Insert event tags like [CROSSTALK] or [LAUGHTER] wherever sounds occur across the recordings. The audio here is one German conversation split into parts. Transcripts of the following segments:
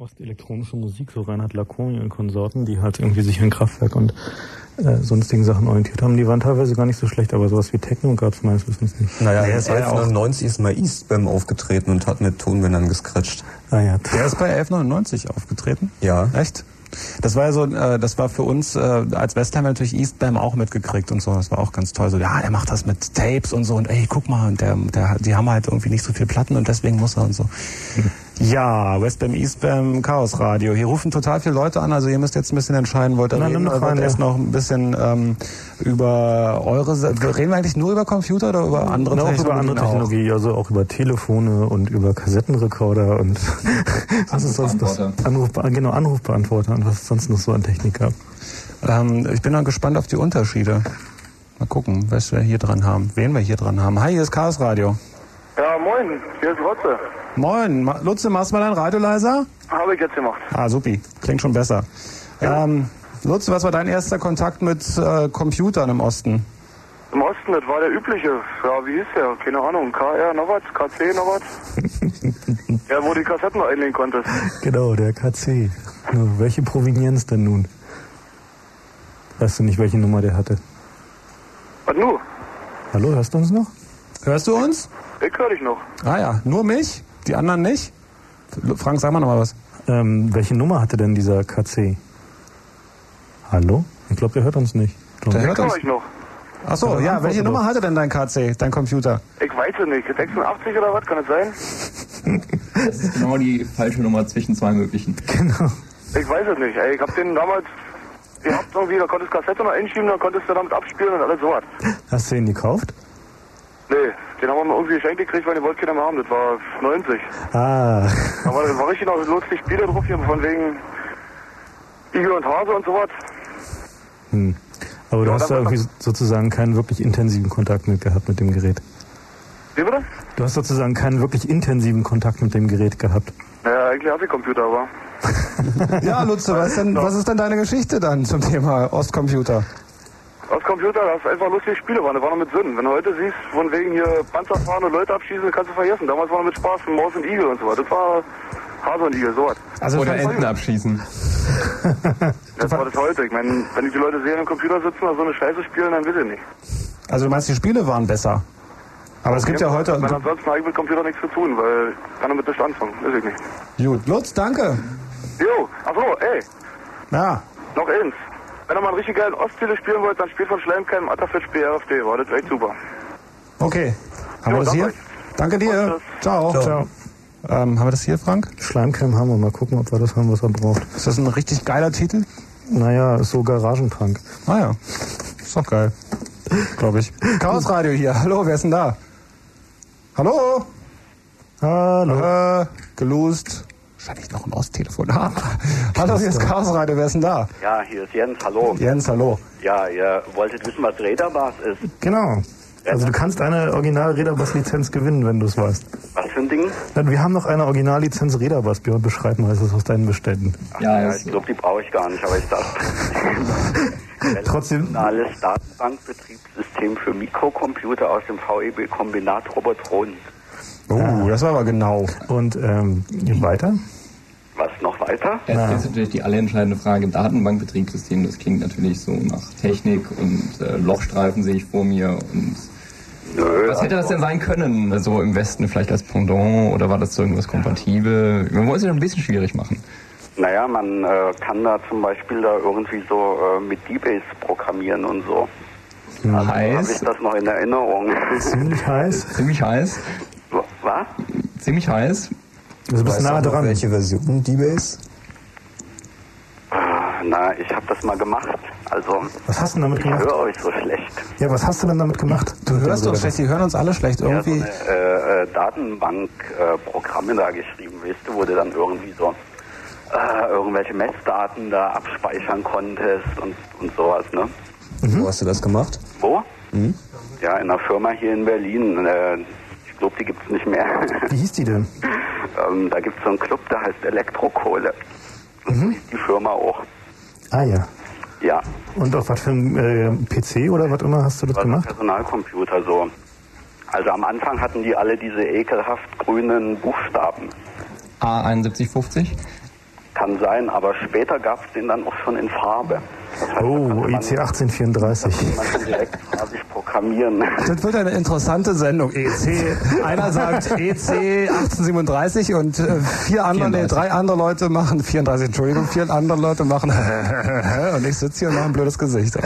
ostelektronische Musik, so Reinhard Laconi und Konsorten, die halt irgendwie sich an Kraftwerk und äh, sonstigen Sachen orientiert haben. Die waren teilweise gar nicht so schlecht, aber sowas wie Techno gab es meines Wissens nicht. Naja, er ist ja 1199 ist mal Eastbam aufgetreten und hat mit Tonbändern gescratcht. Ah ja. Der ist bei 1199 aufgetreten? Ja. Echt? Das war ja so, äh, das war für uns äh, als Westheimer natürlich Eastbam auch mitgekriegt und so. Das war auch ganz toll. So, ja, der macht das mit Tapes und so und ey, guck mal, und der, der, die haben halt irgendwie nicht so viel Platten und deswegen muss er und so. Ja, Westbam, Eastbam, Chaos Radio. Hier rufen total viele Leute an, also ihr müsst jetzt ein bisschen entscheiden, wollt ihr Nein, reden oder wollt ihr erst ja. noch ein bisschen ähm, über eure, reden wir eigentlich nur über Computer oder über andere Na, auch über Technologien andere Technologie, also auch über Telefone und über Kassettenrekorder und [LAUGHS] was ist sonst noch? Anrufbeantworter. Anruf, genau, Anrufbeantworter und was es sonst noch so an Technik gab. Ähm, ich bin dann gespannt auf die Unterschiede. Mal gucken, was wir hier dran haben, wen wir hier dran haben. Hi, hier ist Chaos Radio. Ja, moin, hier ist Rotze. Moin, Lutze, machst du mal dein Radio leiser? Habe ich jetzt gemacht. Ah, supi, klingt schon besser. Ähm, Lutze, was war dein erster Kontakt mit äh, Computern im Osten? Im Osten, das war der übliche. Ja, wie hieß der? Keine Ahnung. KR noch was? KC noch was? [LAUGHS] ja, wo die Kassetten einlegen konntest. Genau, der KC. Nur, welche Provenienz denn nun? Weißt du nicht, welche Nummer der hatte? Was nu? Hallo, hörst du uns noch? Hörst du uns? Ich höre dich noch. Ah ja, nur mich? Die anderen nicht? Frank, sag mal noch mal was. Ähm, welche Nummer hatte denn dieser KC? Hallo? Ich glaube, der hört uns nicht. Der ich. hört Höre uns. ich noch. Achso, ja, antworte welche. Nummer hatte denn dein KC, dein Computer? Ich weiß es nicht. 86 oder was? Kann es sein? [LAUGHS] Das ist genau die falsche Nummer zwischen zwei möglichen. Genau. Ich weiß es nicht. Ey, ich hab den damals gehabt irgendwie, da konntest du Kassette noch einschieben, dann konntest du damit abspielen und alles sowas. Hast du ihn gekauft? Nee, den haben wir mal irgendwie geschenkt gekriegt, weil die wollten keiner mehr haben. Das war 90. Ah, Aber das war richtig noch lustig Spiele drauf hier, von wegen Igel und Hase und sowas. hm. Aber du Ja, hast da irgendwie sozusagen keinen wirklich intensiven Kontakt mit gehabt mit dem Gerät. Wie bitte? Du hast sozusagen keinen wirklich intensiven Kontakt mit dem Gerät gehabt. Naja, eigentlich hatte ich Computer, aber. [LAUGHS] Ja, Lutze, was, denn, was ist denn deine Geschichte dann zum Thema Ostcomputer? Aus Computer, das einfach lustige Spiele waren, das war noch mit Sinn. Wenn du heute siehst, von wegen hier Panzer fahren und Leute abschießen, kannst du vergessen. Damals war noch mit Spaß, Maus und Igel und so was. Das war Hase und Igel, sowas. Also Oder Enten abschießen. Das war das heute. Ich meine, wenn ich die Leute sehe, am Computer sitzen und so eine Scheiße spielen, dann weiß ich nicht. Also du meinst, die Spiele waren besser? Aber es gibt ja heute... Ich meine, ansonsten habe ich mit Computer nichts zu tun, weil ich kann damit nicht anfangen. Weiß ich nicht. Gut, Lutz, danke. Jo, achso, ey, Ja, noch eins. Wenn ihr mal einen richtig geilen Ostziele spielen wollt, dann spielt von Schleimkeim Atterfisch BRFD. War das echt super. okay. Haben Jo, wir das hier? danke. Danke dir. Und Ciao. Ciao. Ähm, haben wir das hier, Frank? Schleimcreme haben wir. Mal gucken, ob wir das haben, was er braucht. Ist das ein richtig geiler Titel? Naja, ist so Garagenpunk. Ah ja, ist doch geil. Glaube ich. Chaos Radio hier. Hallo, wer ist denn da? Hallo? Hallo. Äh, Wahrscheinlich noch ein Osttelefon. Ah. [LAUGHS] Hallo, hier ist Chaos Radio. Wer ist denn da? Ja, hier ist Jens, hallo. Jens, hallo. Ja, ihr wolltet wissen, was Räderbass ist. Genau. Also du kannst eine original Redabass-Lizenz gewinnen, wenn du es weißt. Was für ein Ding? Dann, Wir haben noch eine Originallizenz Redabass. Björn, beschreib mal, ist das aus deinen Beständen? Ja, Ja, es- ich glaube, die brauche ich gar nicht, aber ich dachte. [LAUGHS] Trotzdem, Nationales Datenbankbetriebssystem für Mikrocomputer aus dem VEB-Kombinat Robotron. Oh, das war aber genau. und ähm, weiter? Was noch weiter? Jetzt ist natürlich die allentscheidende Frage. Datenbankbetriebssystem, das klingt natürlich so nach Technik und äh, Lochstreifen sehe ich vor mir. Und Nö, was hätte das denn sein können? So im Westen vielleicht als Pendant oder war das so irgendwas kompatibel? Man wollte es ja ein bisschen schwierig machen. Naja, man äh, kann da zum Beispiel da irgendwie so äh, mit D-Base programmieren und so. Habe ich heiß, das noch in Erinnerung? Ziemlich heiß. ziemlich heiß, Was? ziemlich heiß. Also bist Weißt du nah auch noch, dran. welche Version D-Base? Ah, Na, ich habe das mal gemacht. Also, Was hast du denn damit ich gemacht? höre euch so schlecht. Ja, was hast du denn damit gemacht? Du hörst doch schlecht, die hören uns alle schlecht. Ja, so Irgendwie. eine äh, äh, Datenbank-Programme da geschrieben, weißt du, wo du dann irgendwie so äh, irgendwelche Messdaten da abspeichern konntest und, und sowas, ne? Wo hast du das gemacht? Wo? Ja, in einer Firma hier in Berlin. Ich glaube, die gibt's nicht mehr. Wie hieß die denn? [LAUGHS] ähm, da gibt's so einen Club, der heißt Elektrokohle. Hieß die Firma auch. Ah ja. Ja, Und auf was für ein äh, PC oder was immer hast du das war so ein gemacht? Personalcomputer so. Also am Anfang hatten die alle diese ekelhaft grünen Buchstaben. A7150. Kann sein, aber später gab es den dann auch schon in Farbe. Das heißt, Oh, man- EC 1834. Man kann direkt programmieren. Das wird eine interessante Sendung. EC, einer sagt EC 1837 und äh, vier andere, nee, drei andere Leute machen 34, Entschuldigung, vier andere Leute machen [LAUGHS] und ich sitze hier und mache ein blödes Gesicht.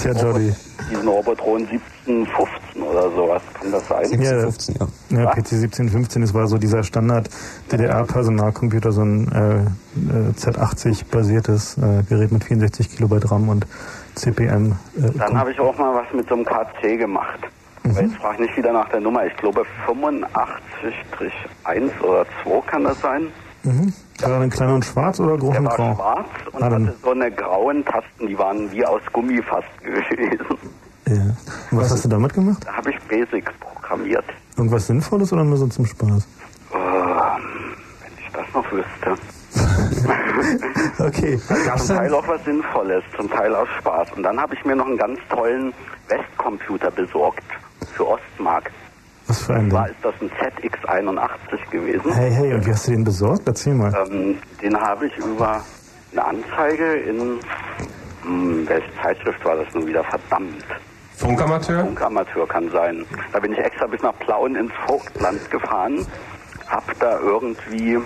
Tja, Jody. Diesen Robotron 1715 oder sowas, kann das sein? Ja, 15, ja. Ja, PC 1715, das war so dieser Standard DDR-Personalcomputer, so ein äh, äh, Z80 basiertes äh, Gerät mit 64 Kilobyte RAM und CPM. Äh, Dann habe ich auch mal was mit so einem KC gemacht. Aber Jetzt frage ich nicht wieder nach der Nummer. Ich glaube 85-1 oder 2 kann das sein. war er denn kleiner und schwarz oder groß Der und war grau? schwarz und Ah, dann- hatte so eine grauen Tasten, die waren wie aus Gummi fast [LAUGHS] gewesen. Ja. Und was hast du damit gemacht? Da habe ich Basics programmiert. Irgendwas Sinnvolles oder nur so zum Spaß? Ähm, wenn ich das noch wüsste. [LAUGHS] Okay. Gab's Zum Teil auch was Sinnvolles, zum Teil aus Spaß. Und dann habe ich mir noch einen ganz tollen Westcomputer besorgt für Ostmark. Was für ein Ding? ist das ein ZX81 gewesen. Hey, hey, und wie hast du den besorgt? Erzähl mal. Ähm, den habe ich über eine Anzeige in, hm, welche Zeitschrift war das nun wieder? Verdammt. Funkamateur? Funkamateur kann sein. Da bin ich extra bis nach Plauen ins Vogtland gefahren, hab da irgendwie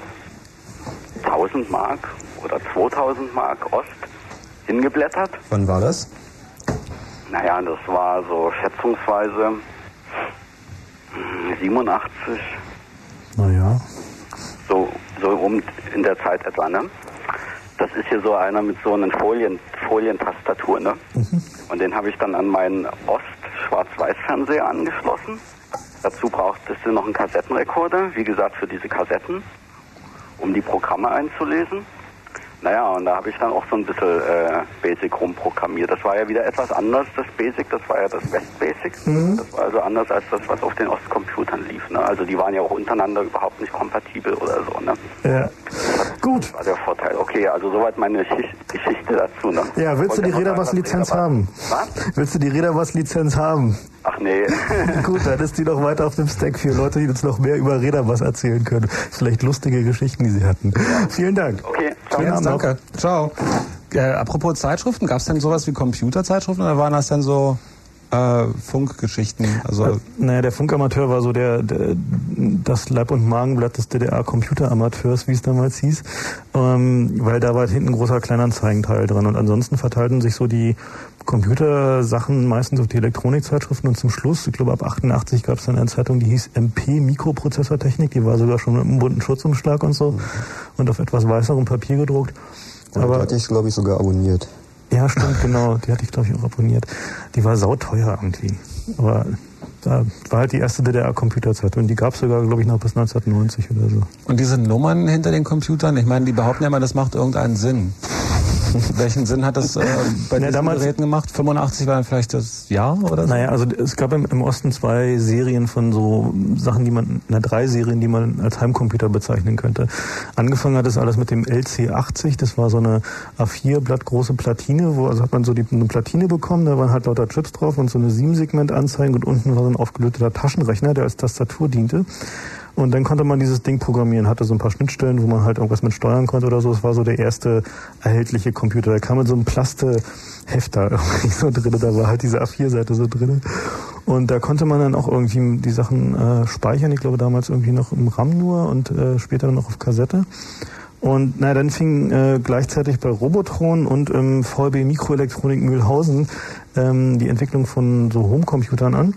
1000 Mark oder 2000 Mark Ost hingeblättert. Wann war das? Naja, das war so schätzungsweise hm, 87, Naja. so, so um in der Zeit etwa, ne? Das ist hier so einer mit so einer Folien, Folientastatur, ne? Und den habe ich dann an meinen Ost-Schwarz-Weiß-Fernseher angeschlossen. Dazu brauchtest du noch einen Kassettenrekorder, wie gesagt, für diese Kassetten, um die Programme einzulesen. Naja, und da habe ich dann auch so ein bisschen äh, Basic rumprogrammiert. Das war ja wieder etwas anders, das Basic, das war ja das West Basic. Das war also anders als das, was auf den Ostcomputern lief. Ne? Also die waren ja auch untereinander überhaupt nicht kompatibel oder so. Ne? Ja. Gut. Das war der Vorteil. Okay, also soweit meine Geschichte, Geschichte dazu. Ne? Ja, willst du die Räder was Lizenz Räder haben? Was? Willst du die Räder was Lizenz haben? Ach nee. [LAUGHS] Gut, dann ist die noch weiter auf dem Stack für Leute, die uns noch mehr über Räder was erzählen können. Vielleicht lustige Geschichten, die sie hatten. Vielen Dank. Okay, ciao. Danke. Ciao. Äh, apropos Zeitschriften, gab es denn sowas wie Computerzeitschriften oder waren das denn so äh, Funkgeschichten? Also Naja, der Funkamateur war so der, der das Leib- und Magenblatt des DDR-Computeramateurs, wie es damals hieß, ähm, weil da war hinten ein großer Kleinanzeigenteil dran und ansonsten verteilten sich so die Computersachen meistens auf die Elektronikzeitschriften und zum Schluss, ich glaube ab 88 gab es dann eine Zeitung, die hieß MP Mikroprozessortechnik, die war sogar schon mit einem bunten Schutzumschlag und so und auf etwas weißerem Papier gedruckt. Die Aber hatte ich, glaube ich, sogar abonniert. Ja, stimmt, genau. Die hatte ich, glaube ich, auch abonniert. Die war sauteuer irgendwie. Aber da war halt die erste DDR-Computerzeitung. Die gab es sogar, glaube ich, noch bis 1990 oder so. und diese Nummern hinter den Computern, ich meine, die behaupten ja immer, das macht irgendeinen Sinn. [LAUGHS] Welchen Sinn hat das äh, bei Na, diesen damals- Geräten gemacht? 85 war dann vielleicht das Jahr oder so? Naja, also es gab im, im Osten zwei Serien von so Sachen, die man, na drei Serien, die man als Heimcomputer bezeichnen könnte. Angefangen hat es alles mit dem LC80, das war so eine A4-Blatt große Platine, wo also hat man so die, eine Platine bekommen, da waren halt lauter Chips drauf und so eine Sieben-Segment-Anzeige und unten war so ein aufgelöteter Taschenrechner, der als Tastatur diente. Und dann konnte man dieses Ding programmieren, hatte so ein paar Schnittstellen, wo man halt irgendwas mit steuern konnte oder so. Es war so der erste erhältliche Computer. Der kam mit so einem Plastehefter [LAUGHS] irgendwie so drin. Da war halt diese A4-Seite so drin. Und da konnte man dann auch irgendwie die Sachen äh, speichern. Ich glaube damals irgendwie noch im RAM nur und äh, später dann auch auf Kassette. Und na, dann fing äh, gleichzeitig bei Robotron und im VB Mikroelektronik Mühlhausen ähm, die Entwicklung von so Homecomputern an.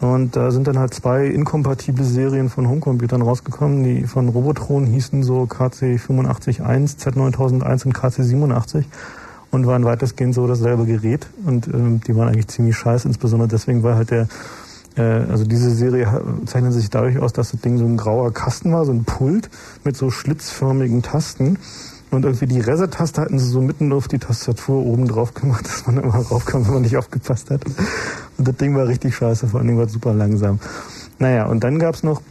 Und da sind dann halt zwei inkompatible Serien von Homecomputern rausgekommen. Die von Robotron hießen so KC851, Z9001 und KC87 und waren weitestgehend so dasselbe Gerät. Und ähm, die waren eigentlich ziemlich scheiße, insbesondere deswegen, weil halt der äh, also diese Serie zeichnet sich dadurch aus, dass das Ding so ein grauer Kasten war, so ein Pult mit so schlitzförmigen Tasten. Und irgendwie die Reset-Taste hatten sie so mitten auf die Tastatur oben drauf gemacht, [LAUGHS] dass man immer raufkam, wenn man nicht aufgepasst hat. Und das Ding war richtig scheiße, vor allen Dingen war es super langsam. Naja, und dann gab's noch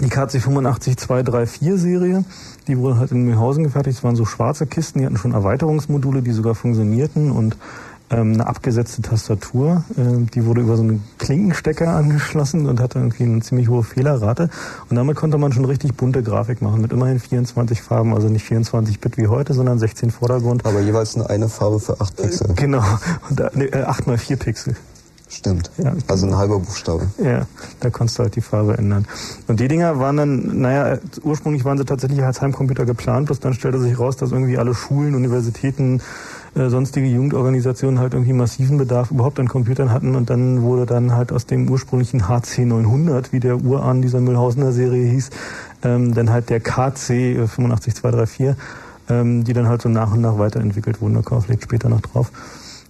die KC 85234 Serie, die wurde halt in Mühlhausen gefertigt. Das waren so schwarze Kisten, die hatten schon Erweiterungsmodule, die sogar funktionierten und ähm, eine abgesetzte Tastatur. Äh, die wurde über so einen Klinkenstecker angeschlossen und hatte irgendwie eine ziemlich hohe Fehlerrate. Und damit konnte man schon richtig bunte Grafik machen mit immerhin 24 Farben, also nicht 24 Bit wie heute, sondern 16 Vordergrund. Aber jeweils nur eine Farbe für 8 Pixel. Genau, [LAUGHS] und äh, 8 mal 4 Pixel. Stimmt. Ja. Also ein halber Buchstabe. Ja, da konntest du halt die Farbe ändern. Und die Dinger waren dann, naja, ursprünglich waren sie tatsächlich als Heimcomputer geplant, bloß dann stellte sich raus, dass irgendwie alle Schulen, Universitäten, äh, sonstige Jugendorganisationen halt irgendwie massiven Bedarf überhaupt an Computern hatten und dann wurde dann halt aus dem ursprünglichen HC 900, wie der Urahn dieser Müllhausener Serie hieß, ähm, dann halt der KC 85234, ähm, die dann halt so nach und nach weiterentwickelt wurden. Da kommen wir vielleicht später noch drauf.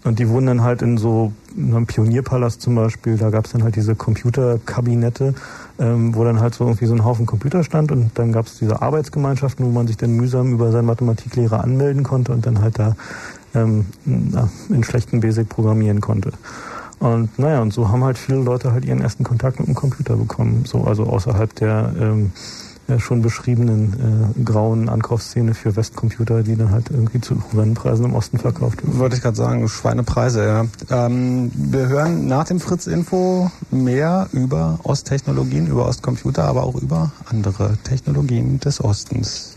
Und die wurden dann halt in so in einem Pionierpalast zum Beispiel, da gab es dann halt diese Computerkabinette, ähm, wo dann halt so irgendwie so ein Haufen Computer stand und dann gab es diese Arbeitsgemeinschaften, wo man sich dann mühsam über seinen Mathematiklehrer anmelden konnte und dann halt da ähm, in schlechten Basic programmieren konnte. Und naja, und so haben halt viele Leute halt ihren ersten Kontakt mit dem Computer bekommen, so also außerhalb der ähm, schon beschriebenen äh, grauen Ankaufsszene für Westcomputer, die dann halt irgendwie zu Rennpreisen im Osten verkauft werden. Wollte ich gerade sagen, Schweinepreise, ja. Ähm, wir hören nach dem Fritz-Info mehr über Osttechnologien, über Ostcomputer, aber auch über andere Technologien des Ostens.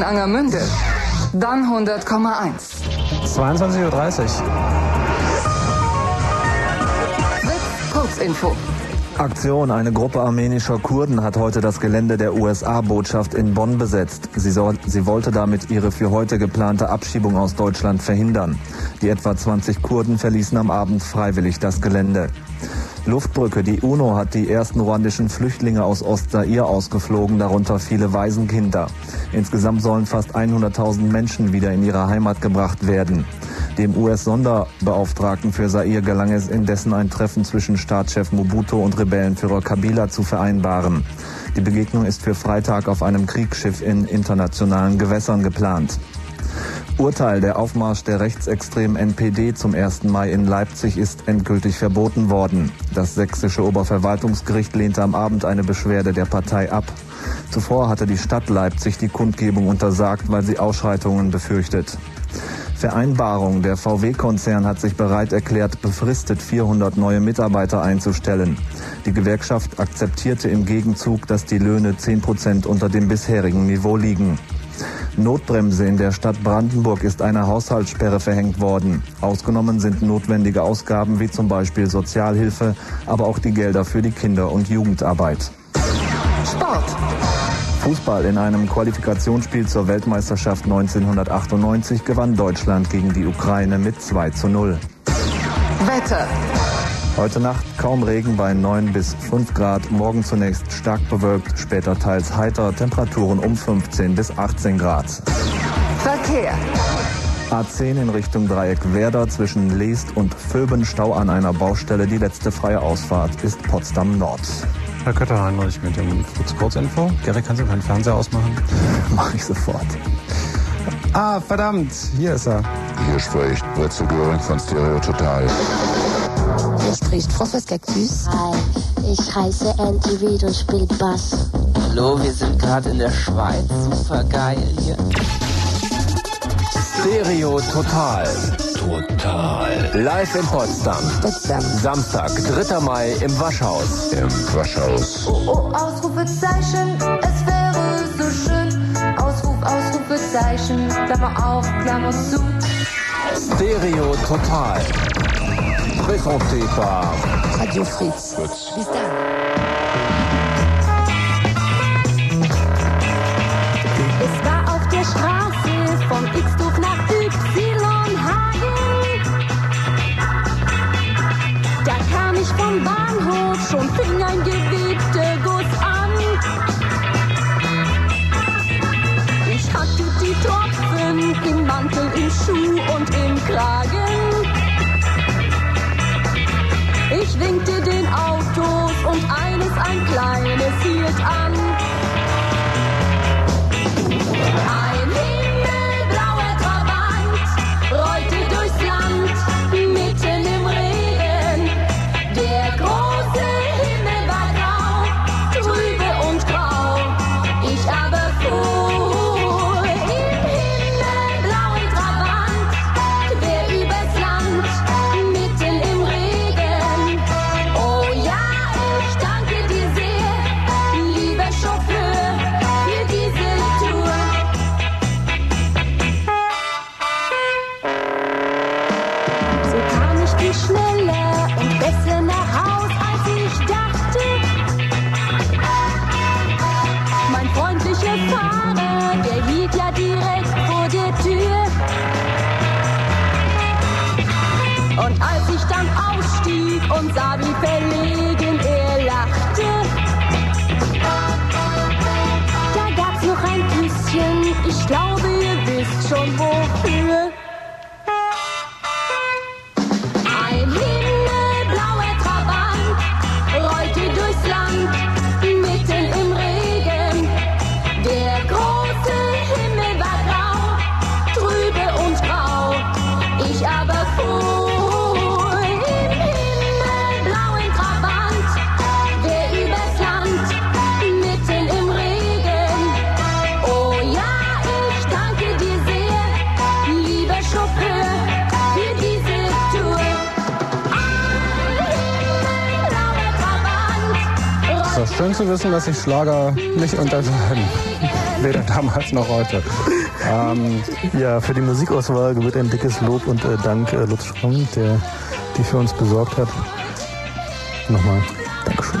In Angermünde, dann 100,1. 22.30 Uhr. Kurzinfo. Aktion. Eine Gruppe armenischer Kurden hat heute das Gelände der USA-Botschaft in Bonn besetzt. Sie, soll, sie wollte damit ihre für heute geplante Abschiebung aus Deutschland verhindern. Die etwa 20 Kurden verließen am Abend freiwillig das Gelände. Luftbrücke. Die UNO hat die ersten ruandischen Flüchtlinge aus Ostzaire ausgeflogen, darunter viele Waisenkinder. Insgesamt sollen fast 100.000 Menschen wieder in ihre Heimat gebracht werden. Dem US-Sonderbeauftragten für Zaire gelang es indessen ein Treffen zwischen Staatschef Mobutu und Rebellenführer Kabila zu vereinbaren. Die Begegnung ist für Freitag auf einem Kriegsschiff in internationalen Gewässern geplant. Urteil, der Aufmarsch der rechtsextremen NPD zum 1. Mai in Leipzig ist endgültig verboten worden. Das sächsische Oberverwaltungsgericht lehnte am Abend eine Beschwerde der Partei ab. Zuvor hatte die Stadt Leipzig die Kundgebung untersagt, weil sie Ausschreitungen befürchtet. Vereinbarung. Der VW-Konzern hat sich bereit erklärt, befristet 400 neue Mitarbeiter einzustellen. Die Gewerkschaft akzeptierte im Gegenzug, dass die Löhne 10 Prozent unter dem bisherigen Niveau liegen. Notbremse in der Stadt Brandenburg ist eine Haushaltssperre verhängt worden. Ausgenommen sind notwendige Ausgaben wie zum Beispiel Sozialhilfe, aber auch die Gelder für die Kinder- und Jugendarbeit. Sport. Fußball in einem Qualifikationsspiel zur Weltmeisterschaft 1998 gewann Deutschland gegen die Ukraine mit 2 zu 0. Wetter. Heute Nacht kaum Regen bei 9 bis 5 Grad, morgen zunächst stark bewölkt, später teils heiter, Temperaturen um 15 bis 18 Grad. Verkehr. A10 in Richtung Dreieck Werder zwischen Leest und Vöben Stau an einer Baustelle. Die letzte freie Ausfahrt ist Potsdam Nord. Herr Kötter Heinrich mit dem Fritz Kurzinfo. Gary, kannst du deinen Fernseher ausmachen? [LAUGHS] Mach ich sofort. Ah, verdammt, hier ist er. Hier spricht Britze Göring von Stereo Total. Hier spricht Professor Cactus. Hi, ich heiße Andy Reid und spiele Bass. Hallo, wir sind gerade in der Schweiz. Super geil hier. Stereo Total. Total. Live in Potsdam. Potsdam. Samstag, 3. Mai im Waschhaus. Im Waschhaus. Oh, oh, Ausrufezeichen, es wäre so schön. Ausruf, Ausrufezeichen, Klammer auf, Klammer zu. Stereo Total. Présenté par Radio Fritz. Fritz. Bis dann. Ein kleines hielt an. Zu wissen, dass sich Schlager nicht unterscheiden. [LAUGHS] Weder damals noch heute. Ähm, Ja, für die Musikauswahl gebührt ein dickes Lob und äh, Dank äh, Lutz Schramm, der die für uns besorgt hat. Nochmal, Dankeschön.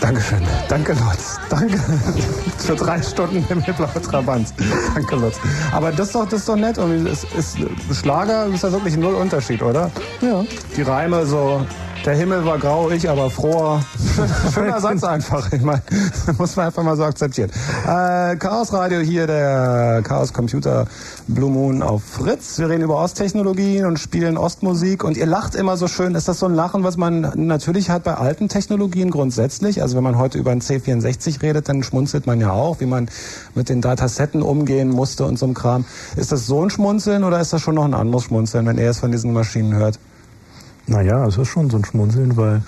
Dankeschön. Danke, Lutz. Danke. [LAUGHS] Für drei Stunden Himmelblaue Trabant. Danke, Lutz. Aber das ist doch, das ist doch nett. Und es ist, Schlager ist ja wirklich null Unterschied, oder? Ja. Die Reime so Der Himmel war grau, ich aber froher. [LAUGHS] Schöner Satz einfach. Ich meine, [LAUGHS] muss man einfach mal so akzeptieren. Äh, Chaos Radio hier, der Chaos Computer Blue Moon auf Fritz. Wir reden über Osttechnologien und spielen Ostmusik. Und ihr lacht immer so schön. Ist das so ein Lachen, was man natürlich hat bei alten Technologien grundsätzlich? Also wenn man heute über einen C64 redet, dann schmunzelt man ja auch, wie man mit den Datasetten umgehen musste und so ein Kram. Ist das so ein Schmunzeln oder ist das schon noch ein anderes Schmunzeln, wenn er es von diesen Maschinen hört? Naja, es ist schon so ein Schmunzeln, weil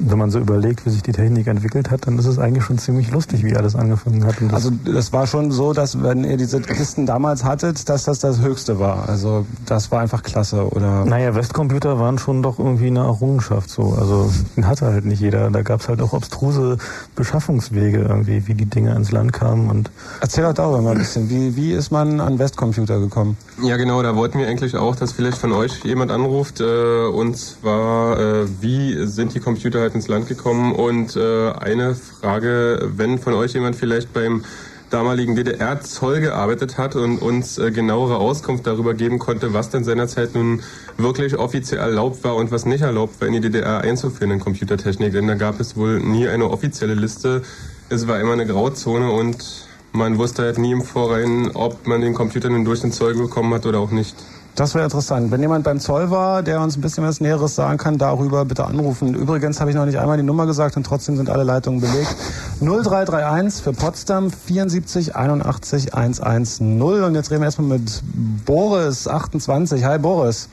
wenn man so überlegt, wie sich die Technik entwickelt hat, dann ist es eigentlich schon ziemlich lustig, wie alles angefangen hat. Das also das war schon so, dass wenn ihr diese Kisten damals hattet, dass das das Höchste war. Also das war einfach klasse, oder? Naja, Westcomputer waren schon doch irgendwie eine Errungenschaft so. Also den hatte halt nicht jeder. Da gab es halt auch obstruse Beschaffungswege irgendwie, wie die Dinge ins Land kamen. Und Erzähl doch darüber mal ein bisschen. Wie, wie ist man an Westcomputer gekommen? Ja genau, da wollten wir eigentlich auch, dass vielleicht von euch jemand anruft. Äh, und zwar, äh, wie sind die Computer halt ins Land gekommen? Und äh, eine Frage, wenn von euch jemand vielleicht beim damaligen DDR-Zoll gearbeitet hat und uns äh, genauere Auskunft darüber geben konnte, was denn seinerzeit nun wirklich offiziell erlaubt war und was nicht erlaubt war, in die DDR einzuführen in Computertechnik. Denn da gab es wohl nie eine offizielle Liste. Es war immer eine Grauzone und man wusste halt nie im Vorrein, ob man den Computer nun durch den Zoll bekommen hat oder auch nicht. Das wäre interessant. Wenn jemand beim Zoll war, der uns ein bisschen was Näheres sagen kann, darüber bitte anrufen. Übrigens habe ich noch nicht einmal die Nummer gesagt und trotzdem sind alle Leitungen belegt. 0331 für Potsdam 74 81 110. Und jetzt reden wir erstmal mit Boris 28. Hi Boris.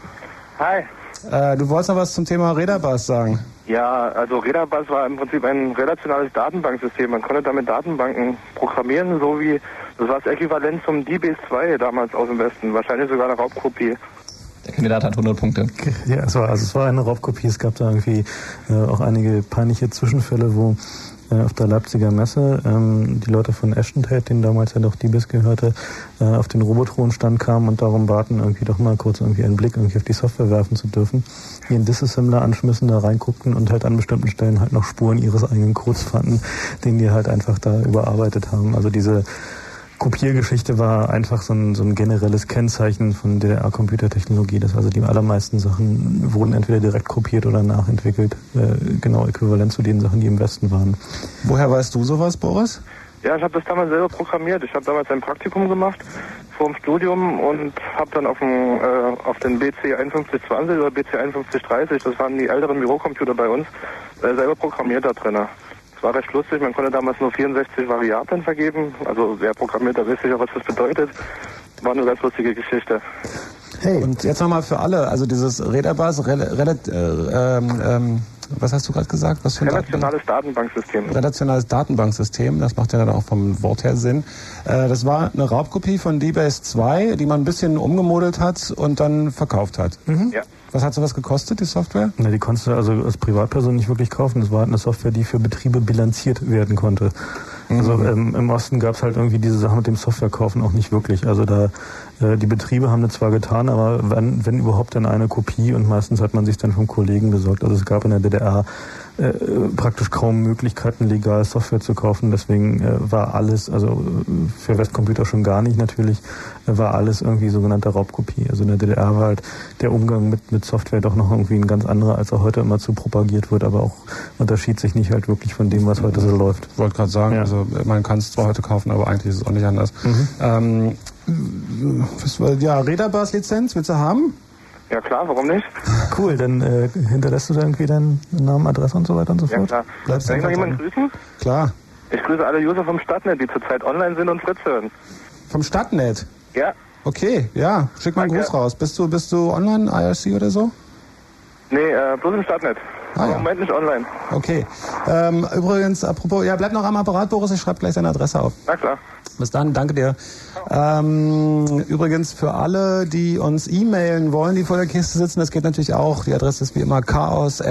Hi. Äh, du wolltest noch was zum Thema Redabass sagen. Ja, also Redabass war im Prinzip ein relationales Datenbanksystem. Man konnte damit Datenbanken programmieren, so wie das war das Äquivalent zum DBS2 damals aus dem Westen. Wahrscheinlich sogar eine Raubkopie. Der Kandidat hat 100 Punkte. Ja, es war, also es war eine Raubkopie. Es gab da irgendwie äh, auch einige peinliche Zwischenfälle, wo äh, auf der Leipziger Messe ähm, die Leute von Ashton Tate, denen damals ja doch DBIS gehörte, äh, auf den Robotron-Stand kamen und darum baten, irgendwie doch mal kurz irgendwie einen Blick irgendwie auf die Software werfen zu dürfen, ihren Disassembler anschmissen, da reinguckten und halt an bestimmten Stellen halt noch Spuren ihres eigenen Codes fanden, den die halt einfach da überarbeitet haben. Also diese Kopiergeschichte war einfach so ein, so ein generelles Kennzeichen von DDR-Computertechnologie, dass also die allermeisten Sachen wurden entweder direkt kopiert oder nachentwickelt, äh, genau äquivalent zu den Sachen, die im Westen waren. Woher weißt du sowas, Boris? Ja, ich habe das damals selber programmiert. Ich habe damals ein Praktikum gemacht vor dem Studium und habe dann auf, dem, äh, auf den BC 5120 oder BC 5130, das waren die älteren Bürocomputer bei uns, äh, selber programmiert da drinnen. Es war recht lustig, man konnte damals nur 64 Variablen vergeben. Also wer programmiert, da weiß sicher, was das bedeutet. War eine ganz lustige Geschichte. Hey, und jetzt nochmal für alle, also dieses Redabass, Rel Rel äh, ähm, ähm, was hast du gerade gesagt? Was für ein Relationales Datenbanksystem. Relationales Datenbanksystem, das macht ja dann auch vom Wort her Sinn. Äh, das war eine Raubkopie von DBase 2, die man ein bisschen umgemodelt hat und dann verkauft hat. Mhm. Ja. Was hat sowas gekostet, die Software? Na, die konntest du also als Privatperson nicht wirklich kaufen. Das war halt eine Software, die für Betriebe bilanziert werden konnte. Also ähm, im Osten gab es halt irgendwie diese Sache mit dem Softwarekaufen auch nicht wirklich. Also da die Betriebe haben das zwar getan, aber wenn, wenn überhaupt dann eine Kopie und meistens hat man sich dann vom Kollegen besorgt. Also es gab in der DDR äh, praktisch kaum Möglichkeiten, legal Software zu kaufen. Deswegen äh, war alles, also äh, für Westcomputer schon gar nicht natürlich, äh, war alles irgendwie sogenannte Raubkopie. Also in der DDR war halt der Umgang mit, mit Software doch noch irgendwie ein ganz anderer, als er heute immer zu propagiert wird, aber auch unterschied sich nicht halt wirklich von dem, was heute so läuft. Ich wollte gerade sagen, ja. also man kann es zwar heute kaufen, aber eigentlich ist es auch nicht anders. Mhm. Ähm, was, ja, Redabass-Lizenz willst du haben? Ja klar, warum nicht? Cool, dann äh, hinterlässt du da irgendwie deinen Namen, Adresse und so weiter und so Ja fort? klar. Bleibst Kann ich noch jemanden grüßen? Klar. Ich grüße alle User vom Stadtnet, die zurzeit online sind und Fritz hören. Vom Stadtnet? Ja. Okay, ja, schick mal einen Gruß raus. Bist du, bist du online, IRC oder so? Nee, äh, bloß im Stadtnet. Ah, ja. Im Moment nicht online. Okay. Ähm, übrigens, apropos, ja, bleib noch am Apparat, Boris, ich schreibe gleich deine Adresse auf. Na klar. Bis dann, danke dir. Ähm, übrigens für alle, die uns e-mailen wollen, die vor der Kiste sitzen, das geht natürlich auch. Die Adresse ist wie immer chaos.orb.de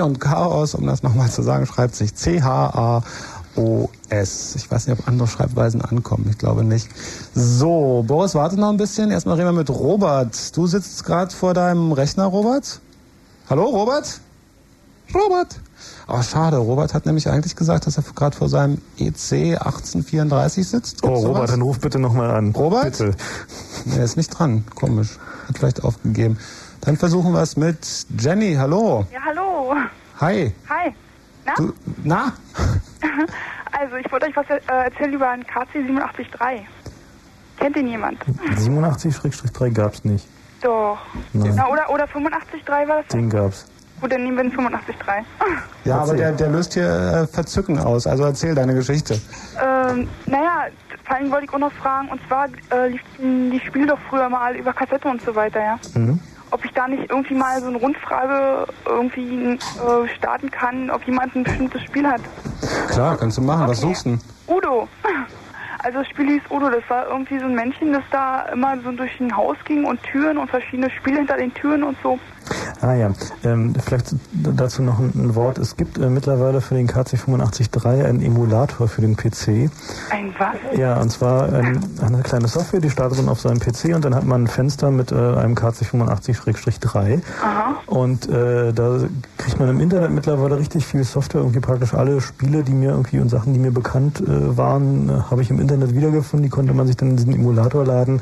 und Chaos, um das nochmal zu sagen, schreibt sich C-H-A-O-S. Ich weiß nicht, ob andere Schreibweisen ankommen. Ich glaube nicht. So, Boris, warte noch ein bisschen. Erstmal reden wir mit Robert. Du sitzt gerade vor deinem Rechner, Robert? Hallo, Robert? Robert? Oh, schade. Robert hat nämlich eigentlich gesagt, dass er gerade vor seinem E EC 1834 sitzt. Oh, Gibt's Robert, sowas? dann ruf bitte nochmal an. Robert? Bitte. Er ist nicht dran. Komisch. Hat vielleicht aufgegeben. Dann versuchen wir es mit Jenny. Hallo. Ja, hallo. Hi. Hi. Na? Du, na? [LAUGHS] Also, ich wollte euch was äh, erzählen über einen KC 873. Kennt den jemand? 87-3 gab's nicht. Doch. Nein. Na, oder, oder 85.3 war das? Den gab's. Gut, dann nehmen wir den 85.3. [LAUGHS] Ja, aber der, der löst hier äh, Verzücken aus. Also erzähl deine Geschichte. Ähm, naja, vor allem wollte ich auch noch fragen, und zwar äh, liefen die Spiele doch früher mal über Kassette und so weiter, ja? Mhm. Ob ich da nicht irgendwie mal so eine Rundfrage irgendwie äh, starten kann, ob jemand ein bestimmtes Spiel hat. Klar, kannst du machen. Was Okay. suchst du denn? Udo. Also das Spiel hieß Udo, das war irgendwie so ein Männchen, das da immer so durch ein Haus ging und Türen und verschiedene Spiele hinter den Türen und so. Ah ja, ähm, vielleicht dazu noch ein, ein Wort. Es gibt äh, mittlerweile für den KC853 einen Emulator für den PC. Ein was? Ja, und zwar ähm, eine kleine Software, die startet man auf seinem PC und dann hat man ein Fenster mit äh, einem KC85-3. Aha. Und äh, da kriegt man im Internet mittlerweile richtig viel Software, irgendwie praktisch alle Spiele, die mir irgendwie und Sachen, die mir bekannt äh, waren, äh, habe ich im Internet wiedergefunden. Die konnte man sich dann in diesen Emulator laden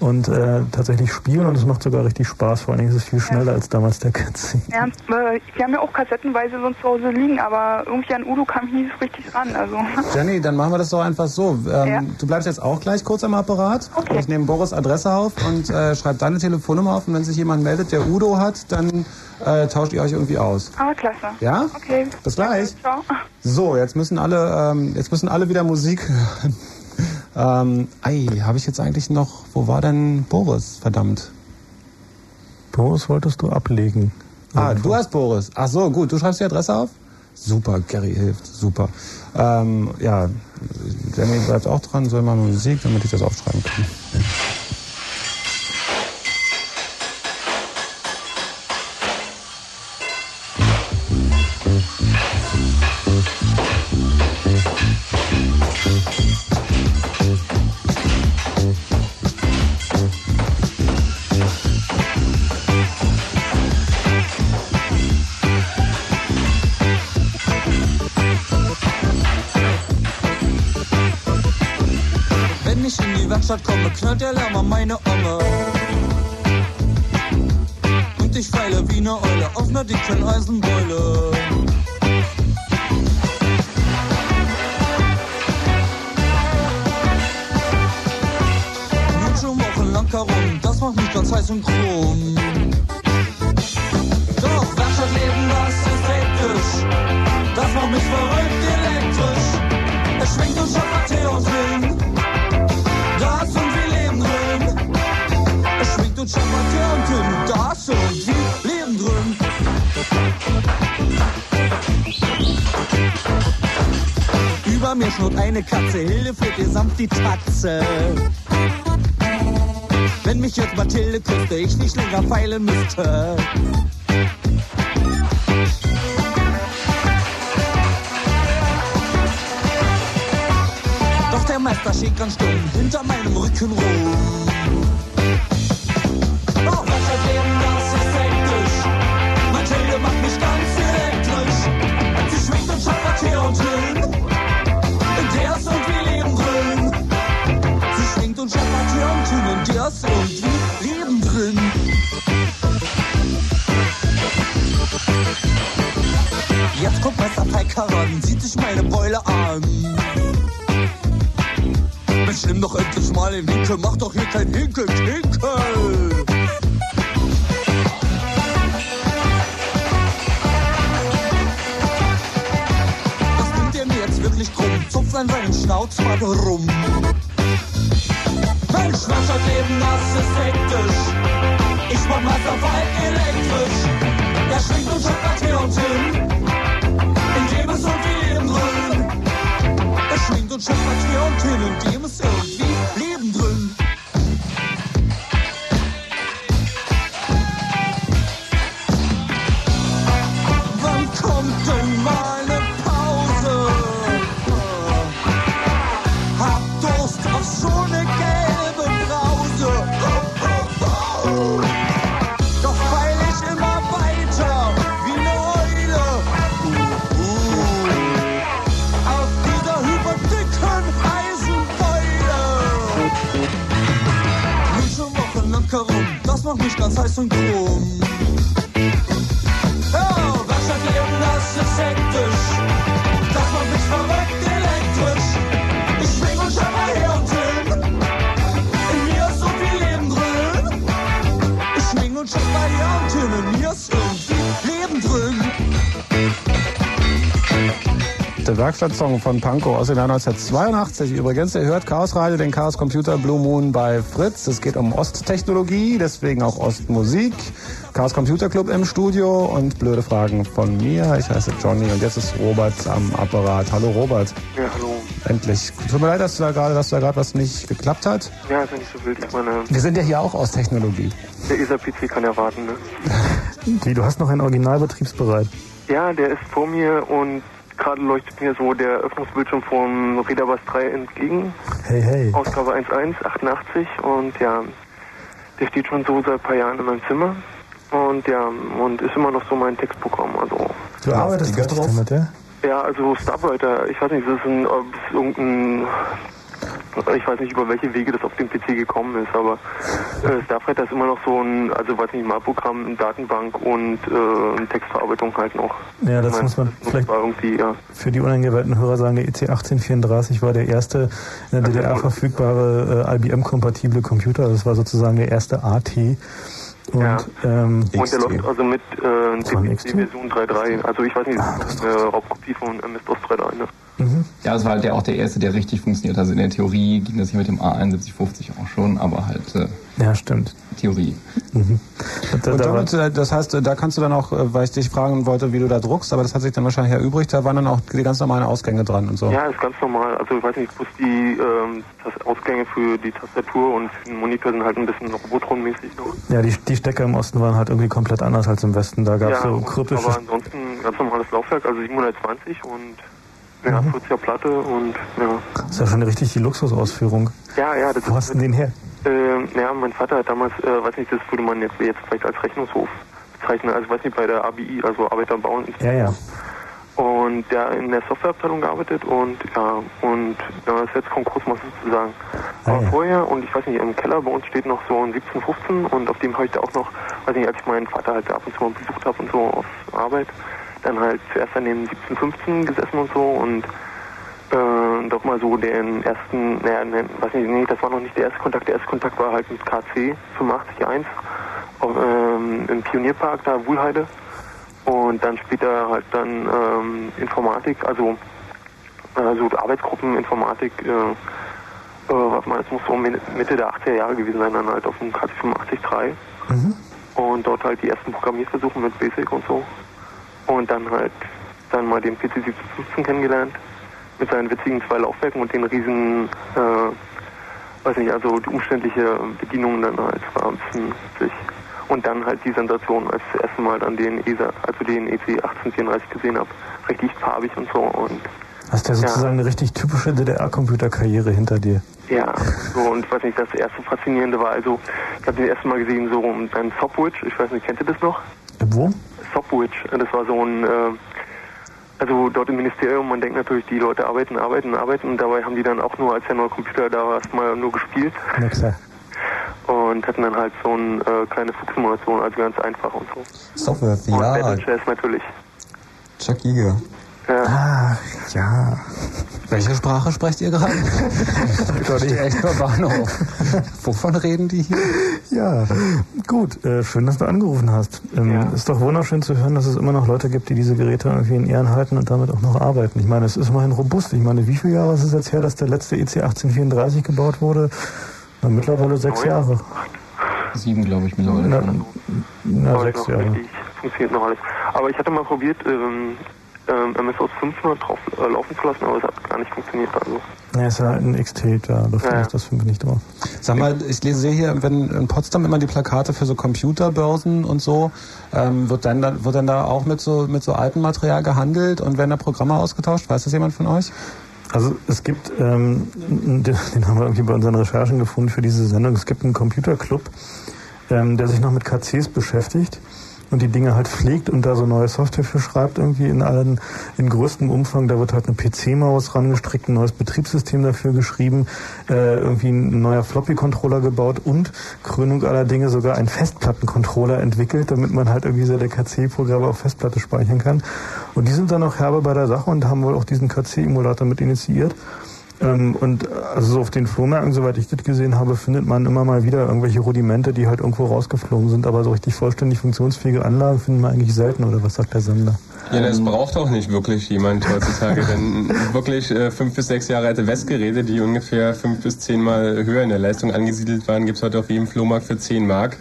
und äh, tatsächlich spielen und es macht sogar richtig Spaß. Vor allen Dingen ist es viel schneller als damals der KC. Ja, äh, wir haben ja auch kassettenweise sonst zu Hause liegen, aber irgendwie an Udo kam ich nie so richtig ran. Also. [LAUGHS] Jenny, dann machen wir das doch einfach so. Ähm, Ja. Du bleibst jetzt auch gleich kurz am Apparat. Ich nehme Boris Adresse auf und äh, schreibe deine Telefonnummer auf. Und wenn sich jemand meldet, der Udo hat, dann äh, tauscht ihr euch irgendwie aus. Ah, klasse. Ja? Okay. Bis gleich. Ciao. So, jetzt müssen alle, ähm, jetzt müssen alle wieder Musik hören. [LAUGHS] ähm, ei, habe ich jetzt eigentlich noch, wo war denn Boris? Verdammt. Boris wolltest du ablegen. Ah, du hast Boris. Ach so, gut. Du schreibst die Adresse auf? Super, Gary hilft. Super. Ähm, ja, Jenny bleibt auch dran. Soll mal Musik, damit ich das aufschreiben kann. Knallt der Lärm an meine Omme. Und ich feile wie ne Eule auf ner dicken Eisenbeule. Nun schon wochenlang herum, das macht mich ganz heiß und krumm. Doch Werkstattleben, das ist hektisch. Das macht mich verrückt elektrisch. Es schwingt schaffert her und hin. Schwingt und schaffert her und hin. Da ist und wir leben drin. Über mir schnurrt eine Katze, Hilde fehlt ihr samt die Tatze. Wenn mich jetzt Mathilde küsste, ich nicht länger feilen müsste. Doch der Meister steht ganz stumm hinter meinem Rücken rum. Jetzt kommt Meister Peiker ran, sieht sich meine Beule an. Mensch, nimm doch endlich mal den Winkel, mach doch hier kein Hinkel-Tinkel. Das nimmt er mir jetzt wirklich krumm, zupft an seinen Schnauzbart rum. Mensch, Wirtschaftsleben, das ist hektisch. Ich mach Wasserfall elektrisch. Er schwingt und schaffert her und hin. Er schwingt und schaffert her und hin. In Werkstattsong von Panko aus dem Jahr 1982. Übrigens, ihr hört Chaos Radio, den Chaos Computer Blue Moon bei Fritz. Es geht um Osttechnologie, deswegen auch Ostmusik. Chaos Computer Club im Studio und blöde Fragen von mir. Ich heiße Johnny und jetzt ist Robert am Apparat. Hallo Robert. Ja, hallo. Endlich. Tut mir leid, dass du da gerade, dass da gerade was nicht geklappt hat. Ja, ist ja nicht so wild. Ich meine, Wir sind ja hier auch aus Technologie. der ESA-PC kann ja warten, ne? [LAUGHS] Wie, du hast noch einen Originalbetriebsbereit. Ja, der ist vor mir und gerade leuchtet mir so der Öffnungsbildschirm von Readerbus 3 entgegen. Hey, hey. Ausgabe 1.1.88 und ja, der steht schon so seit ein paar Jahren in meinem Zimmer. Und ja, und ist immer noch so mein Textprogramm. Also Du arbeitest richtig damit, ja? Ja, also Starwriter, ich weiß nicht, das ist, ein, ob es irgendein, ich weiß nicht, über welche Wege das auf den PC gekommen ist, aber äh, Starwriter ist immer noch so ein, also weiß nicht, Malprogramm, eine Datenbank und äh, eine Textverarbeitung halt noch. Ja, das Ich muss man das vielleicht ja. für die uneingeweihten Hörer sagen, der EC 1834 war der erste in der DDR verfügbare äh, IBM-kompatible Computer. Das war sozusagen der erste AT. Und, Ja. ähm, Und der läuft also mit äh, Von CPC XT? Version 3.3. Also ich weiß nicht, Ah, das ist eine Raubkopie von MS-DOS 3.3. Ne? Ja, das war halt der, auch der erste, der richtig funktioniert. Also in der Theorie ging das hier mit dem A7150 auch schon, aber halt äh, ja, stimmt. Theorie. Mhm. Da, Und damit, äh, das heißt, äh, da kannst du dann auch, äh, weil ich dich fragen wollte, wie du da druckst, aber das hat sich dann wahrscheinlich erübrigt, da waren dann auch die ganz normalen Ausgänge dran und so. Ja, ist ganz normal. Also ich weiß nicht, bloß die ähm, Ausgänge für die Tastatur und für den Monitor sind halt ein bisschen Robotron-mäßig noch. ja, die, die Stecker im Osten waren halt irgendwie komplett anders als im Westen. Da gab es so kryptische. aber ansonsten ganz normales Laufwerk, also 720 und ja, Mhm. 40er Platte und ja. Das ist ja schon eine richtig die Luxusausführung. Ja, ja, das Wo hast du denn den her? Ähm, ja, mein Vater hat damals, äh, weiß nicht, das würde man jetzt, jetzt vielleicht als Rechnungshof bezeichnen, also weiß nicht, bei der ABI, also Arbeiterbau Ja, ja. und der in der Softwareabteilung gearbeitet und ja, und ja, ist jetzt Konkurs, muss ich sozusagen. Ah, Aber ja. vorher, und ich weiß nicht, im Keller bei uns steht noch so ein 1715 und auf dem habe ich da auch noch, weiß nicht, als ich meinen Vater halt ab und zu mal besucht habe und so auf Arbeit, dann halt zuerst an dem 1715 gesessen und so und äh, doch mal so den ersten, naja, ne, weiß nicht, nee, das war noch nicht der erste Kontakt, der erste Kontakt war halt mit KC 85.1 auf, ähm, im Pionierpark da Wuhlheide. Und dann später halt dann ähm, Informatik, also also Arbeitsgruppen Informatik, äh, äh, warte mal, das muss so Mi- Mitte der 80er Jahre gewesen sein, dann halt auf dem KC 85.3 und dort halt die ersten Programmierversuche mit Basic und so und dann halt dann mal den PC 1715 kennengelernt mit seinen witzigen zwei Laufwerken und den riesen, äh, weiß nicht, also die umständliche Bedienung dann halt war ein bisschen witzig. Und dann halt die Sensation, als ich das erste Mal dann den ESA, also den EC 1834 gesehen habe, richtig farbig und so und Hast ja sozusagen eine richtig typische DDR-Computerkarriere hinter dir. ja, so und weiß nicht, das erste Faszinierende war also, ich habe den ersten Mal gesehen so ein Sopwitch, ich weiß nicht, kennt ihr das noch? Wo? Sopwitch, das war so ein, äh, also dort im Ministerium, man denkt natürlich, die Leute arbeiten, arbeiten, arbeiten und dabei haben die dann auch nur, als der neue Computer da war, erstmal nur gespielt klar. und hatten dann halt so eine äh, kleine Flugsimulation, also ganz einfach und so. Software, Und ja. Battle Chess natürlich. Chuck Yeager. Ja. Ach, ja. Welche Sprache sprecht ihr gerade? ich stehe echt nur Bahnhof. Wovon reden die hier? Ja, gut. Äh, schön, dass du angerufen hast. Ähm, Ist doch wunderschön zu hören, dass es immer noch Leute gibt, die diese Geräte irgendwie in Ehren halten und damit auch noch arbeiten. Ich meine, es ist immerhin robust. Ich meine, wie viele Jahre ist es jetzt her, dass der letzte EC 1834 gebaut wurde? Na, mittlerweile sechs Jahre. Sieben, glaube ich, mittlerweile. Na, schon. na Aber sechs noch Jahre. richtig, funktioniert noch alles. Aber ich hatte mal probiert, ähm, ähm, MS-DOS 500 drauf äh, laufen zu lassen, aber es hat gar nicht funktioniert. Also. Ja, ist ja halt ein XT, da läuft Ja, ja. das 5 nicht drauf. Sag mal, ich lese sehe hier, wenn in Potsdam immer die Plakate für so Computerbörsen und so, ähm, wird dann da, wird dann da auch mit so mit so altem Material gehandelt und werden da Programme ausgetauscht? Weiß das jemand von euch? Also es gibt, ähm, den, den haben wir irgendwie bei unseren Recherchen gefunden für diese Sendung, es gibt einen Computerclub, ähm, der sich noch mit KCs beschäftigt und die Dinge halt pflegt und da so neue Software für schreibt irgendwie in allen, in größtem Umfang. Da wird halt eine PC-Maus rangestrickt, ein neues Betriebssystem dafür geschrieben, äh, irgendwie ein neuer Floppy-Controller gebaut und Krönung aller Dinge sogar ein Festplattencontroller entwickelt, damit man halt irgendwie seine KC-Programme auf Festplatte speichern kann. Und die sind dann auch herbe bei der Sache und haben wohl auch diesen KC-Emulator mit initiiert. Ähm, und also so auf den Flohmärkten, soweit ich das gesehen habe, findet man immer mal wieder irgendwelche Rudimente, die halt irgendwo rausgeflogen sind, aber so richtig vollständig funktionsfähige Anlagen finden wir eigentlich selten, oder was sagt der Sender? Ja, das braucht auch nicht wirklich jemand heutzutage, denn [LAUGHS] wirklich äh, fünf bis sechs Jahre alte Westgeräte, die ungefähr fünf bis zehnmal höher in der Leistung angesiedelt waren, gibt's heute auf jedem Flohmarkt für 10 Mark.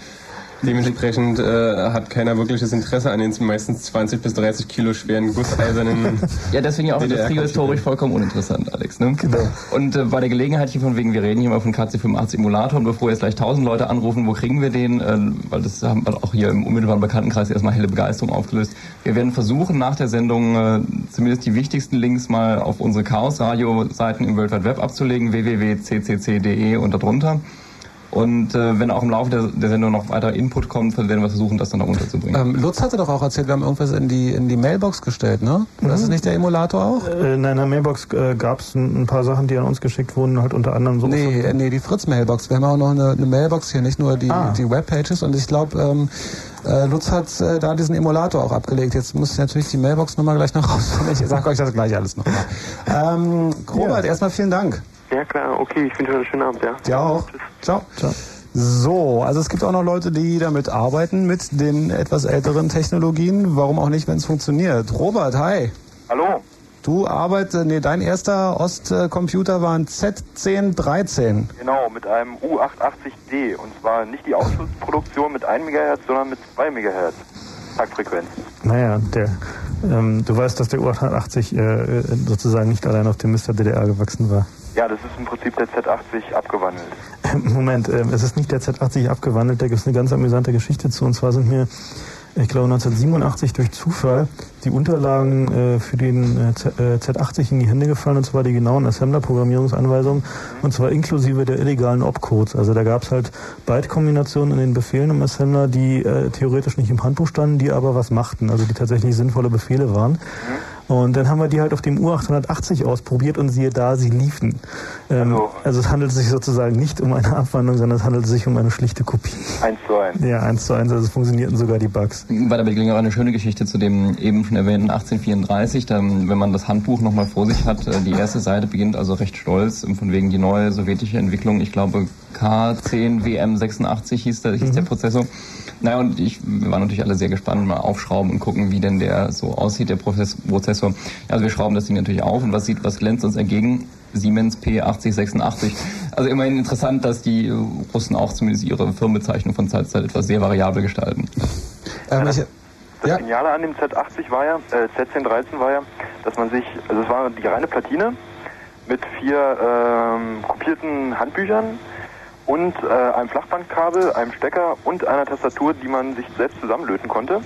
Dementsprechend äh, hat keiner wirkliches Interesse an den meistens 20 bis 30 Kilo schweren gusseisernen. [LAUGHS] Ja, deswegen auch industriehistorisch vollkommen uninteressant, Alex. Ne? Genau. Und äh, bei der Gelegenheit hier von wegen, wir reden hier mal von KC85 Emulator und bevor jetzt gleich tausend Leute anrufen, wo kriegen wir den? Äh, weil das haben wir auch hier im unmittelbaren Bekanntenkreis erstmal helle Begeisterung aufgelöst. Wir werden versuchen, nach der Sendung äh, zumindest die wichtigsten Links mal auf unsere Chaos-Radio-Seiten im World Wide Web abzulegen, www.ccc.de und darunter. Und äh, wenn auch im Laufe der, der Sendung noch weiter Input kommt, dann werden wir versuchen, das dann noch unterzubringen. Ähm, Lutz hatte doch auch erzählt, wir haben irgendwas in die, in die Mailbox gestellt, ne? Oder ist das nicht der Emulator auch? Äh, in einer Mailbox äh, gab es ein, ein paar Sachen, die an uns geschickt wurden, halt unter anderem so. Nee, äh, nee, die Fritz-Mailbox. Wir haben auch noch eine, eine Mailbox hier, nicht nur die, Ah. die Webpages. Und ich glaube, ähm, äh, Lutz hat äh, da diesen Emulator auch abgelegt. Jetzt muss ich natürlich die Mailbox-Nummer gleich noch rausfinden. Ich sag euch das gleich alles nochmal. Ähm, Robert, erstmal vielen Dank. Ja klar, okay, ich wünsche euch einen schönen Abend, ja. Dir auch. Ciao. So, also es gibt auch noch Leute, die damit arbeiten, mit den etwas älteren Technologien. Warum auch nicht, wenn es funktioniert? Robert, hi. Hallo. Du arbeitest, nee, dein erster Ostcomputer war ein Z1013. Genau, mit einem U880D. Und zwar nicht die Ausschlussproduktion mit 1 MHz, sondern mit 2 MHz Taktfrequenz. Naja, der, ähm, du weißt, dass der U880 äh, sozusagen nicht allein auf dem Mr. DDR gewachsen war. Ja, das ist im Prinzip der Z80 abgewandelt. [LAUGHS] Moment, ähm, es ist nicht der Z80 abgewandelt, da gibt es eine ganz amüsante Geschichte zu. Und zwar sind mir, ich glaube 1987 durch Zufall die Unterlagen äh, für den äh, Z, äh, Z80 in die Hände gefallen, und zwar die genauen Assembler-Programmierungsanweisungen, und zwar inklusive der illegalen Opcodes. Also da gab es halt Byte-Kombinationen in den Befehlen im Assembler, die äh, theoretisch nicht im Handbuch standen, die aber was machten, also die tatsächlich sinnvolle Befehle waren. Und dann haben wir die halt auf dem U880 ausprobiert und siehe da, sie liefen. Ähm, also es handelt sich sozusagen nicht um eine Abwandlung, sondern es handelt sich um eine schlichte Kopie. 1 zu 1. Ja, eins zu eins, also es funktionierten sogar die Bugs. Bei der Beglegung auch eine schöne Geschichte zu dem eben schon erwähnten 1834. Da, wenn man das Handbuch nochmal vor sich hat, äh, die erste Seite beginnt also recht stolz, ähm, von wegen die neue sowjetische Entwicklung. Ich glaube K10WM86 hieß der, hieß der Prozessor. Naja, und ich, wir waren natürlich alle sehr gespannt, mal aufschrauben und gucken, wie denn der so aussieht, der Prozess, Prozessor. Ja, also wir schrauben das Ding natürlich auf und was sieht, was glänzt uns entgegen? Siemens P8086. Also immerhin interessant, dass die Russen auch zumindest ihre Firmenbezeichnung von Zeit zu Zeit etwas sehr variabel gestalten. Ähm, ich, Das Geniale an dem Z80 war ja, äh, Z1013 war ja, dass man sich, also es war die reine Platine mit vier ähm, kopierten Handbüchern und äh, einem Flachbandkabel, einem Stecker und einer Tastatur, die man sich selbst zusammenlöten konnte.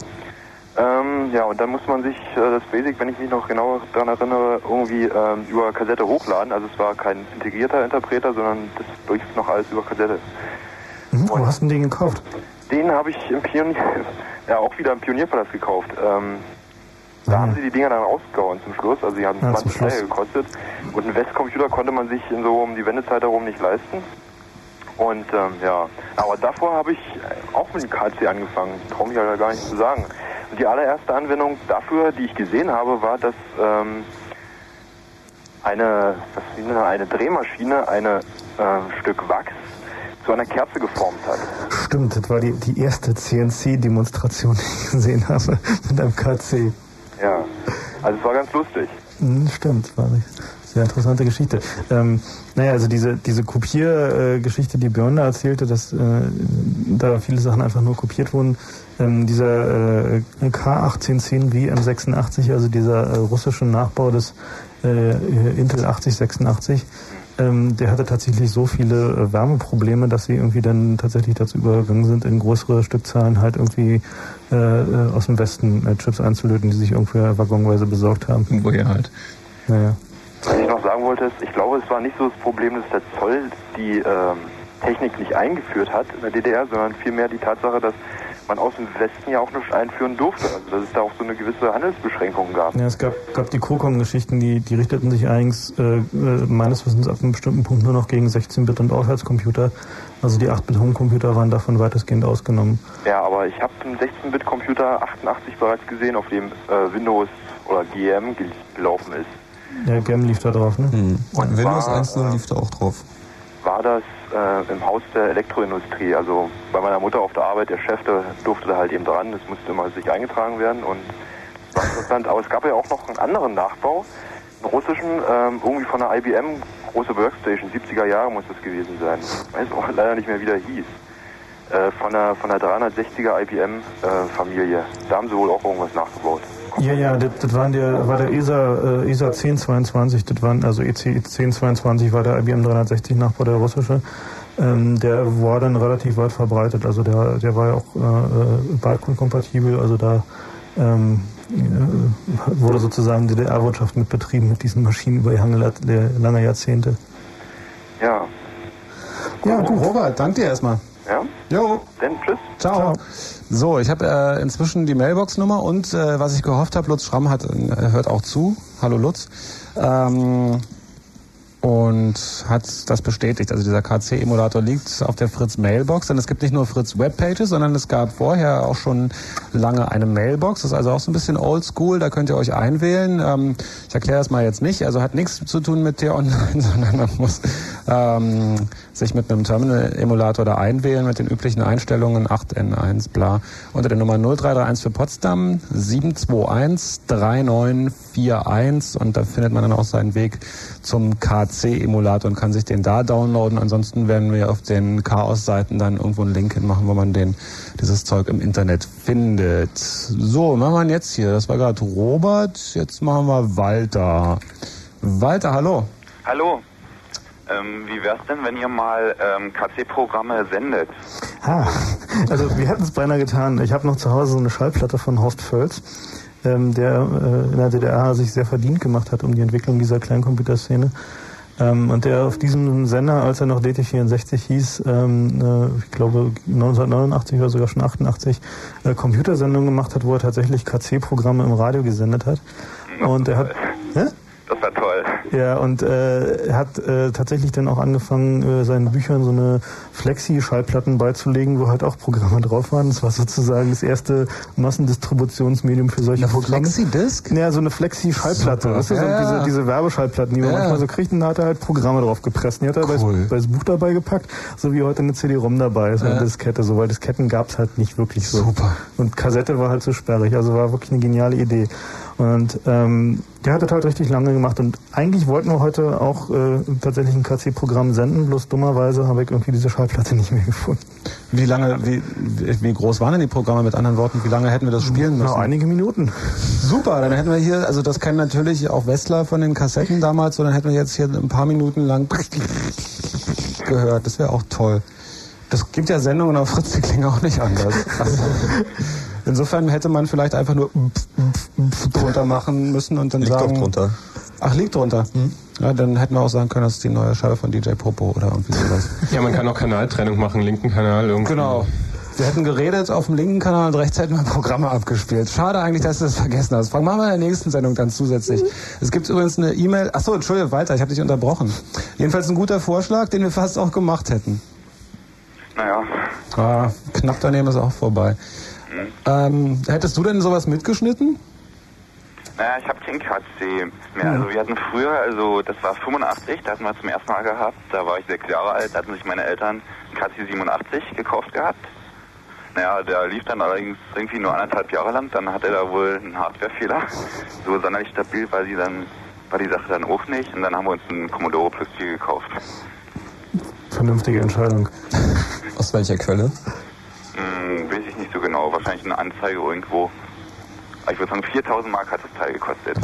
Ähm, ja, und dann musste man sich äh, das Basic, wenn ich mich noch genau daran erinnere, irgendwie ähm, über Kassette hochladen. Also es war kein integrierter Interpreter, sondern das lief noch alles über Kassette. Mhm, wo hast du den gekauft? Den habe ich im Pionier, [LAUGHS] ja auch wieder im Pionierpalast gekauft. Ähm, da haben sie die Dinger dann rausgehauen zum Schluss. Also die haben zum 20 Teile Schluss. gekostet. Und einen Westcomputer konnte man sich in so um die Wendezeit herum nicht leisten. Und ähm, ja, aber davor habe ich auch mit dem KC angefangen. Traue mich ja gar nicht zu sagen. Die allererste Anwendung dafür, die ich gesehen habe, war, dass ähm, eine, was eine Drehmaschine eine äh, Stück Wachs zu einer Kerze geformt hat. Stimmt, das war die, die erste CNC-Demonstration, die ich gesehen habe [LAUGHS] mit einem KC. Ja, also es war ganz lustig. Hm, Stimmt, war eine sehr interessante Geschichte. Ähm, naja, also diese, diese Kopiergeschichte, die Björn da erzählte, dass äh, da viele Sachen einfach nur kopiert wurden. Ähm, dieser äh, K1810 WM86, also dieser äh, russische Nachbau des äh, Intel 8086, ähm, der hatte tatsächlich so viele äh, Wärmeprobleme, dass sie irgendwie dann tatsächlich dazu übergegangen sind, in größere Stückzahlen halt irgendwie äh, äh, aus dem Westen äh, Chips einzulöten, die sich irgendwer waggonweise besorgt haben. Woher halt. Naja. Was ich noch sagen wollte, ist, ich glaube, es war nicht so das Problem, dass der Zoll die ähm, Technik nicht eingeführt hat in der DDR, sondern vielmehr die Tatsache, dass man aus dem Westen ja auch nichts einführen durfte. Also dass es da auch so eine gewisse Handelsbeschränkung gab. Ja, es gab, gab die COCOM-Geschichten, die, die richteten sich eigentlich äh, äh, meines Wissens ab einem bestimmten Punkt nur noch gegen 16-Bit und Aufwärtscomputer. Also die 8-Bit-Home-Computer waren davon weitestgehend ausgenommen. Ja, aber ich habe einen 16-Bit-Computer 88 bereits gesehen, auf dem äh, Windows oder GM gel- gelaufen ist. Ja, Gem lief da drauf, ne? Und Windows war, 1.0 lief da auch drauf. war das äh, im Haus der Elektroindustrie. Also bei meiner Mutter auf der Arbeit, der Chef, der durfte da halt eben dran. Das musste immer sich eingetragen werden und war interessant. Aber es gab ja auch noch einen anderen Nachbau, einen russischen, ähm, irgendwie von der IBM, große Workstation, 70er Jahre muss das gewesen sein. Ich weiß auch leider nicht mehr, wie der hieß. Äh, von der, von der 360er IBM-Familie. da haben sie wohl auch irgendwas nachgebaut. Ja, ja, das, das waren der, war der ESA, äh, ESA 1022, das waren, also EC 1022 war der IBM 360 Nachbau, der russische. Ähm, der war dann relativ weit verbreitet, also der, der war ja auch äh, äh, balkonkompatibel, also da ähm, äh, wurde sozusagen DDR-Wirtschaft mit betrieben mit diesen Maschinen über lange, Jahrzehnte. Ja. Ja, gut. Robert, danke dir erstmal. Ja? Jo. Dann tschüss. Ciao. So, ich habe äh, inzwischen die Mailbox-Nummer und äh, was ich gehofft habe, Lutz Schramm hat, äh, hört auch zu. Hallo Lutz. Ähm, und hat das bestätigt. Also dieser KC-Emulator liegt auf der Fritz Mailbox, denn es gibt nicht nur Fritz Webpages, sondern es gab vorher auch schon lange eine Mailbox. Das ist also auch so ein bisschen oldschool, da könnt ihr euch einwählen. Ähm, ich erkläre das mal jetzt nicht, also hat nichts zu tun mit T-Online, [LAUGHS] sondern man muss ähm, sich mit einem Terminal-Emulator da einwählen mit den üblichen Einstellungen 8N1, bla, unter der Nummer 0331 für Potsdam 721 3941 und da findet man dann auch seinen Weg zum KC-Emulator und kann sich den da downloaden. Ansonsten werden wir auf den Chaos-Seiten dann irgendwo einen Link hinmachen, wo man den, dieses Zeug im Internet findet. So, machen wir jetzt hier. Das war gerade Robert. Jetzt machen wir Walter. Walter, hallo. Hallo. Ähm, wie wär's denn, wenn ihr mal ähm, KC-Programme sendet? Ha, also wir hätten es beinahe getan. Ich habe noch zu Hause so eine Schallplatte von Horst Völz, ähm, der äh, in der DDR sich sehr verdient gemacht hat um die Entwicklung dieser Kleincomputerszene. Ähm, und der auf diesem Sender, als er noch DT64 hieß, ähm, äh, ich glaube 1989 oder sogar schon 88, äh, Computersendungen gemacht hat, wo er tatsächlich KC-Programme im Radio gesendet hat. Und er hat... Hä? Das war toll. Ja, und äh, er hat äh, tatsächlich dann auch angefangen, äh, seinen Büchern so eine Flexi-Schallplatten beizulegen, wo halt auch Programme [LAUGHS] drauf waren. Das war sozusagen das erste Massendistributionsmedium für solche Eine Programme. Flexi-Disk? Ja, so eine Flexi-Schallplatte. Weißt du, Ja, diese, diese Werbeschallplatten, die man Ja. manchmal so kriegt, und da hat er halt Programme drauf gepresst. Die hat er bei, bei das Buch dabei gepackt, so wie heute eine CD-ROM dabei ist, Ja. eine Diskette, so, weil Disketten gab's halt nicht wirklich so. Super. Und Kassette war halt so sperrig, also war wirklich eine geniale Idee. Und ähm, der hat das halt richtig lange gemacht und eigentlich wollten wir heute auch äh, tatsächlich ein KC-Programm senden, bloß dummerweise habe ich irgendwie diese Schallplatte [LAUGHS] nicht mehr gefunden. Wie lange, wie, wie groß waren denn die Programme mit anderen Worten? Wie lange hätten wir das spielen müssen? Na, einige Minuten. Super, dann hätten wir hier, also das kennen natürlich auch Westler von den Kassetten damals, so dann hätten wir jetzt hier ein paar Minuten lang [LAUGHS] gehört. Das wäre auch toll. Das gibt ja Sendungen auf Fritz, die klingen auch nicht anders. Also, [LAUGHS] insofern hätte man vielleicht einfach nur drunter machen müssen und dann Liegt sagen... doch drunter. Ach, liegt drunter. Ja, dann hätten wir auch sagen können, das ist die neue Scheibe von DJ Popo oder irgendwie sowas. Ja, man kann auch Kanaltrennung machen, linken Kanal irgendwie. Genau. Wir hätten geredet auf dem linken Kanal und rechts hätten wir Programme abgespielt. Schade eigentlich, dass du das vergessen hast. Frank, machen wir in der nächsten Sendung dann zusätzlich. Es gibt übrigens eine E-Mail. Achso, Entschuldige, Walter, ich habe dich unterbrochen. Jedenfalls ein guter Vorschlag, den wir fast auch gemacht hätten. Naja. Ah, knapp daneben ist auch vorbei. Ähm, hättest du denn sowas mitgeschnitten? Naja, ich habe kein KC mehr. Also wir hatten früher, also das war 85, da hatten wir zum ersten Mal gehabt. Da war ich sechs Jahre alt, da hatten sich meine Eltern einen KC 87 gekauft gehabt. Naja, der lief dann allerdings irgendwie nur anderthalb Jahre lang. Dann hatte er da wohl einen Hardwarefehler. [LAUGHS] So sonderlich stabil war sie dann, war die Sache dann auch nicht. Und dann haben wir uns einen Commodore Plus 4 gekauft. Vernünftige Entscheidung. Aus welcher Quelle? Hm, weiß ich nicht so genau. Wahrscheinlich eine Anzeige irgendwo. Aber ich würde sagen, 4000 Mark hat das Teil gekostet.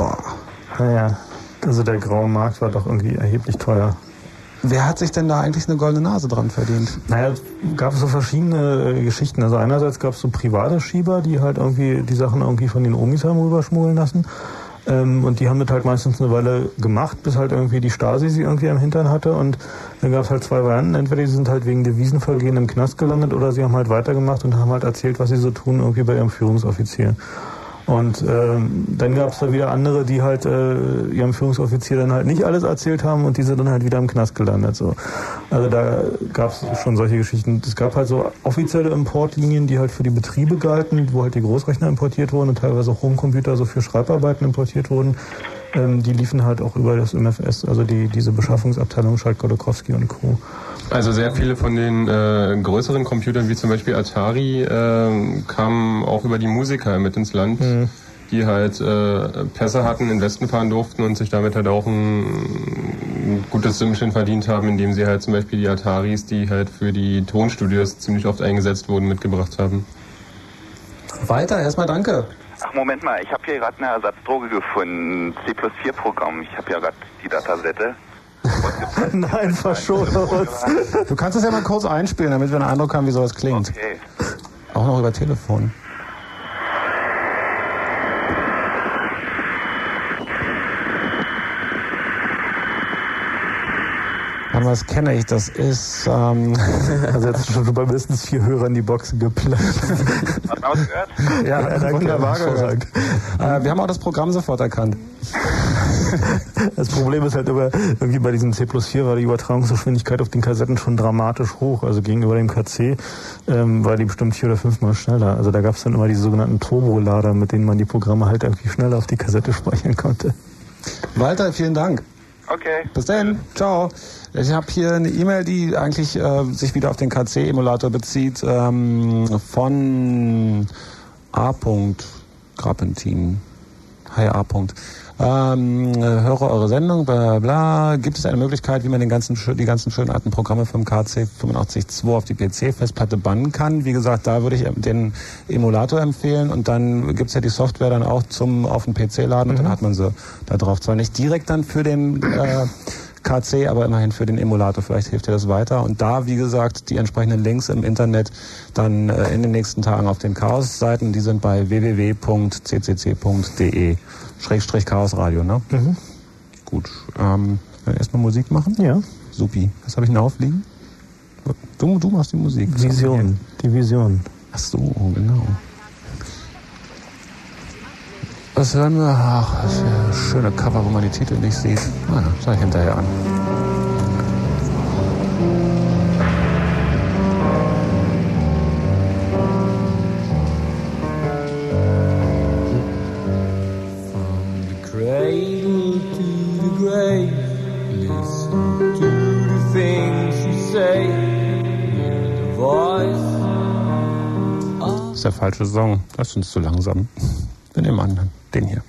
Naja, also der graue Markt war doch irgendwie erheblich teuer. Wer hat sich denn da eigentlich eine goldene Nase dran verdient? Naja, es gab so verschiedene äh, Geschichten. Also einerseits gab es so private Schieber, die halt irgendwie die Sachen irgendwie von den Omis haben rüberschmuggeln lassen. Ähm, und die haben das halt meistens eine Weile gemacht, bis halt irgendwie die Stasi sie irgendwie am Hintern hatte. Und dann gab es halt zwei Varianten. Entweder sie sind halt wegen Devisenvergehen im Knast gelandet oder sie haben halt weitergemacht und haben halt erzählt, was sie so tun, irgendwie bei ihrem Führungsoffizier. Und ähm, dann gab es da wieder andere, die halt äh, ihrem Führungsoffizier dann halt nicht alles erzählt haben und diese dann halt wieder im Knast gelandet. So. Also da gab es schon solche Geschichten. Es gab halt so offizielle Importlinien, die halt für die Betriebe galten, wo halt die Großrechner importiert wurden und teilweise auch Homecomputer so für Schreibarbeiten importiert wurden. Ähm, die liefen halt auch über das MFS, also die, diese Beschaffungsabteilung Schalk-Golokowski und Co. Also sehr viele von den äh, größeren Computern, wie zum Beispiel Atari, äh, kamen auch über die Musiker mit ins Land. Mhm. die halt äh, Pässe hatten, in den Westen fahren durften und sich damit halt auch ein, ein gutes Sümmchen verdient haben, indem sie halt zum Beispiel die Ataris, die halt für die Tonstudios ziemlich oft eingesetzt wurden, mitgebracht haben. Weiter, erstmal danke. Ach, Moment mal, ich habe hier gerade eine Ersatzdroge gefunden. C plus 4 Programm. Ich habe ja gerade die Datasette. [LAUGHS] Nein, verschont uns. Du kannst es ja mal kurz einspielen, damit wir einen Eindruck haben, wie sowas klingt. Okay. Auch noch über Telefon. Das kenne ich. Das ist. Ähm [LAUGHS] Also jetzt schon bei mindestens vier Hörern die Boxen geplant. Hast du mal was gehört? ja, [LAUGHS] Ja, danke, wunderbar hervorragend. Äh, wir haben auch das Programm sofort erkannt. [LAUGHS] Das Problem ist halt immer, irgendwie bei diesem C plus 4 war die Übertragungsgeschwindigkeit auf den Kassetten schon dramatisch hoch. Also gegenüber dem KC ähm, war die bestimmt vier oder fünfmal schneller. Also da gab es dann immer diese sogenannten Turbolader, mit denen man die Programme halt irgendwie schneller auf die Kassette speichern konnte. Walter, vielen Dank. Okay. Bis dann. Ciao. Ich habe hier eine E-Mail, die eigentlich äh, sich wieder auf den KC-Emulator bezieht, ähm, von A. Grappentin. Hi A. Ähm, höre eure Sendung, bla bla. Gibt es eine Möglichkeit, wie man den ganzen, die ganzen schönen alten Programme vom KC 85.2 auf die PC-Festplatte bannen kann? Wie gesagt, da würde ich den Emulator empfehlen und dann gibt's ja die Software dann auch zum auf den PC laden und dann hat man sie da drauf. Zwar nicht direkt dann für den äh, KC, aber immerhin für den Emulator. Vielleicht hilft dir das weiter. Und da, wie gesagt, die entsprechenden Links im Internet dann äh, in den nächsten Tagen auf den Chaos-Seiten. Die sind bei www.ccc.de. Schrägstrich Chaos Radio, ne? Mhm. Gut. Ähm, erstmal Musik machen? Ja. Supi. Was habe ich denn aufliegen? Du, du machst die Musik. Was Vision, die Vision. Ach so, genau. Was hören wir? Ach, das ist ja eine schöne Cover, wo man die Titel nicht sieht. Ah, ja, schau ich hinterher an. Der falsche Song. Das ist uns zu langsam. Wir nehmen an, den hier.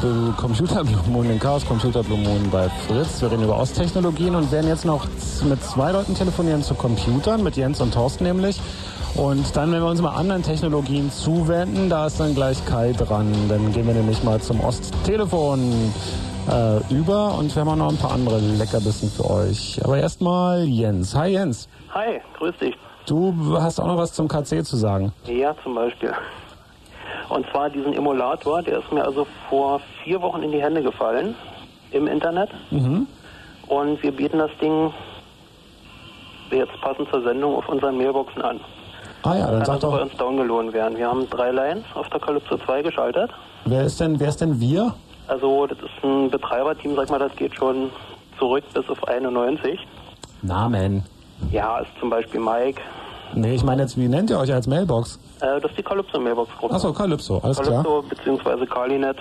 Computer Blue Moon, den Chaos Computer Blue Moon bei Fritz. Wir reden über Osttechnologien und werden jetzt noch mit zwei Leuten telefonieren zu Computern, mit Jens und Thorsten nämlich. Und dann, wenn wir uns mal anderen Technologien zuwenden, da ist dann gleich Kai dran. Dann gehen wir nämlich mal zum Osttelefon äh, über und wir haben auch noch ein paar andere Leckerbissen für euch. Aber erstmal Jens. Hi Jens. Hi, grüß dich. Du hast auch noch was zum KC zu sagen. Ja, zum Beispiel. Und zwar diesen Emulator, der ist mir also vor vier Wochen in die Hände gefallen im Internet. Mhm. Und wir bieten das Ding jetzt passend zur Sendung auf unseren Mailboxen an. Ah ja, dann Kann sag also bei doch, uns downgeloaden werden. Wir haben drei Lines auf der Calypso 2 geschaltet. wer ist denn, wer ist denn wir? Also das ist ein Betreiberteam, sag mal, das geht schon zurück bis auf 91. Namen. Ja, ist zum Beispiel Mike. Nee, ich meine jetzt, wie nennt ihr euch als Mailbox? Äh, das ist die Calypso-Mailbox-Gruppe. Achso, Calypso, alles klar. Calypso bzw. Kalinet.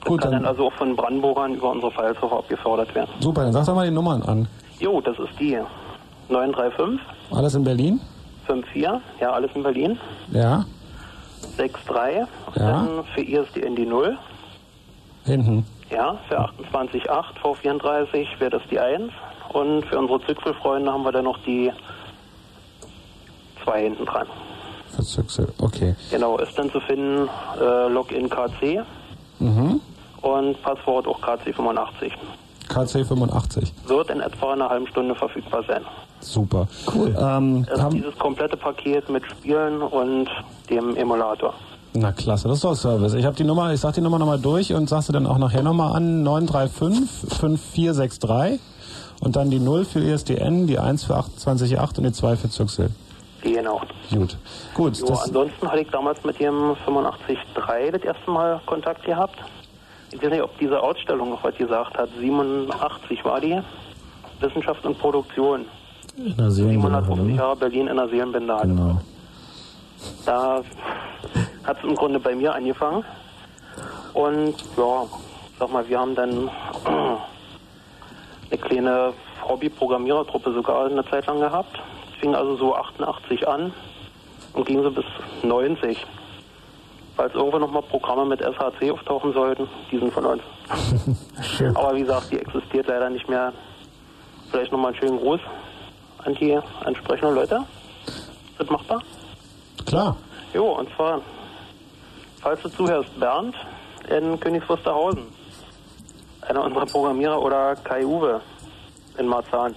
Das Gut, kann dann- dann also auch von Brandenburgern über unsere Fileserver abgefordert werden. Super, dann sag doch mal die Nummern an. Jo, das ist die 935 Alles in Berlin? 54, ja, alles in Berlin. Ja. 63, Ja. dann für ISDN die 0. Hinten. Ja, für 28.8 V34 wäre das die 1. Und für unsere Zügselfreunde haben wir dann noch die 2 hinten dran. Verzüchsel, okay. Genau, ist dann zu finden äh, Login KC Mhm. und Passwort auch KC85. KC 85. Wird in etwa einer halben Stunde verfügbar sein. Super. Cool. Ähm, Das ist dieses komplette Paket mit Spielen und dem Emulator. na klasse, das ist doch Service. Ich habe die Nummer, ich sag die Nummer nochmal durch und sag sie dann auch nachher nochmal an. 935 5463 und dann die 0 für ISDN, die 1 für 288 und die 2 für Züchsel. Genau. Gut. Gut, Jo, ansonsten hatte ich damals mit dem 85.3 das erste Mal Kontakt gehabt. Ich weiß nicht, ob diese Ausstellung noch was gesagt hat. 87 war die. Wissenschaft und Produktion. In der Seelenbinde, 750 ne? Jahre Berlin in der Seelenbinde. Genau. Da hat es im Grunde bei mir angefangen. Und ja, sag mal, wir haben dann [CLEARS THROAT] eine kleine Hobby-Programmierertruppe sogar eine Zeit lang gehabt. Fing also so 88 an und ging so bis 90. Falls irgendwann nochmal Programme mit SHC auftauchen sollten, die sind von uns. [LAUGHS] Aber wie gesagt, die existiert leider nicht mehr. Vielleicht nochmal einen schönen Gruß an die entsprechenden Leute. Ist das machbar? Klar. Jo, und zwar, falls du zuhörst, Bernd in Königs Wusterhausen. Einer unserer Programmierer oder Kai Uwe in Marzahn.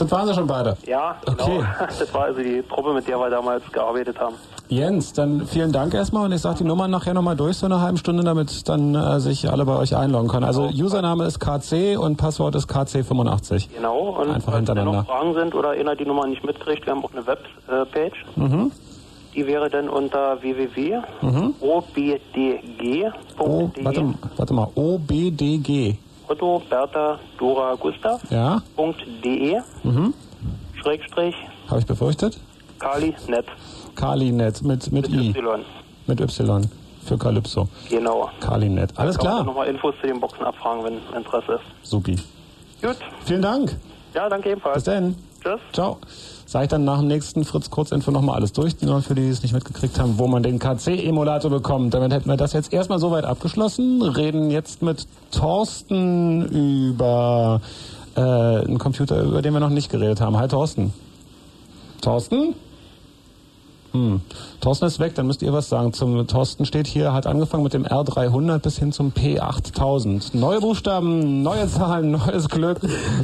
Das waren sie schon beide. Ja, genau. Okay. [LAUGHS] Das war also die Truppe, mit der wir damals gearbeitet haben. Jens, dann vielen Dank erstmal und ich sag die Nummer nachher nochmal durch, so eine halben Stunde, damit dann äh, sich alle bei euch einloggen können. Also Username ist KC und Passwort ist KC85. Genau. Und Einfach hintereinander. noch Fragen sind oder einer die Nummer nicht mitkriegt, wir haben auch eine Webpage. Mhm. Die wäre dann unter Mhm. www.obdg.de. Warte, warte mal, OBDG. Otto, Bertha, Dora, Gustav. Ja? .de Mhm. Schrägstrich Habe ich befürchtet? Kali Net. Kalinet mit, mit, I. Y. Mit Y. Für Calypso. Genau. Kalinet. Alles Kann man klar. Nochmal Infos zu den Boxen abfragen, wenn Interesse ist. Supi. Gut. Vielen Dank. Ja, danke ebenfalls. Bis dann. Tschüss. Ciao. Sag ich dann nach dem nächsten Fritz Kurzinfo nochmal alles durch, für die, die es nicht mitgekriegt haben, wo man den KC-Emulator bekommt. Damit hätten wir das jetzt erstmal soweit abgeschlossen. Reden jetzt mit Thorsten über äh, einen Computer, über den wir noch nicht geredet haben. Hi Thorsten. Thorsten? Hm. Thorsten ist weg, dann müsst ihr was sagen. Zum Thorsten steht hier, hat angefangen mit dem R300 bis hin zum P8000. Neue Buchstaben, neue Zahlen, [LAUGHS] neues Glück.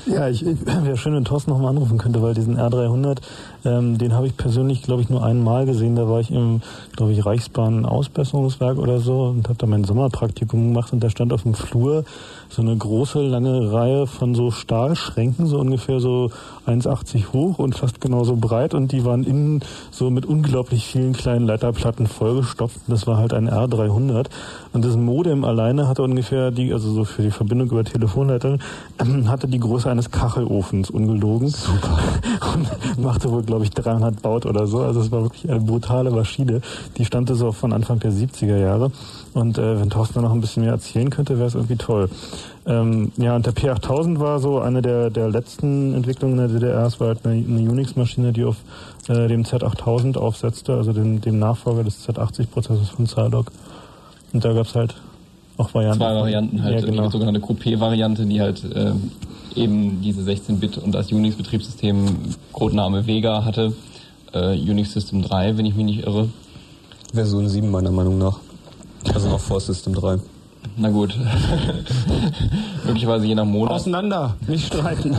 Ja, ich, ich wäre schön, wenn Thorsten nochmal anrufen könnte, weil diesen R300, ähm, den habe ich persönlich, glaube ich, nur einmal gesehen. Da war ich im, glaube ich, Reichsbahn-Ausbesserungswerk oder so und habe da mein Sommerpraktikum gemacht und da stand auf dem Flur so eine große, lange Reihe von so Stahlschränken, so ungefähr so 1,80 hoch und fast genauso breit und die waren innen so mit unglaublich vielen kleinen Leiterplatten vollgestopft. Das war halt ein R300 und das Modem alleine hatte ungefähr die, also so für die Verbindung über Telefonleitung, ähm, hatte die Größe eines Kachelofens, ungelogen. Super. [LAUGHS] Und machte wohl, glaube ich, 300 Baut oder so. Also es war wirklich eine brutale Maschine. Die stammte so von Anfang der 70er Jahre. Und äh, wenn Thorsten noch ein bisschen mehr erzählen könnte, wäre es irgendwie toll. Ähm, ja, und der P8000 war so eine der, der letzten Entwicklungen in der DDR. Es war halt eine, eine Unix-Maschine, die auf äh, dem Z8000 aufsetzte, also dem, dem Nachfolger des Z80-Prozessors von Zardog. Und da gab's halt auch Varianten. Zwei Varianten halt, Ja, genau. die sogenannte Coupé-Variante, die halt ähm, eben diese 16-Bit und das Unix-Betriebssystem Codename Vega hatte. Äh, Unix System 3, wenn ich mich nicht irre. Version 7 meiner Meinung nach. Also noch vor System 3. Na gut. [LAUGHS] Möglicherweise je nach Monat. Auseinander, nicht streiten.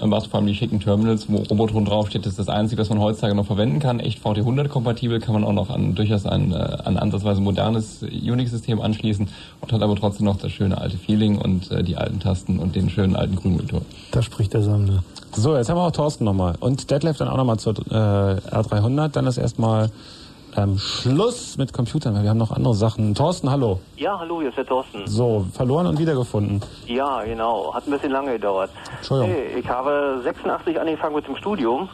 Dann warst du vor allem die schicken Terminals, wo Robotron draufsteht. Das ist das Einzige, was man heutzutage noch verwenden kann. Echt VT100-kompatibel kann man auch noch an durchaus ein, äh, ein ansatzweise modernes Unix-System anschließen und hat aber trotzdem noch das schöne alte Feeling und äh, die alten Tasten und den schönen alten Grünmonitor. Da spricht der Sammler. So, jetzt haben wir auch Thorsten nochmal. Und Detlef dann auch nochmal zur äh, R300. Dann ist erstmal ähm, Schluss mit Computern, weil wir haben noch andere Sachen. Thorsten, hallo. Ja, hallo, hier ist der Thorsten. So, verloren und wiedergefunden. Ja, genau. Hat ein bisschen lange gedauert. Entschuldigung. Hey, ich habe 86 angefangen mit dem Studium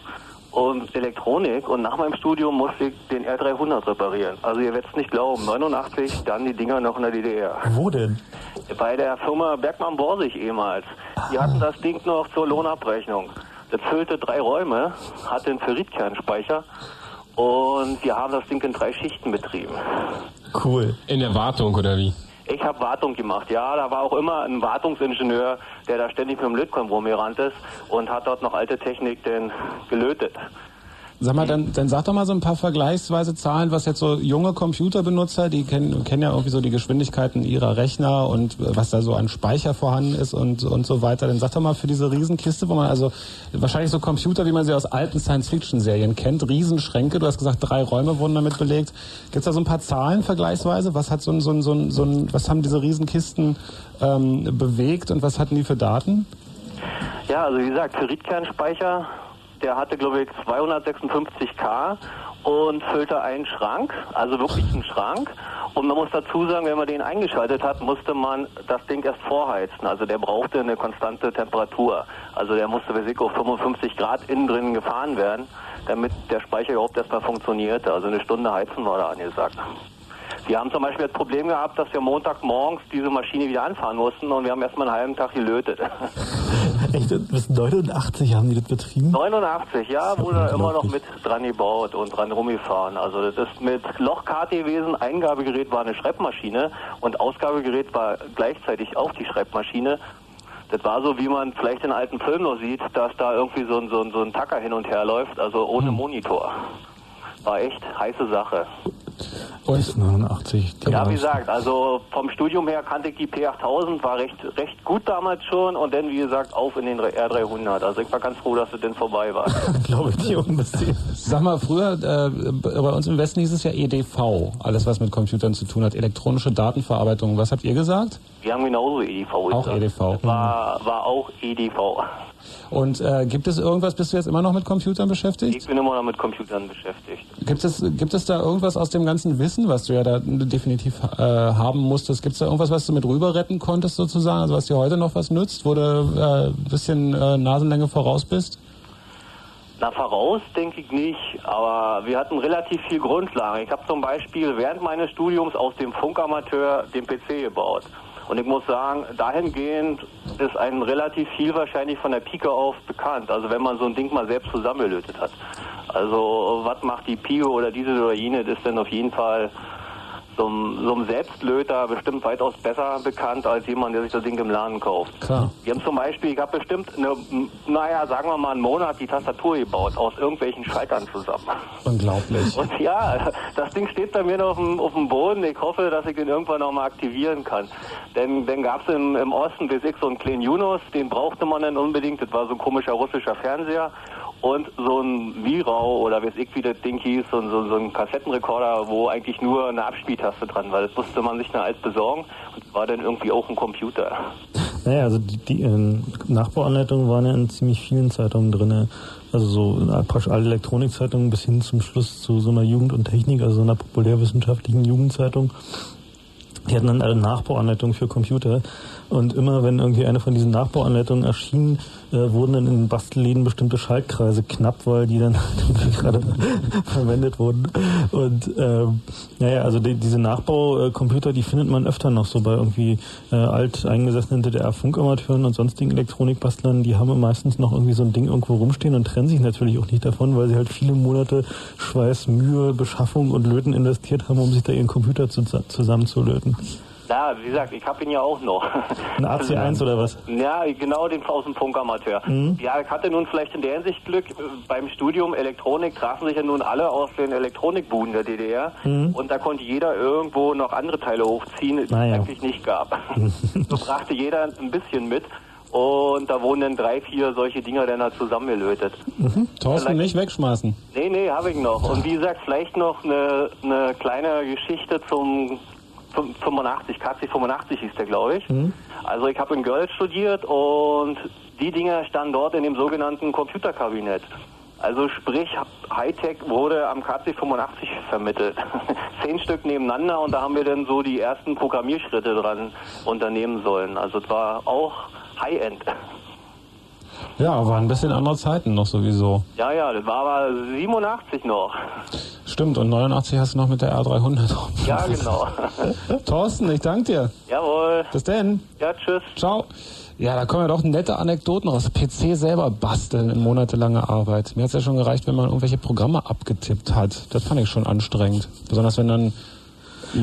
und Elektronik und nach meinem Studium musste ich den R300 reparieren. Also ihr werdet es nicht glauben, 89 dann die Dinger noch in der DDR. Wo denn? Bei der Firma Bergmann Borsig ehemals. Die hatten das Ding noch zur Lohnabrechnung. Das füllte drei Räume, hatte einen Ferritkernspeicher und wir haben das Ding in drei Schichten betrieben. Cool. In der Wartung oder wie? Ich habe Wartung gemacht, ja. Da war auch immer ein Wartungsingenieur, der da ständig mit dem Lötkolben rumgerannt ist und hat dort noch alte Technik denn gelötet. Sag mal, dann, dann sag doch mal so ein paar vergleichsweise Zahlen, was jetzt so junge Computerbenutzer, die kennen, kennen ja irgendwie so die Geschwindigkeiten ihrer Rechner und äh, was da so an Speicher vorhanden ist und, und so weiter. Dann sag doch mal für diese Riesenkiste, wo man also wahrscheinlich so Computer, wie man sie aus alten Science-Fiction-Serien kennt, Riesenschränke, du hast gesagt, drei Räume wurden damit belegt. Gibt's da so ein paar Zahlen vergleichsweise? Was hat so ein, so ein, so ein, so ein was haben diese Riesenkisten ähm, bewegt und was hatten die für Daten? Ja, also wie gesagt, Ferritkernspeicher, der hatte glaube ich 256k und füllte einen Schrank, also wirklich einen Schrank. Und man muss dazu sagen, wenn man den eingeschaltet hat, musste man das Ding erst vorheizen. Also der brauchte eine konstante Temperatur. Also der musste ich, auf 55 Grad innen drin gefahren werden, damit der Speicher überhaupt erstmal funktionierte. Also eine Stunde heizen war da angesagt. Wir haben zum Beispiel das Problem gehabt, dass wir Montagmorgens diese Maschine wieder anfahren mussten und wir haben erstmal einen halben Tag gelötet. [LAUGHS] Echt, bis 89 haben die das betrieben? 89, ja, wurde da immer noch mit dran gebaut und dran rumgefahren. Also das ist mit Lochkarte gewesen, Eingabegerät war eine Schreibmaschine und Ausgabegerät war gleichzeitig auch die Schreibmaschine. Das war so, wie man vielleicht in alten Filmen noch sieht, dass da irgendwie so ein, so ein, so ein Tacker hin und her läuft, also ohne Monitor. War echt heiße Sache. Bis 89. die Ja, wie gesagt, also vom Studium her kannte ich die P8000, war recht, recht gut damals schon und dann, wie gesagt, auf in den R300. Also ich war ganz froh, dass es denn vorbei war. [LAUGHS] Glaube ich nicht unbedingt. Sag mal, früher, äh, bei uns im Westen hieß es ja EDV, alles was mit Computern zu tun hat, elektronische Datenverarbeitung. Was habt ihr gesagt? Wir haben genauso EDV Auch gesagt. EDV. War, war auch EDV. Und äh, gibt es irgendwas, bist du jetzt immer noch mit Computern beschäftigt? Ich bin immer noch mit Computern beschäftigt. Gibt es, gibt es da irgendwas aus dem ganzen Wissen, was du ja da definitiv äh, haben musstest? Gibt es da irgendwas, was du mit rüber retten konntest sozusagen, also was dir heute noch was nützt, wo du äh, ein bisschen äh, Nasenlänge voraus bist? Na, voraus denke ich nicht, aber wir hatten relativ viel Grundlage. Ich habe zum Beispiel während meines Studiums aus dem Funkamateur den PC gebaut. Und ich muss sagen, dahingehend ist ein relativ viel wahrscheinlich von der Pike auf bekannt. Also wenn man so ein Ding mal selbst zusammengelötet hat. Also was macht die Pike oder diese oder jene, das ist dann auf jeden Fall so einem, so einem Selbstlöter bestimmt weitaus besser bekannt als jemand, der sich das Ding im Laden kauft. Klar. Wir haben zum Beispiel, ich habe bestimmt, eine, naja, sagen wir mal einen Monat die Tastatur gebaut, aus irgendwelchen Schaltern zusammen. Unglaublich. Und ja, das Ding steht bei mir noch auf dem, auf dem Boden. Ich hoffe, dass ich den irgendwann noch mal aktivieren kann. Denn dann gab es im, im Osten bis ich so einen kleinen Yunus, den brauchte man dann unbedingt. Das war so ein komischer russischer Fernseher. Und so ein Virau oder weiß ich, wie das Ding hieß, so, ein- so, so ein Kassettenrekorder, wo eigentlich nur eine Abspieltaste dran war. Das musste man sich dann als besorgen und war dann irgendwie auch ein Computer. Naja, also die, die ähm, Nachbauanleitungen waren ja in ziemlich vielen Zeitungen drin. Also so äh, praktisch alle Elektronikzeitungen bis hin zum Schluss zu so einer Jugend und Technik, also so einer populärwissenschaftlichen Jugendzeitung. Die hatten dann alle Nachbauanleitungen für Computer. Und immer wenn irgendwie eine von diesen Nachbauanleitungen erschien, äh, wurden dann in den Bastelläden bestimmte Schaltkreise knapp, weil die dann [LAUGHS] gerade [LAUGHS] verwendet wurden. Und ähm, naja, also die, diese Nachbaucomputer, die findet man öfter noch so bei irgendwie äh, alt eingesessenen DDR-Funkamateuren und sonstigen Elektronikbastlern. Die haben meistens noch irgendwie so ein Ding irgendwo rumstehen und trennen sich natürlich auch nicht davon, weil sie halt viele Monate Schweiß, Mühe, Beschaffung und Löten investiert haben, um sich da ihren Computer zu, zusammenzulöten. Ja, wie gesagt, ich habe ihn ja auch noch. Ein AC1 oder was? Ja, genau, den aus dem Funkamateur. Mhm. Ja, ich hatte nun vielleicht in der Hinsicht Glück. Beim Studium Elektronik trafen sich ja nun alle aus den Elektronikbuden der DDR. Mhm. Und da konnte jeder irgendwo noch andere Teile hochziehen, die es Ah, eigentlich nicht gab. [LAUGHS] so brachte jeder ein bisschen mit. Und da wurden dann drei, vier solche Dinger dann halt zusammengelötet. Thorsten, nicht wegschmeißen. Nee, nee, habe ich noch. Und wie gesagt, vielleicht noch eine, eine kleine Geschichte zum 85, KC 85 hieß der, glaube ich. Also ich habe in Görlitz studiert und die Dinger standen dort in dem sogenannten Computerkabinett. Also sprich, Hightech wurde am KC 85 vermittelt. [LAUGHS] Zehn Stück nebeneinander und da haben wir dann so die ersten Programmierschritte dran unternehmen sollen. Also es war auch High-End. Ja, waren ein bisschen andere Zeiten noch sowieso. Ja, ja, das war aber 87 noch. Stimmt, und 89 hast du noch mit der R300 rum. [LAUGHS] Ja, genau. [LAUGHS] Thorsten, ich danke dir. Jawohl. Bis denn. Ja, tschüss. Ciao. Ja, da kommen ja doch nette Anekdoten raus. PC selber basteln in monatelange Arbeit. Mir hat's ja schon gereicht, wenn man irgendwelche Programme abgetippt hat. Das fand ich schon anstrengend. Besonders wenn dann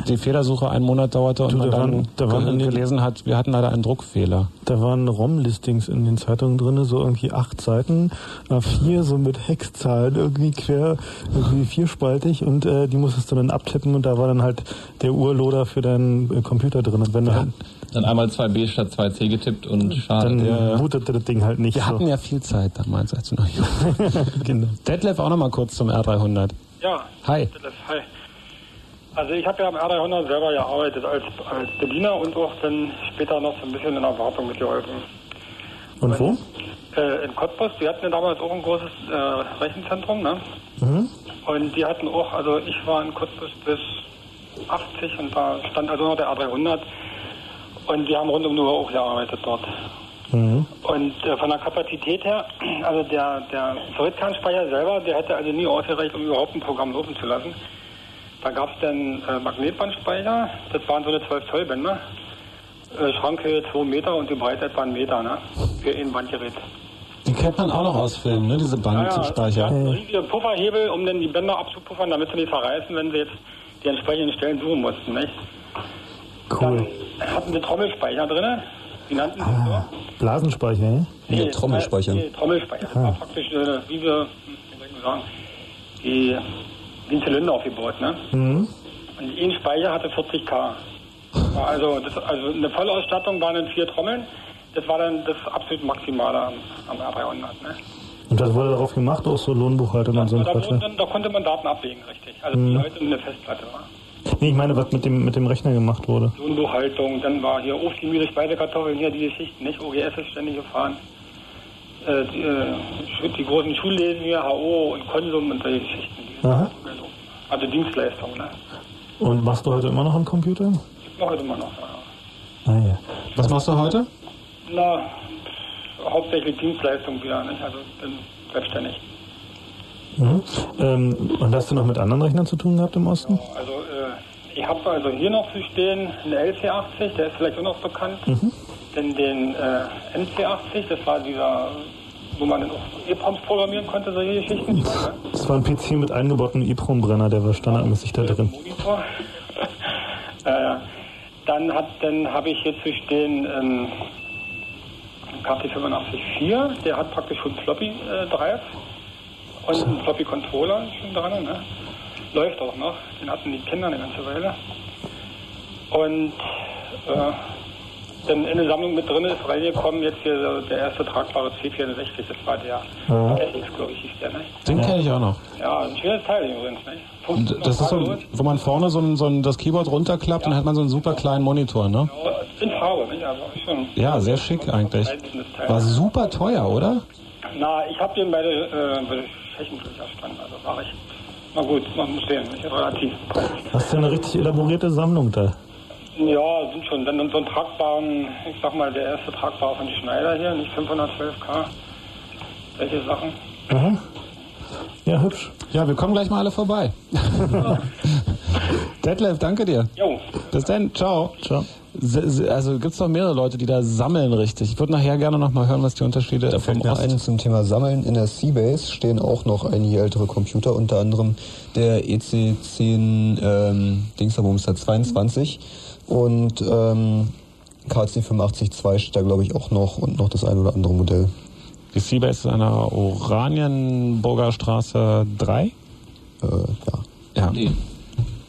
die Fehlersuche einen Monat dauerte und Du, man da dann waren- da waren gelesen hat, wir hatten leider einen Druckfehler. Da waren ROM-Listings in den Zeitungen drin, so irgendwie acht Seiten, A4, so mit Hexzahlen, irgendwie quer, irgendwie vierspaltig und äh, die musstest du dann abtippen und da war dann halt der Urloader für deinen äh, Computer drin. Und wenn du halt, Dann einmal 2b statt 2c getippt und schade. dann Ja. bootete das Ding halt nicht Wir so. hatten ja viel Zeit damals, als wir noch jung waren. [LAUGHS] genau. Detlef auch noch mal kurz zum R300. Ja. Hi. Das, hi. Also ich habe ja am R300 selber gearbeitet als, als Bediener und auch dann später noch so ein bisschen in der Wartung mitgeholfen. Und wo? Äh, in Cottbus, die hatten ja damals auch ein großes äh, Rechenzentrum, ne? Mhm. Und die hatten auch, also ich war in Cottbus bis 80 und da stand also noch der A300 und die haben rund um die Uhr auch gearbeitet dort. Mhm. Und äh, von der Kapazität her, [CLEARS THROAT] also der, der Solidkernspeicher selber, der hätte also nie ausgereicht, um überhaupt ein Programm laufen zu lassen. Da gab es dann äh, Magnetbandspeicher, das waren so eine 12 Zoll Bänder, äh, Schrankhöhe 2 Meter und die Breite etwa 1 Meter, ne? Für ein Bandgerät. Die kennt man auch noch aus Filmen, ne? diese Bandspeicher. Ja, riesige Pufferhebel, um dann die Bänder abzupuffern, damit sie nicht verreißen, wenn sie jetzt die entsprechenden Stellen suchen mussten, nicht? Cool. Dann hatten sie Trommelspeicher drin, die nannten sie so. Blasenspeicher, ja? Nee, Trommelspeicher. Nee, Trommelspeicher. Das Ah. war praktisch äh, wie wir, wie soll ich sagen, die, wie ein Zylinder aufgebaut, ne? Mhm. Und ein Speicher hatte 40k. War Also, das, also eine Vollausstattung waren dann vier Trommeln. Das war dann das absolut Maximale am, am R300. Ne? Und das wurde darauf gemacht, auch so Lohnbuchhaltung und so ein da, Quatsch. wurden dann, da konnte man Daten ablegen, richtig. Also Mhm. wie heute eine Festplatte war. Nee, ich meine, was mit dem, mit dem Rechner gemacht wurde. Lohnbuchhaltung, dann war hier Obstgemüse, Speisekartoffeln, hier die Geschichten, nicht? OGS ist ständig gefahren. Äh, die, äh, die großen Schullesen hier, HO und Konsum und solche Geschichten. Aha. Also Dienstleistungen, ne? Und machst du heute immer noch am Computer? Noch heute immer noch. Ja. Ah ja. Was machst du heute? Na, hauptsächlich Dienstleistung wieder, nicht? Also bin selbstständig. Mhm. Ähm, und hast du noch mit anderen Rechnern zu tun gehabt im Osten? Also äh, ich habe also hier noch zu stehen einen LC80, der ist vielleicht auch noch bekannt. Mhm. Dann den äh, MC80, das war dieser, wo man dann auch EPROMs programmieren konnte, solche Geschichten. Das war ein PC mit eingebautem EEPROM-Brenner, der war standardmäßig da drin. Äh, [LAUGHS] dann hat, dann habe ich hier zu stehen ähm, KT 854, der hat praktisch schon Floppy äh, Drive und einen Floppy Controller schon dran, ne? Läuft auch noch. Den hatten die Kinder eine ganze Weile. Und äh, in der Sammlung mit drin ist reingekommen jetzt hier so der erste tragbare C64, das war der Ja. FX, glaube ich, hieß der, ne? Den kenne ich auch noch. Ja, ein schönes Teil übrigens, ne? Und das ist so, wo man vorne so, ein, so ein, das Keyboard runterklappt, dann hat man so einen super kleinen Monitor, ne? In Farbe? Also schon Ja, sehr schick eigentlich. War super teuer, oder? Na, ich habe den bei der, äh, bei der Tschechen durchgestanden, also war ich. Na gut, man muss sehen, nicht? relativ. Hast du eine richtig elaborierte Sammlung da? Ja, sind schon. Dann so ein tragbaren, ich sag mal, der erste tragbare von Schneider hier, nicht 512K. Solche Sachen. Aha. Ja, hübsch. Ja, wir kommen gleich mal alle vorbei. [LAUGHS] Detlef, danke dir. Jo. Bis dann, ciao. Ciao. Also gibt es doch mehrere Leute, die da sammeln richtig. Ich würde nachher gerne noch mal hören, was die Unterschiede Da vom fällt mir Ost... ein zum Thema Sammeln. In der Seabase stehen auch noch einige ältere Computer, unter anderem der E EC10 ähm, Dingsabums der 22 und ähm, KC 85-2 steht da glaube ich auch noch und noch das ein oder andere Modell. Die Seabase ist an der Oranienburger Straße 3? Äh, ja. Ja. Nee.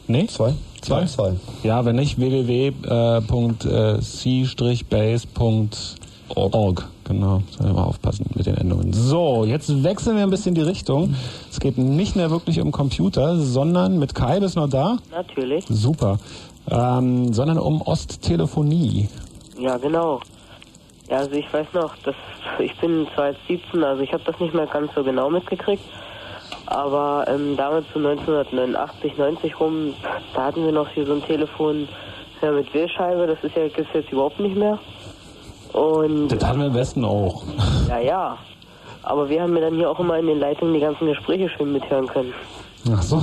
Nee? Zwei? Zwei? Zwei. Ja, wenn nicht www.c-base.org. Genau, soll mal aufpassen mit den Endungen. So, jetzt wechseln wir ein bisschen die Richtung. Es geht nicht mehr wirklich um Computer, sondern mit Kai, bist du noch da? Natürlich. Super. Ähm, sondern um Osttelefonie. Ja, genau. Ja, also ich weiß noch, dass ich bin zwar jetzt 17, also ich habe das nicht mehr ganz so genau mitgekriegt, aber ähm, damals so 1989, 90 rum, da hatten wir noch hier so ein Telefon ja, mit Wählscheibe, das ist ja gibt's jetzt überhaupt nicht mehr. Und Das hatten wir im Westen auch. [LAUGHS] ja, ja. Aber wir haben mir dann hier auch immer in den Leitungen die ganzen Gespräche schön mithören können. Ach so.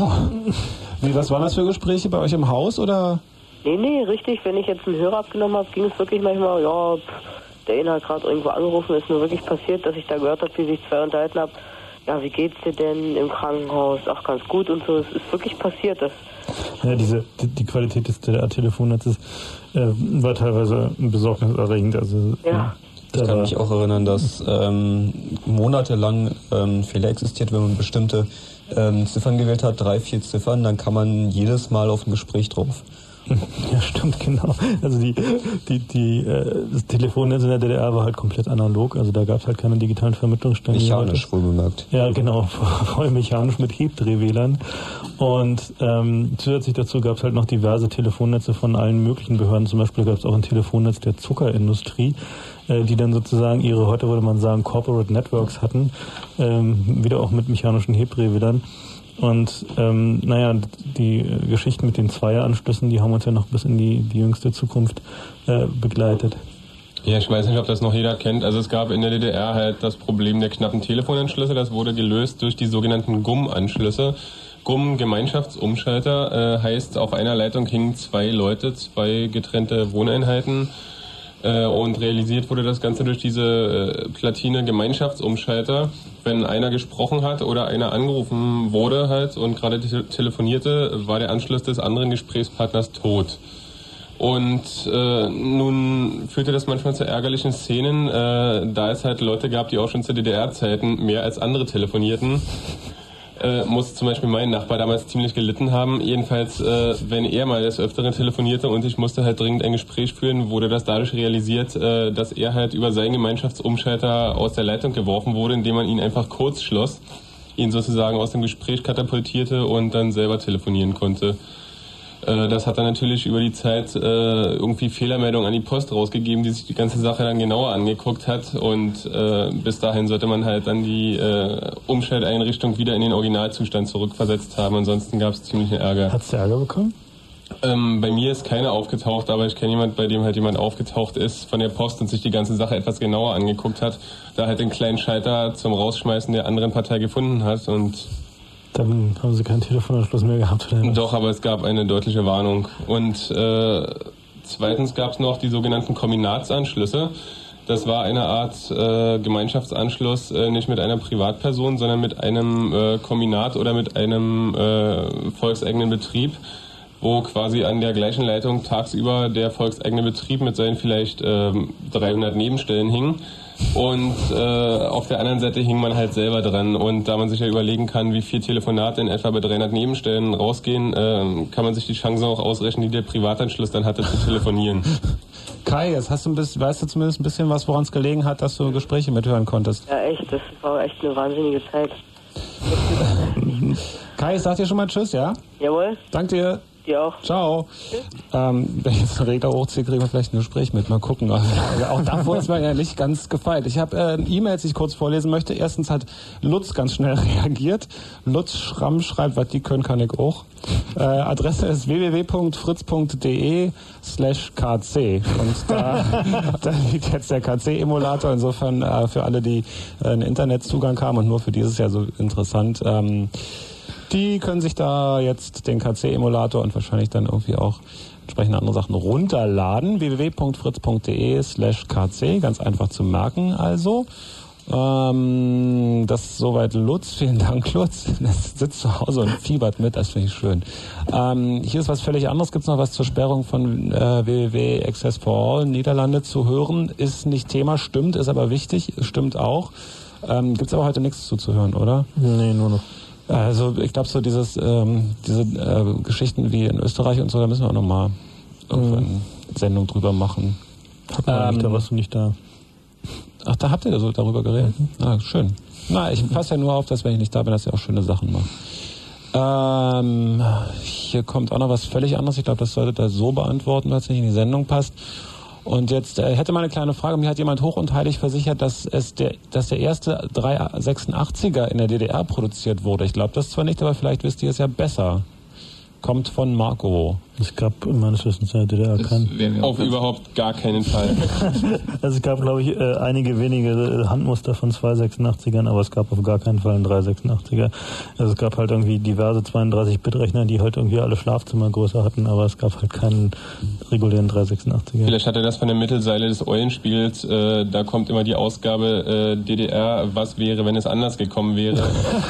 Wie, was waren das für Gespräche bei euch im Haus oder? Nee, nee, richtig. Wenn ich jetzt einen Hörer abgenommen habe, ging es wirklich manchmal, ja, pff, der eine hat gerade irgendwo angerufen, ist nur wirklich passiert, dass ich da gehört habe, wie sich zwei unterhalten haben. Ja, wie geht's dir denn im Krankenhaus? Ach, ganz gut und so. Es ist wirklich passiert. Das, Ja, diese, die, die Qualität des DDR-Telefonnetzes äh, war teilweise besorgniserregend. Also, Ja. Ich kann mich auch erinnern, dass ähm, monatelang ähm, Fehler existiert, wenn man bestimmte ähm, Ziffern gewählt hat, drei, vier Ziffern, dann kann man jedes Mal auf ein Gespräch drauf. Ja, stimmt, genau. Also die, die, die, äh, das Telefonnetz in der DDR war halt komplett analog, also da gab es halt keine digitalen Vermittlungsstellen. Mechanisch wohl bemerkt. Ja, genau, [LAUGHS] voll mechanisch mit Hebdrehwählern. Und ähm, zusätzlich dazu gab es halt noch diverse Telefonnetze von allen möglichen Behörden. Zum Beispiel gab es auch ein Telefonnetz der Zuckerindustrie, äh, die dann sozusagen ihre, heute würde man sagen, Corporate Networks hatten, ähm, wieder auch mit mechanischen Hebdrehwählern. Und ähm, naja, die Geschichten mit den Zweieranschlüssen, die haben uns ja noch bis in die, die jüngste Zukunft äh, begleitet. Ja, ich weiß nicht, ob das noch jeder kennt. Also es gab in der DDR halt das Problem der knappen Telefonanschlüsse. Das wurde gelöst durch die sogenannten GUM-Anschlüsse. GUM, Gemeinschaftsumschalter, äh, heißt, auf einer Leitung hingen zwei Leute, zwei getrennte Wohneinheiten. Äh, und realisiert wurde das Ganze durch diese äh, Platine Gemeinschaftsumschalter. Wenn einer gesprochen hat oder einer angerufen wurde halt und gerade te telefonierte, war der Anschluss des anderen Gesprächspartners tot. Und äh, nun führte das manchmal zu ärgerlichen Szenen, äh, da es halt Leute gab, die auch schon zu DDR-Zeiten mehr als andere telefonierten. Äh, muss zum Beispiel mein Nachbar damals ziemlich gelitten haben. Jedenfalls, äh, wenn er mal des Öfteren telefonierte und ich musste halt dringend ein Gespräch führen, wurde das dadurch realisiert, äh, dass er halt über seinen Gemeinschaftsumschalter aus der Leitung geworfen wurde, indem man ihn einfach kurz schloss, ihn sozusagen aus dem Gespräch katapultierte und dann selber telefonieren konnte. Äh, Das hat dann natürlich über die Zeit äh, irgendwie Fehlermeldungen an die Post rausgegeben, die sich die ganze Sache dann genauer angeguckt hat. Und äh, bis dahin sollte man halt dann die Umschalteinrichtung wieder in den Originalzustand zurückversetzt haben. Ansonsten gab es ziemlichen Ärger. Hat's Ärger bekommen? Ähm, bei mir ist keiner aufgetaucht, aber ich kenne jemand, bei dem halt jemand aufgetaucht ist von der Post und sich die ganze Sache etwas genauer angeguckt hat, da halt den kleinen Schalter zum Rausschmeißen der anderen Partei gefunden hat und Dann haben sie keinen Telefonanschluss mehr gehabt. Oder? doch, aber es gab eine deutliche Warnung. Und äh, zweitens gab es noch die sogenannten Kombinatsanschlüsse. Das war eine Art äh, Gemeinschaftsanschluss, äh, nicht mit einer Privatperson, sondern mit einem äh, Kombinat oder mit einem äh, volkseigenen Betrieb, wo quasi an der gleichen Leitung tagsüber der volkseigene Betrieb mit seinen vielleicht ähm, 300 Nebenstellen hing. Und äh, auf der anderen Seite hing man halt selber dran. Und da man sich ja überlegen kann, wie viel Telefonate in etwa bei 300 Nebenstellen rausgehen, äh, kann man sich die Chancen auch ausrechnen, die der Privatanschluss dann hatte, zu telefonieren. [LAUGHS] Kai, jetzt hast du ein bisschen, weißt du zumindest ein bisschen was, woran es gelegen hat, dass du Gespräche mithören konntest. ja, echt, das war echt eine wahnsinnige Zeit. [LAUGHS] [LAUGHS] Kai, ich sag dir schon mal Tschüss, ja? Jawohl. Dank dir. Dir auch. Ciao. Ähm, wenn jetzt einen Regler hochziehe, kriegen wir vielleicht ein Gespräch mit. Mal gucken. Also, auch davor ist mir ja nicht ganz gefeilt. Ich habe äh, E-Mails, die ich kurz vorlesen möchte. Erstens hat Lutz ganz schnell [LAUGHS] reagiert. Lutz Schramm schreibt, was die können, kann ich auch. Äh, Adresse ist www.fritz.de slash kc und da, [LAUGHS] da liegt jetzt der KC-Emulator. Insofern äh, für alle, die äh, einen Internetzugang haben und nur für dieses Jahr so interessant, ähm, die können sich da jetzt den KC-Emulator und wahrscheinlich dann irgendwie auch entsprechende andere Sachen runterladen. www.fritz.de slash kc, ganz einfach zu merken also. Ähm, das soweit Lutz. [LAUGHS] Vielen Dank, Lutz. Das sitzt zu Hause und fiebert mit, das finde ich schön. Ähm, hier ist was völlig anderes. Gibt es noch was zur Sperrung von äh, www Access for All Niederlande zu hören? Ist nicht Thema, stimmt, ist aber wichtig, stimmt auch. Ähm, Gibt es aber heute nichts zuzuhören, oder? Nee, nur noch. Also ich glaube so dieses ähm, diese äh, Geschichten wie in Österreich und so, da müssen wir auch nochmal irgendwann Mhm. Sendung drüber machen. Hat man nicht, da warst du nicht da. Ach, da habt ihr so darüber geredet. Ah, schön. Na, ich passe ja nur auf, dass wenn ich nicht da bin, dass ihr auch schöne Sachen macht. Ähm, hier kommt auch noch was völlig anderes. Ich glaube, das solltet ihr so beantworten, weil es nicht in die Sendung passt. Und jetzt äh, hätte mal eine kleine Frage. Mir hat jemand hoch und heilig versichert, dass es der, dass der erste 386er in der DDR produziert wurde. Ich glaube das zwar nicht, aber vielleicht wisst ihr es ja besser. Kommt von Marco. Es gab meines Wissens in der DDR keinen. Auf überhaupt gar keinen Fall. Also [LAUGHS] es gab, glaube ich, äh, einige wenige Handmuster von 286ern, aber es gab auf gar keinen Fall einen 386er. Also es gab halt irgendwie diverse 32-Bit-Rechner, die halt irgendwie alle Schlafzimmergröße hatten, aber es gab halt keinen regulären 386er. Vielleicht hat er das von der Mittelseile des Eulenspiels. Äh, da kommt immer die Ausgabe äh, DDR, was wäre, wenn es anders gekommen wäre.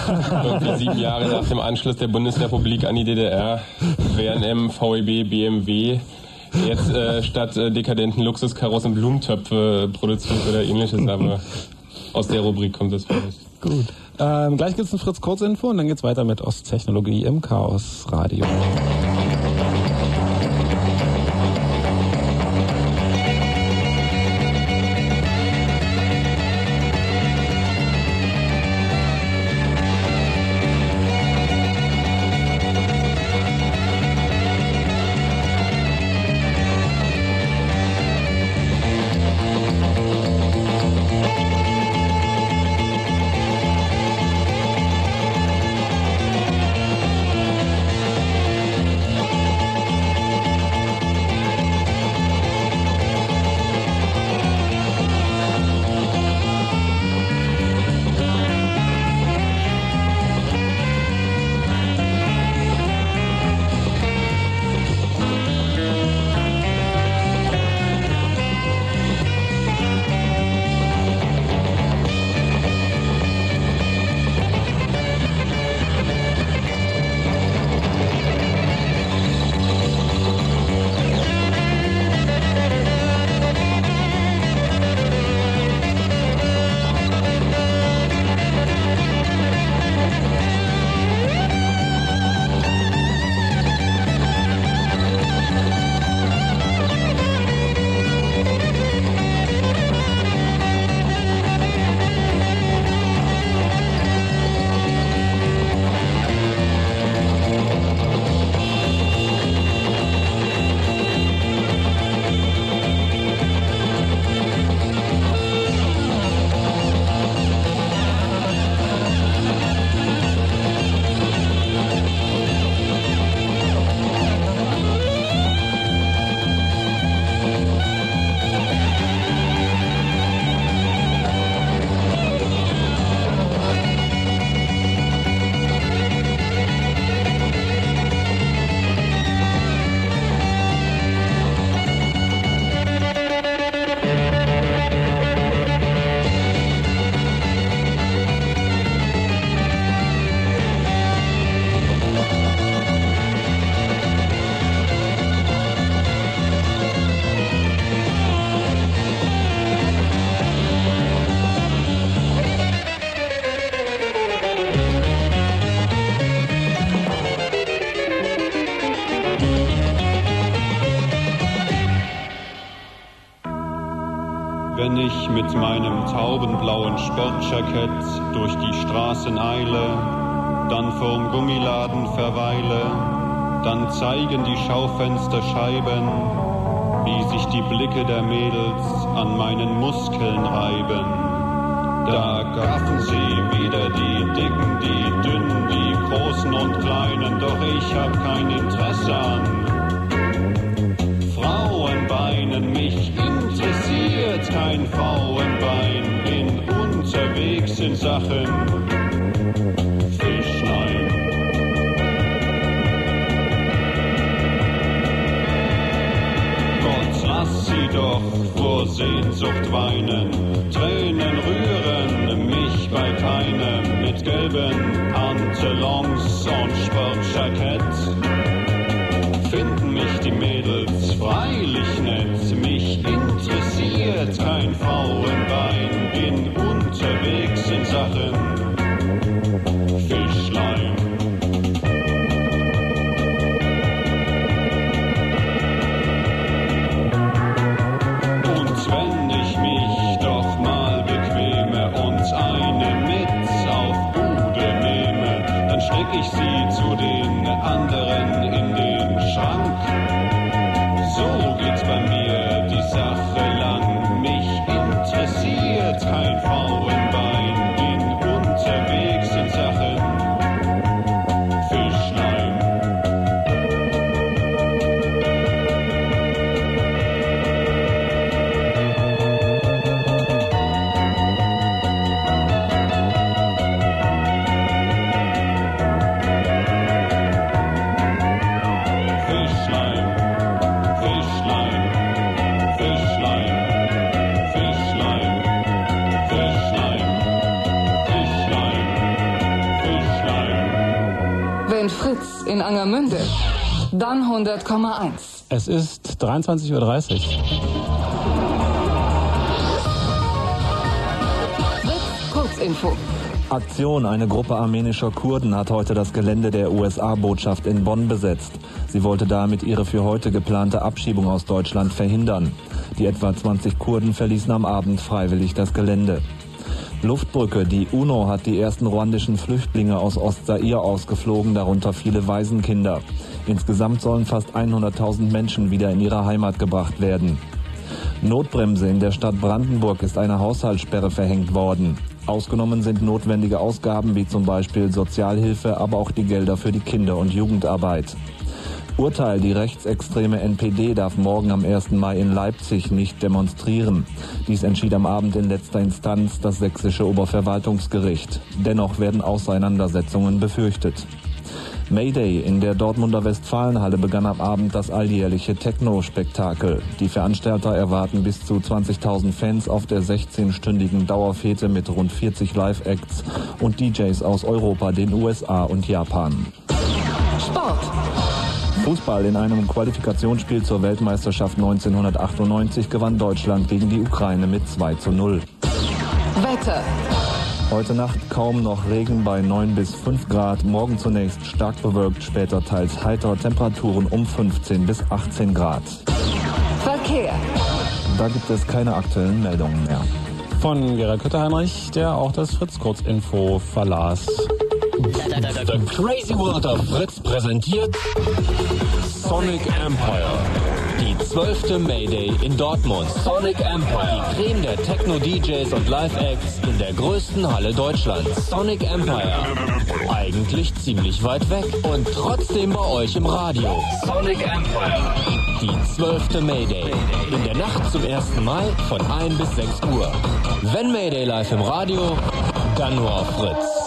[LAUGHS] Irgendwie sieben Jahre nach dem Anschluss der Bundesrepublik an die DDR wären im VEB, BMW jetzt äh, statt äh, dekadenten Luxuskarossen Blumentöpfe produziert oder ähnliches, aber [LAUGHS] aus der Rubrik kommt das vielleicht. Gut. Ähm, gleich gibt's ein Fritz Kurzinfo und dann geht's weiter mit Osttechnologie im Chaos Sportjackett durch die Straßen eile, dann vorm Gummiladen verweile, dann zeigen die Schaufensterscheiben, wie sich die Blicke der Mädels an meinen Muskeln reiben. Da gaffen sie wieder die Dicken, die Dünnen, die Großen und Kleinen, doch ich hab kein Interesse an Frauenbeinen. Mich interessiert kein Frauenbein, bin unterwegs in Sachen Fischlein. Gott, lass sie doch vor Sehnsucht weinen. Tränen rühren mich bei keinem mit gelben Pantalons und Sportjackett. Finden mich die Mädels freilich nett. Mich interessiert kein Frauenbein. Unterwegs in Sachen in Angermünde, dann 100,1. Es ist 23.30 Uhr. Fritz Kurzinfo. Aktion. Eine Gruppe armenischer Kurden hat heute das Gelände der USA-Botschaft in Bonn besetzt. Sie wollte damit ihre für heute geplante Abschiebung aus Deutschland verhindern. Die etwa 20 Kurden verließen am Abend freiwillig das Gelände. Luftbrücke. Die UNO hat die ersten ruandischen Flüchtlinge aus Ostzaire ausgeflogen, darunter viele Waisenkinder. Insgesamt sollen fast 100.000 Menschen wieder in ihre Heimat gebracht werden. Notbremse. In der Stadt Brandenburg ist eine Haushaltssperre verhängt worden. Ausgenommen sind notwendige Ausgaben wie zum Beispiel Sozialhilfe, aber auch die Gelder für die Kinder- und Jugendarbeit. Urteil, die rechtsextreme NPD darf morgen am 1. Mai in Leipzig nicht demonstrieren. Dies entschied am Abend in letzter Instanz das sächsische Oberverwaltungsgericht. Dennoch werden Auseinandersetzungen befürchtet. Mayday in der Dortmunder Westfalenhalle begann am Abend das alljährliche Techno-Spektakel. Die Veranstalter erwarten bis zu 20.000 Fans auf der 16-stündigen Dauerfete mit rund 40 Live-Acts und DJs aus Europa, den USA und Japan. Sport. Fußball in einem Qualifikationsspiel zur Weltmeisterschaft 1998 gewann Deutschland gegen die Ukraine mit 2 zu 0. Wetter. Heute Nacht kaum noch Regen bei 9 bis 5 Grad. Morgen zunächst stark bewölkt, später teils heiter. Temperaturen um 15 bis 18 Grad. Verkehr. Da gibt es keine aktuellen Meldungen mehr. Von Gerald Kütterheinrich, der auch das Fritz-Kurzinfo verlas. The Crazy World of Fritz präsentiert Sonic Empire. Die zwölfte Mayday in Dortmund. Sonic Empire. Die Creme der Techno-DJs und Live-Acts in der größten Halle Deutschlands. Sonic Empire. Eigentlich ziemlich weit weg und trotzdem bei euch im Radio. Sonic Empire. Die zwölfte Mayday. In der Nacht zum 1. Mai von 1 bis 6 Uhr. Wenn Mayday live im Radio, dann nur auf Fritz.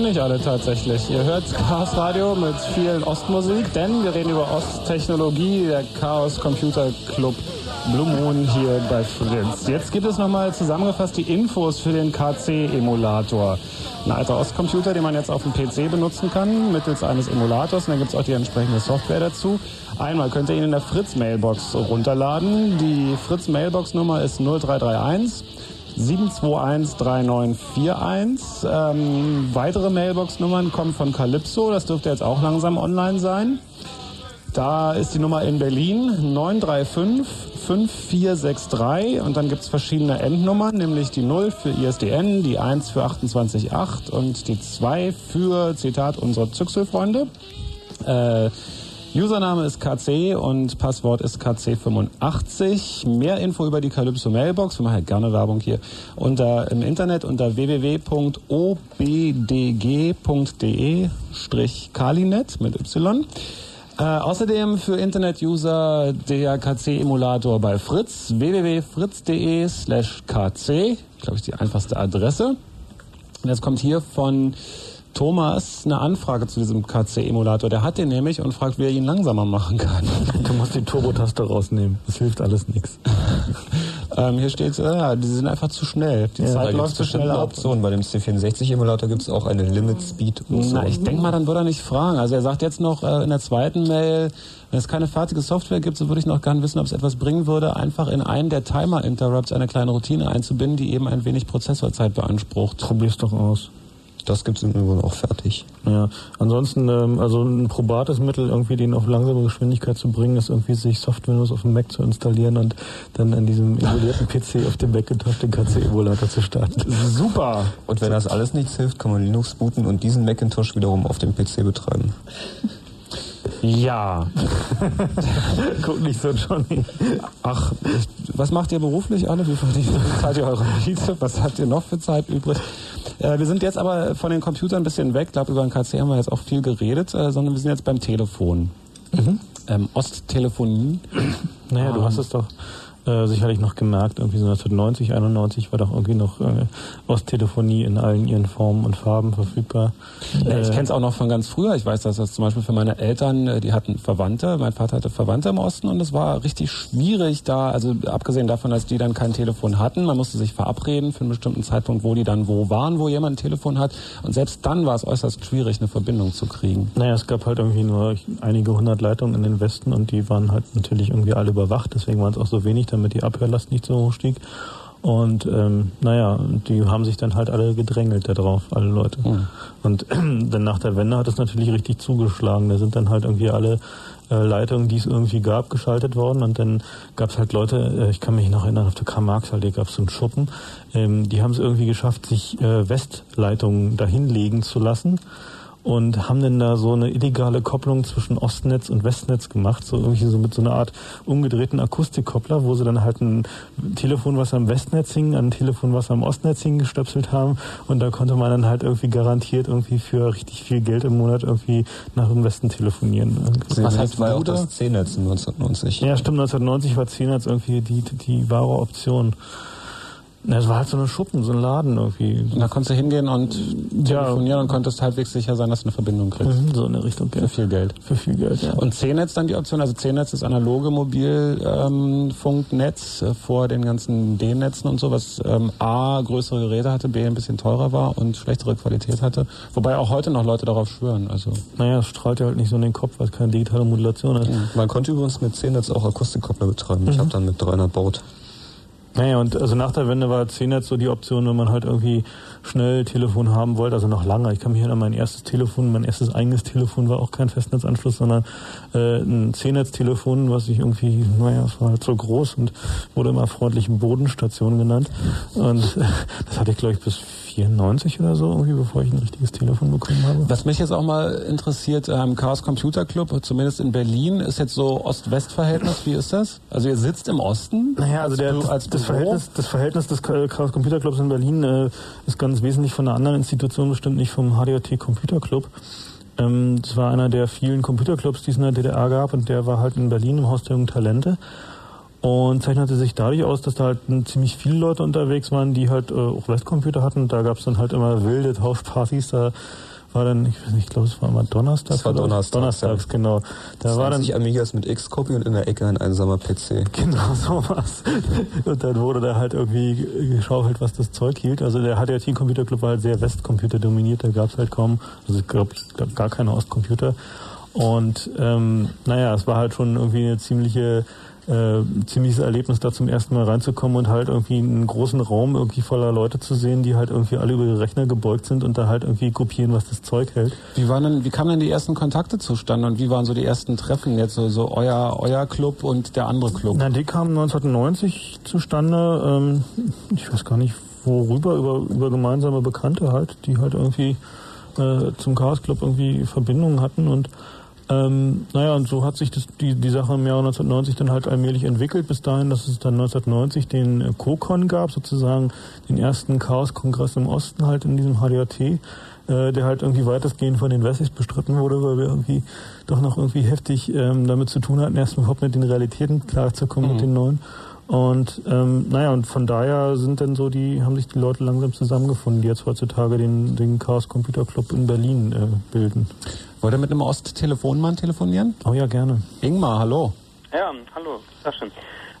Kenne ich alle tatsächlich. Ihr hört Chaos Radio mit viel Ostmusik, denn wir reden über Osttechnologie, der Chaos Computer Club Blue Moon hier bei Fritz. Jetzt gibt es nochmal zusammengefasst die Infos für den KC-Emulator. Ein alter Ostcomputer, den man jetzt auf dem PC benutzen kann, mittels eines Emulators. Und dann gibt es auch die entsprechende Software dazu. Einmal könnt ihr ihn in der Fritz-Mailbox runterladen. Die Fritz-Mailbox-Nummer ist 0331 7213941. Ähm, weitere Mailbox-Nummern kommen von Calypso, das dürfte jetzt auch langsam online sein. Da ist die Nummer in Berlin 935 5463 und dann gibt es verschiedene Endnummern, nämlich die 0 für ISDN, die 1 für 288 und die 2 für, Zitat, unsere Züchselfreunde. Äh, Username ist KC und Passwort ist KC85. Mehr Info über die Calypso Mailbox, wir machen halt gerne Werbung hier, unter, im Internet unter www.obdg.de-kalinet mit Y. Äh, außerdem für Internet-User der KC-Emulator bei Fritz, www.fritz.de slash kc, glaube ich die einfachste Adresse. Und jetzt kommt hier von Thomas eine Anfrage zu diesem KC-Emulator. Der hat den nämlich und fragt, wie er ihn langsamer machen kann. [LAUGHS] Du musst die Turbo-Taste rausnehmen. Das hilft alles nichts. [LAUGHS] ähm, hier steht, ja, die sind einfach zu schnell. Die Ja, Zeit läuft zu schnell ab. Option. Bei dem C64-Emulator gibt es auch eine Limit Speed. Na, ich denke mal, dann würde er nicht fragen. Also er sagt jetzt noch äh, in der zweiten Mail, wenn es keine fertige Software gibt, so würde ich noch gerne wissen, ob es etwas bringen würde, einfach in einen der Timer-Interrupts eine kleine Routine einzubinden, die eben ein wenig Prozessorzeit beansprucht. Probier's doch aus. Das gibt es im Übrigen auch fertig. Ja, ansonsten, ähm, also ein probates Mittel, irgendwie den auf langsame Geschwindigkeit zu bringen, ist irgendwie sich Soft Windows auf dem Mac zu installieren und dann an diesem emulierten [LAUGHS] PC auf dem Macintosh den KC-Emulator zu starten. Super! Und wenn das alles nichts hilft, kann man Linux booten und diesen Macintosh wiederum auf dem PC betreiben. Ja. [LAUGHS] Guck nicht so, Johnny. Ach, was macht ihr beruflich alle? Wie wie [LAUGHS] zahlt ihr eure Miete? Was habt ihr noch für Zeit übrig? Äh, wir sind jetzt aber von den Computern ein bisschen weg. Ich glaube, über den KC haben wir jetzt auch viel geredet, äh, sondern wir sind jetzt beim Telefon. Ähm, Osttelefonie. Naja, du Ähm, hast es doch äh, sicherlich noch gemerkt, irgendwie so 1990, 91 war doch irgendwie noch äh, Osttelefonie in allen ihren Formen und Farben verfügbar. Ja, ich Äh, kenne es auch noch von ganz früher. Ich weiß, dass das zum Beispiel für meine Eltern, äh, die hatten Verwandte, mein Vater hatte Verwandte im Osten und es war richtig schwierig da, also abgesehen davon, dass die dann kein Telefon hatten, man musste sich verabreden für einen bestimmten Zeitpunkt, wo die dann wo waren, wo jemand ein Telefon hat und selbst dann war es äußerst schwierig, eine Verbindung zu kriegen. Naja, es gab halt irgendwie nur einige hundert Leitungen in den Westen und die waren halt natürlich irgendwie alle überwacht, deswegen waren es auch so wenig, damit die Abhörlast nicht so hoch stieg. Und ähm, naja, die haben sich dann halt alle gedrängelt darauf, alle Leute. Und [CLEARS THROAT] dann nach der Wende hat es natürlich richtig zugeschlagen. Da sind dann halt irgendwie alle äh, Leitungen, die es irgendwie gab, geschaltet worden. Und dann gab es halt Leute, äh, ich kann mich noch erinnern, auf der Karl-Marx-Halle gab es so einen Schuppen, ähm, die haben es irgendwie geschafft, sich äh, Westleitungen dahinlegen zu lassen und haben dann da so eine illegale Kopplung zwischen Ostnetz und Westnetz gemacht, so irgendwie so mit so einer Art umgedrehten Akustikkoppler, wo sie dann halt ein Telefon, was am Westnetz hing, an ein Telefon, was am Ostnetz hing, gestöpselt haben und da konnte man dann halt irgendwie garantiert irgendwie für richtig viel Geld im Monat irgendwie nach dem Westen telefonieren. Was heißt, war ja auch das C-Netz 1990. Ja, stimmt, 1990 war C-Netz irgendwie die, die wahre Option. Ja, Es war halt so eine Schuppen, so ein Laden irgendwie. Da konntest du hingehen und telefonieren und konntest halbwegs sicher sein, dass du eine Verbindung kriegst. Mhm, so in der Richtung, Für viel Geld. Für viel Geld, ja. Und C-Netz dann die Option, also C-Netz ist analoge Mobilfunknetz äh, vor den ganzen D-Netzen und so, was ähm, A, größere Geräte hatte, B, ein bisschen teurer war und schlechtere Qualität hatte. Wobei auch heute noch Leute darauf schwören. Also Naja, es strahlt ja halt nicht so in den Kopf, weil es keine digitale Modulation ist. Man konnte übrigens mit C-Netz auch Akustikkoppler betreiben. Ich Mhm. habe dann mit 300 Baut. Naja, und also nach der Wende war C-Netz so die Option, wenn man halt irgendwie schnell Telefon haben wollte, also noch lange. Ich kann mich erinnern, mein erstes Telefon, mein erstes eigenes Telefon war auch kein Festnetzanschluss, sondern äh, ein C-Netz-Telefon, was ich irgendwie, naja, es war halt so groß und wurde immer freundlich Bodenstation genannt. Und äh, das hatte ich, glaube ich, bis 94 oder so, irgendwie, bevor ich ein richtiges Telefon bekommen habe. Was mich jetzt auch mal interessiert, ähm, Chaos Computer Club, zumindest in Berlin, ist jetzt so Ost-West-Verhältnis. Wie ist das? Also ihr sitzt im Osten? Naja, also der, als das? Verhältnis, das Verhältnis des Chaos Computer Clubs in Berlin äh, ist ganz wesentlich von einer anderen Institution, bestimmt nicht vom HDT Computer Club. Ähm, das war einer der vielen Computerclubs, die es in der DDR gab und der war halt in Berlin im Haus der jungen Talente. Und zeichnete sich dadurch aus, dass da halt ziemlich viele Leute unterwegs waren, die halt äh, auch Westcomputer hatten. Da gab es dann halt immer wilde Tauschpartys. Da war dann, ich weiß nicht, ich glaube, es war immer Donnerstag. Das war oder- Donnerstags, Donnerstags, genau. Da war dann 20 Amigas mit X-Copy und in der Ecke ein einsamer PC. [LAUGHS] Genau sowas. Und dann wurde da halt irgendwie geschaufelt, was das Zeug hielt. Also der HDRT Computer Club war halt sehr Westcomputer dominiert, da gab es halt kaum, also ich glaube glaub, gar keine Ostcomputer. Und ähm, naja, es war halt schon irgendwie eine ziemliche äh, ziemliches Erlebnis, da zum ersten Mal reinzukommen und halt irgendwie einen großen Raum irgendwie voller Leute zu sehen, die halt irgendwie alle über ihre Rechner gebeugt sind und da halt irgendwie kopieren, was das Zeug hält. Wie waren denn, wie kamen denn die ersten Kontakte zustande und wie waren so die ersten Treffen jetzt so, so euer euer Club und der andere Club? Na, die kamen 1990 zustande. Ähm, ich weiß gar nicht worüber, über, über gemeinsame Bekannte halt, die halt irgendwie äh, zum Chaos Club irgendwie Verbindungen hatten und ähm, naja, und so hat sich das, die, die Sache im Jahr 1990 dann halt allmählich entwickelt, bis dahin, dass es dann 1990 den äh, CoCon gab, sozusagen den ersten Chaos-Kongress im Osten halt in diesem HDAT, äh, der halt irgendwie weitestgehend von den Wessis bestritten wurde, weil wir irgendwie doch noch irgendwie heftig ähm, damit zu tun hatten, erst überhaupt mit den Realitäten klarzukommen, mit den neuen. Und ähm, naja, und von daher sind dann so die, haben sich die Leute langsam zusammengefunden, die jetzt heutzutage den, den Chaos Computer Club in Berlin äh, bilden. Wollt ihr mit einem Osttelefonmann telefonieren? Oh ja, gerne. Ingmar, hallo. Ja, hallo, sag schon.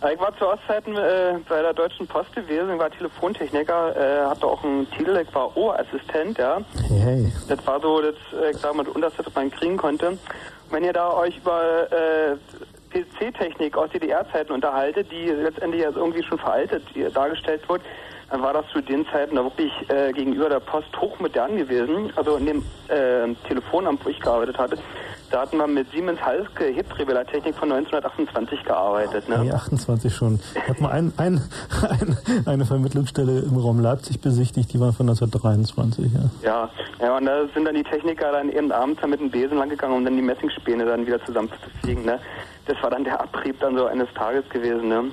Äh, Ich war zu Ostzeiten äh, bei der Deutschen Post gewesen, war Telefontechniker, äh, hatte auch einen Titel, ich war Ohrassistent, ja. Hey. Das war so das, äh, ich sag mal, das Unterste, was man kriegen konnte. Und wenn ihr da euch über äh, PC-Technik aus DDR-Zeiten unterhaltet, die letztendlich als irgendwie schon veraltet dargestellt wird, war das zu den Zeiten da wirklich äh, gegenüber der Post hochmodern gewesen. Also in dem äh, Telefonamt, wo ich gearbeitet hatte, da hatten wir mit Siemens Halske Hitrevela-Technik von 1928 gearbeitet. Ne? Nee, 28 schon. Ich habe mal ein, ein, ein, eine Vermittlungsstelle im Raum Leipzig besichtigt, die war von 1923, ja. Ja, ja, und da sind dann die Techniker dann eben abends dann mit dem Besen langgegangen, um dann die Messingspäne dann wieder zusammenzufliegen, ne? Das war dann der Abrieb dann so eines Tages gewesen, ne?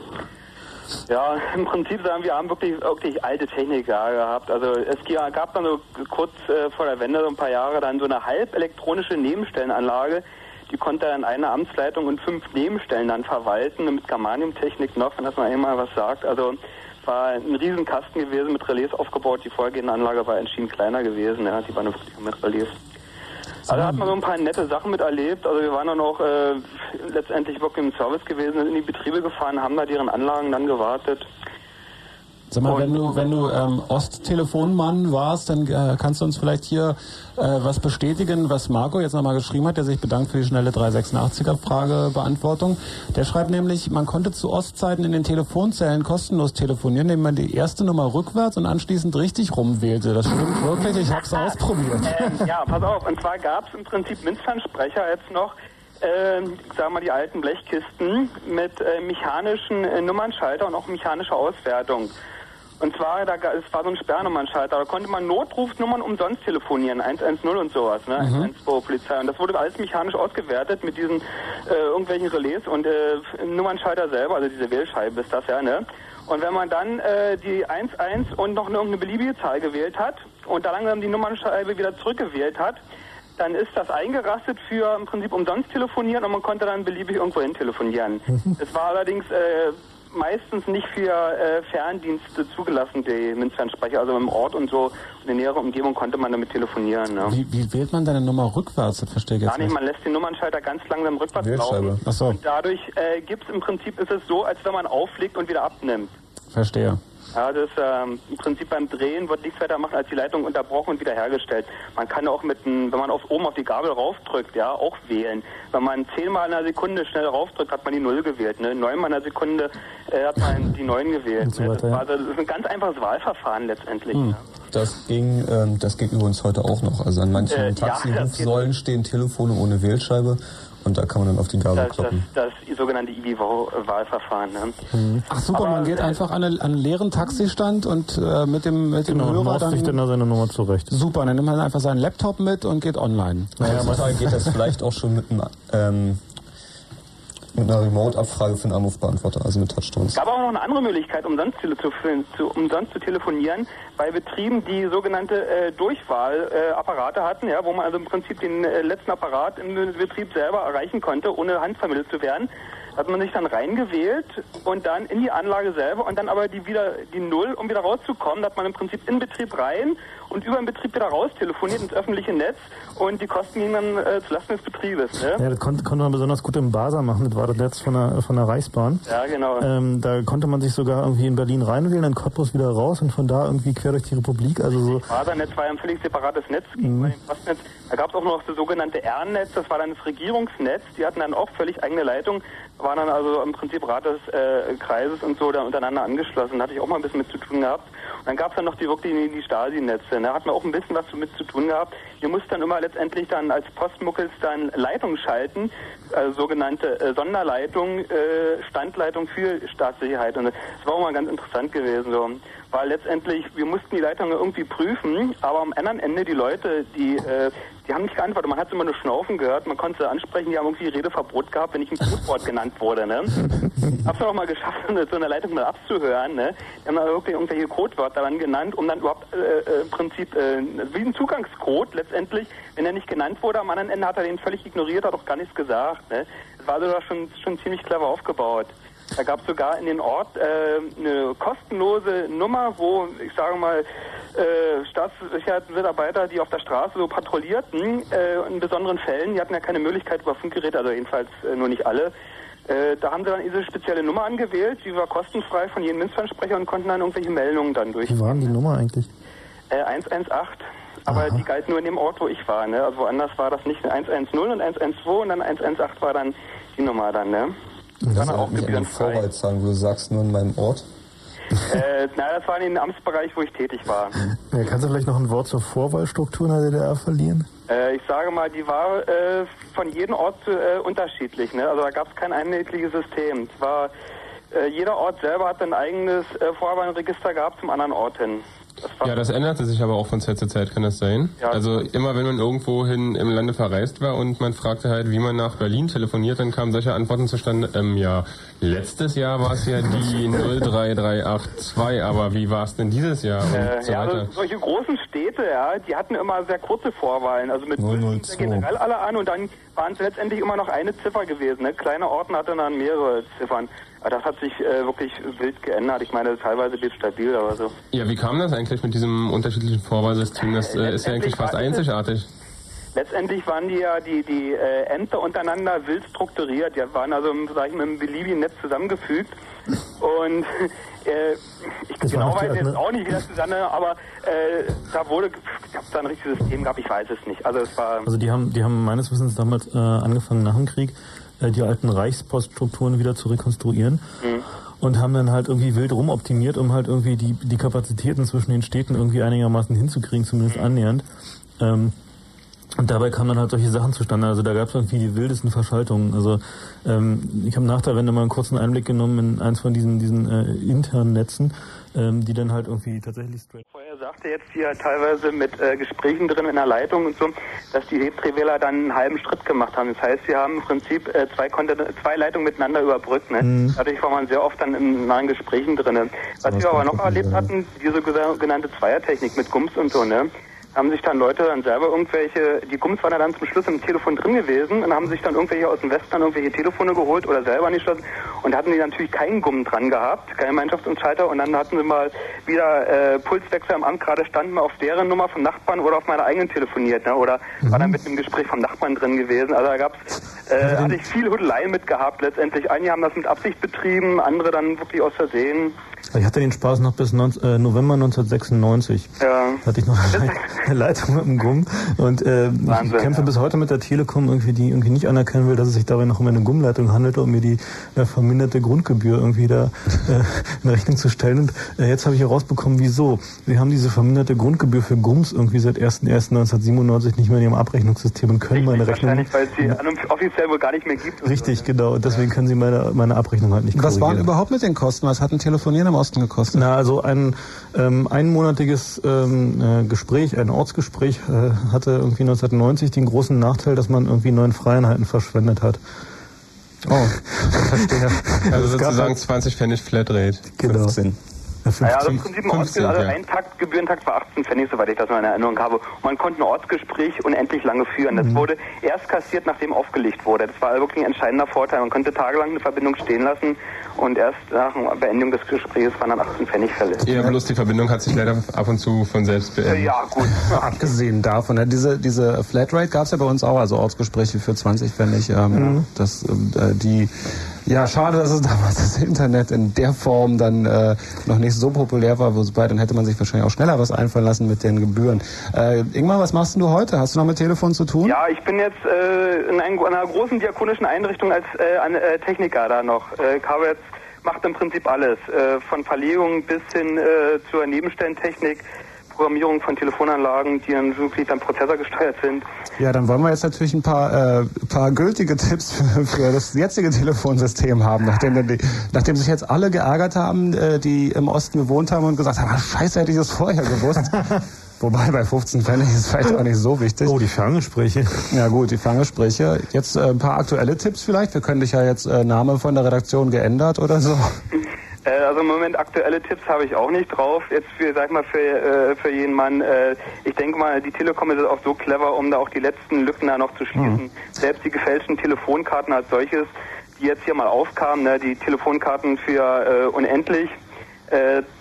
Ja, im Prinzip sagen wir haben wirklich, wirklich alte Technik ja, gehabt. Also es gab dann so kurz äh, vor der Wende, so ein paar Jahre, dann so eine halb elektronische Nebenstellenanlage, die konnte dann eine Amtsleitung und fünf Nebenstellen dann verwalten, mit Germaniumtechnik noch, wenn das mal einmal was sagt. Also war ein Riesenkasten gewesen, mit Relais aufgebaut. Die vorhergehende Anlage war entschieden kleiner gewesen, ja, die war nur wirklich mit Relais. Also da hat man so ein paar nette Sachen miterlebt. Also wir waren dann auch äh, letztendlich wirklich im Service gewesen, sind in die Betriebe gefahren, haben da deren Anlagen dann gewartet. Sag mal, wenn du, wenn du ähm, Osttelefonmann warst, dann äh, kannst du uns vielleicht hier äh, was bestätigen, was Marco jetzt nochmal geschrieben hat, der sich bedankt für die schnelle 386er Fragebeantwortung. Der schreibt nämlich, man konnte zu Ostzeiten in den Telefonzellen kostenlos telefonieren, indem man die erste Nummer rückwärts und anschließend richtig rumwählte. Das stimmt wirklich, ich hab's [LAUGHS] ausprobiert. Ähm, ja, pass auf. Und zwar gab es im Prinzip Münzfernsprecher jetzt noch, ähm, ich sag mal die alten Blechkisten mit äh, mechanischen äh, Nummernschalter und auch mechanischer Auswertung. Und zwar, da, es war so ein Sperrnummernschalter, da konnte man Notrufnummern umsonst telefonieren, 110 und sowas, ne, Mhm. 112 Polizei. Und das wurde alles mechanisch ausgewertet mit diesen äh, irgendwelchen Relais und äh, Nummernschalter selber, also diese Wählscheibe ist das ja, ne. Und wenn man dann äh, die 1-1 und noch eine, irgendeine beliebige Zahl gewählt hat und da langsam die Nummernscheibe wieder zurückgewählt hat, dann ist das eingerastet für im Prinzip umsonst telefonieren und man konnte dann beliebig irgendwo hin telefonieren. Es war allerdings äh, meistens nicht für äh, Ferndienste zugelassen, die Münzfernsprecher. Also im Ort und so, in der näheren Umgebung konnte man damit telefonieren. Ne? Wie, wie wählt man deine Nummer rückwärts? Das verstehe ich Gar jetzt nicht, nicht. man lässt den Nummernschalter ganz langsam rückwärts laufen. Ach so. Und dadurch äh, gibt es im Prinzip, ist es so, als wenn man auflegt und wieder abnimmt. Verstehe. Ja, das ähm, im Prinzip beim Drehen wird nichts weiter machen, als die Leitung unterbrochen und wiederhergestellt. Man kann auch mit, einem- wenn man auf, oben auf die Gabel raufdrückt, ja, auch wählen. Wenn man zehnmal in einer Sekunde schnell raufdrückt, hat man die Null gewählt. Ne? Neunmal in einer Sekunde äh, hat man die Neun gewählt. so ne? das, ja. war, das ist ein ganz einfaches Wahlverfahren letztendlich. Hm. Ne? Das ging, ähm, das geht übrigens heute auch noch. Also an manchen Äh, ja, das Taxirufsäulen stehen Telefone ohne Wählscheibe und da kann man dann auf die Gabel Das, das, kloppen. das sogenannte IBI-Wahlverfahren. Ne? Ach super, man geht einfach an, eine, an einen leeren Taxistand und äh, mit dem, mit dem Genau, Hörer maust dann... sich dann da seine Nummer zurecht. Super, dann nimmt man einfach seinen Laptop mit und geht online. Naja, manchmal geht das vielleicht auch schon mit, einem, ähm, mit einer Remote-Abfrage für einen Anrufbeantworter, also mit Touchstones. Es gab auch noch eine andere Möglichkeit, umsonst, zu, umsonst zu telefonieren, bei Betrieben, die sogenannte äh, Durchwahlapparate äh, hatten, ja, wo man also im Prinzip den äh, letzten Apparat im Betrieb selber erreichen konnte, ohne handvermittelt zu werden. Hat man sich dann reingewählt und dann in die Anlage selber und dann aber die wieder die Null, um wieder rauszukommen, da hat man im Prinzip in Betrieb rein und über den Betrieb wieder raus telefoniert ins öffentliche Netz und die Kosten gingen dann äh, zulasten des Betriebes. Ne? Ja, das konnte, konnte man besonders gut im Basa machen. Das war das Netz von der, von der Reichsbahn. Ja, genau. Ähm, da konnte man sich sogar irgendwie in Berlin reinwählen, in Cottbus wieder raus und von da irgendwie quer durch die Republik. Also so. Fasernetz war ja ein völlig separates Netz gegenüber Mhm. dem Fastnetz. Da gab es auch noch das sogenannte R-Netz, das war dann das Regierungsnetz. Die hatten dann auch völlig eigene Leitung, waren dann also im Prinzip Rat des äh, Kreises und so da untereinander angeschlossen. Da hatte ich auch mal ein bisschen mit zu tun gehabt. Und dann gab es dann noch die wirklich die, Stasi-Netze. Da hat man auch ein bisschen was mit zu tun gehabt. Ihr musst dann immer letztendlich dann als Postmuckels dann Leitung schalten, äh, sogenannte äh, Sonderleitung, äh, Standleitung für Staatssicherheit. Und das war auch mal ganz interessant gewesen. So. Weil letztendlich, wir mussten die Leitung irgendwie prüfen, aber am anderen Ende die Leute, die, äh, die haben nicht geantwortet. Man hat immer nur Schnaufen gehört, man konnte sie ansprechen, die haben irgendwie Redeverbot gehabt, wenn ich ein Codewort genannt wurde. Ne? [LAUGHS] Hab's dann auch mal geschafft, [LAUGHS] so eine Leitung mal abzuhören. Ne? Die haben dann wirklich irgendwelche Codewörter dann genannt, um dann überhaupt äh, äh, im Prinzip äh, wie ein Zugangscode letztendlich, wenn er nicht genannt wurde, am anderen Ende hat er den völlig ignoriert, hat auch gar nichts gesagt. Ne? Das war da schon, schon ziemlich clever aufgebaut. Da gab es sogar in den Ort äh, eine kostenlose Nummer, wo, ich sage mal, äh, Staatssicherheitsmitarbeiter, die auf der Straße so patrouillierten, äh, in besonderen Fällen, die hatten ja keine Möglichkeit über Funkgeräte, also jedenfalls äh, nur nicht alle, äh, da haben sie dann diese spezielle Nummer angewählt, die war kostenfrei von jedem Münzfernsprecher und konnten dann irgendwelche Meldungen dann durch. Wie war denn die Nummer eigentlich? Äh, 118, aber die galt nur in dem Ort, wo ich war, ne? Also woanders war das nicht 110 und 112 und dann 118 war dann die Nummer dann, ne? Das Dann ist auch gebührenfrei. Vorwahlzahlen, wo du sagst, nur in meinem Ort. äh, na, das war in dem Amtsbereich, wo ich tätig war. Ja, kannst du vielleicht noch ein Wort zur Vorwahlstruktur in der DDR verlieren? Äh, ich sage mal, die war äh, von jedem Ort äh, unterschiedlich. Ne? Also da gab es kein einheitliches System. Es war, äh, jeder Ort selber hat ein eigenes äh, Vorwahlregister gehabt zum anderen Ort hin. Ja, das änderte sich aber auch von Zeit zu Zeit, kann das sein? Ja. Also immer wenn man irgendwohin im Lande verreist war und man fragte halt, wie man nach Berlin telefoniert, dann kamen solche Antworten zustande, ähm, ja, letztes Jahr war es ja die [LAUGHS] 03382, aber wie war es denn dieses Jahr und Äh, so ja, weiter. also solche großen Städte, ja, die hatten immer sehr kurze Vorwahlen, also mit generell alle an und dann waren es letztendlich immer noch eine Ziffer gewesen. Ne? Kleine Orten hatten dann mehrere Ziffern. Aber das hat sich äh, wirklich wild geändert. Ich meine, teilweise blieb es stabil, aber so. Ja, wie kam das eigentlich mit diesem unterschiedlichen Vorwahlsystem? Das äh, ist ja eigentlich fast einzigartig. Letztendlich waren die ja die, die äh, Ämter untereinander wild strukturiert. Die waren also im, sag ich mal, im beliebigen Netz zusammengefügt. Und [LAUGHS] äh, ich Das genau weiß jetzt auch nicht, wie das zusammen, aber äh, da wurde, ob es da ein richtiges System gab, ich weiß es nicht. Also es war Also die haben, die haben meines Wissens damals äh, angefangen nach dem Krieg, die alten Reichspoststrukturen wieder zu rekonstruieren. Mhm. Und haben dann halt irgendwie wild rumoptimiert, um halt irgendwie die, die Kapazitäten zwischen den Städten irgendwie einigermaßen hinzukriegen, zumindest annähernd. Ähm, und dabei kamen dann halt solche Sachen zustande. Also da gab es irgendwie die wildesten Verschaltungen. Also ähm, ich habe nach der Wende mal einen kurzen Einblick genommen in eins von diesen, diesen äh, internen Netzen, ähm, die dann halt irgendwie tatsächlich straight Er sagte jetzt hier teilweise mit äh, Gesprächen drin in der Leitung und so, dass die Rebtrevela dann einen halben Schritt gemacht haben. Das heißt, sie haben im Prinzip äh, zwei, Konten zwei Leitungen miteinander überbrückt. Ne? Mhm. Dadurch war man sehr oft dann in nahen Gesprächen drin. Was wir aber noch erlebt hatten, diese sogenannte Zweiertechnik mit Gums und so, ne? Haben sich dann Leute dann selber irgendwelche, die Gums waren ja dann zum Schluss im Telefon drin gewesen und haben sich dann irgendwelche aus dem Westen dann irgendwelche Telefone geholt oder selber angeschlossen und da hatten die natürlich keinen Gumm dran gehabt, keinen Gemeinschaftsentscheider und dann hatten sie mal wieder äh, Pulswechsel am Amt gerade standen mal auf deren Nummer vom Nachbarn oder auf meiner eigenen telefoniert, ne? oder war dann mit einem Gespräch vom Nachbarn drin gewesen. Also da gab's äh, hatte ich viel Hudelei mit gehabt letztendlich. Einige haben das mit Absicht betrieben, andere dann wirklich aus Versehen. Ich hatte den Spaß noch bis 19, äh, November 1996. Ja. Da hatte ich noch eine, [LAUGHS] Leit- eine Leitung mit dem Gumm. Und äh, ich Wahnsinn, kämpfe ja. bis heute mit der Telekom, irgendwie, die irgendwie nicht anerkennen will, dass es sich dabei noch um eine Gummleitung handelte, um mir die äh, verminderte Grundgebühr irgendwie da äh, in Rechnung zu stellen. Und äh, jetzt habe ich herausbekommen, wieso. Sie haben diese verminderte Grundgebühr für Gumms irgendwie seit 1.1.1997 nicht mehr in ihrem Abrechnungssystem und können meine Rechnung... Wahrscheinlich, weil es sie offiziell wohl gar nicht mehr gibt. Richtig, genau. Und deswegen können Sie meine, meine Abrechnung halt nicht Was waren korrigieren. überhaupt mit den Kosten? Was hat ein Telefonieren im Osten gekostet? Na, also ein ähm, einmonatiges ähm, äh, Gespräch, ein Ortsgespräch äh, hatte irgendwie 1990 den großen Nachteil, dass man irgendwie neun Freieinheiten verschwendet hat. Oh, [LAUGHS] verstehe. Also gab sozusagen halt- 20 Pfennig Flatrate. Genau. 15. Naja, also im Prinzip ein, Ortsge also ein Takt, Gebührentakt war 18 Pfennig, soweit ich das noch in Erinnerung habe. Und man konnte ein Ortsgespräch unendlich lange führen. Das wurde erst kassiert, nachdem aufgelegt wurde. Das war wirklich ein entscheidender Vorteil. Man konnte tagelang eine Verbindung stehen lassen und erst nach Beendigung des Gesprächs waren dann 18 Pfennig fällig. Ja, bloß die Verbindung hat sich leider ab und zu von selbst beendet. Ja, gut. [LAUGHS] Abgesehen davon, ne, diese, diese Flatrate gab es ja bei uns auch, also Ortsgespräche für 20 Pfennig. Ähm, Mhm. das, ähm, äh, die, ja, schade, dass es [LAUGHS] damals das Internet in der Form dann äh, noch nicht so populär war, wobei dann hätte man sich wahrscheinlich auch schneller was einfallen lassen mit den Gebühren. Äh, Ingmar, was machst du heute? Hast du noch mit Telefon zu tun? Ja, ich bin jetzt äh, in einem, einer großen diakonischen Einrichtung als äh, an, äh, Techniker da noch. Äh, jetzt macht im Prinzip alles, äh, von Verlegung bis hin äh, zur Nebenstellentechnik, Programmierung von Telefonanlagen, die dann wirklich dann prozessorgesteuert sind. Ja, dann wollen wir jetzt natürlich ein paar, äh, paar gültige Tipps für, für das jetzige Telefonsystem haben, nachdem, die, nachdem sich jetzt alle geärgert haben, äh, die im Osten gewohnt haben und gesagt haben, ah, scheiße, hätte ich das vorher gewusst. [LAUGHS] Wobei bei 15 Pfennig ist vielleicht auch nicht so wichtig. Oh, die Ferngespräche. Ja gut, die Ferngespräche. Jetzt äh, ein paar aktuelle Tipps vielleicht. Wir können dich ja jetzt äh, Name von der Redaktion geändert oder so. [LAUGHS] Äh, also im Moment aktuelle Tipps habe ich auch nicht drauf. Jetzt für, sag mal, für, äh, für jeden Mann. Äh, ich denke mal, die Telekom ist auch so clever, um da auch die letzten Lücken da noch zu schließen. Selbst die gefälschten Telefonkarten als solches, die jetzt hier mal aufkamen, ne, die Telefonkarten für äh, unendlich.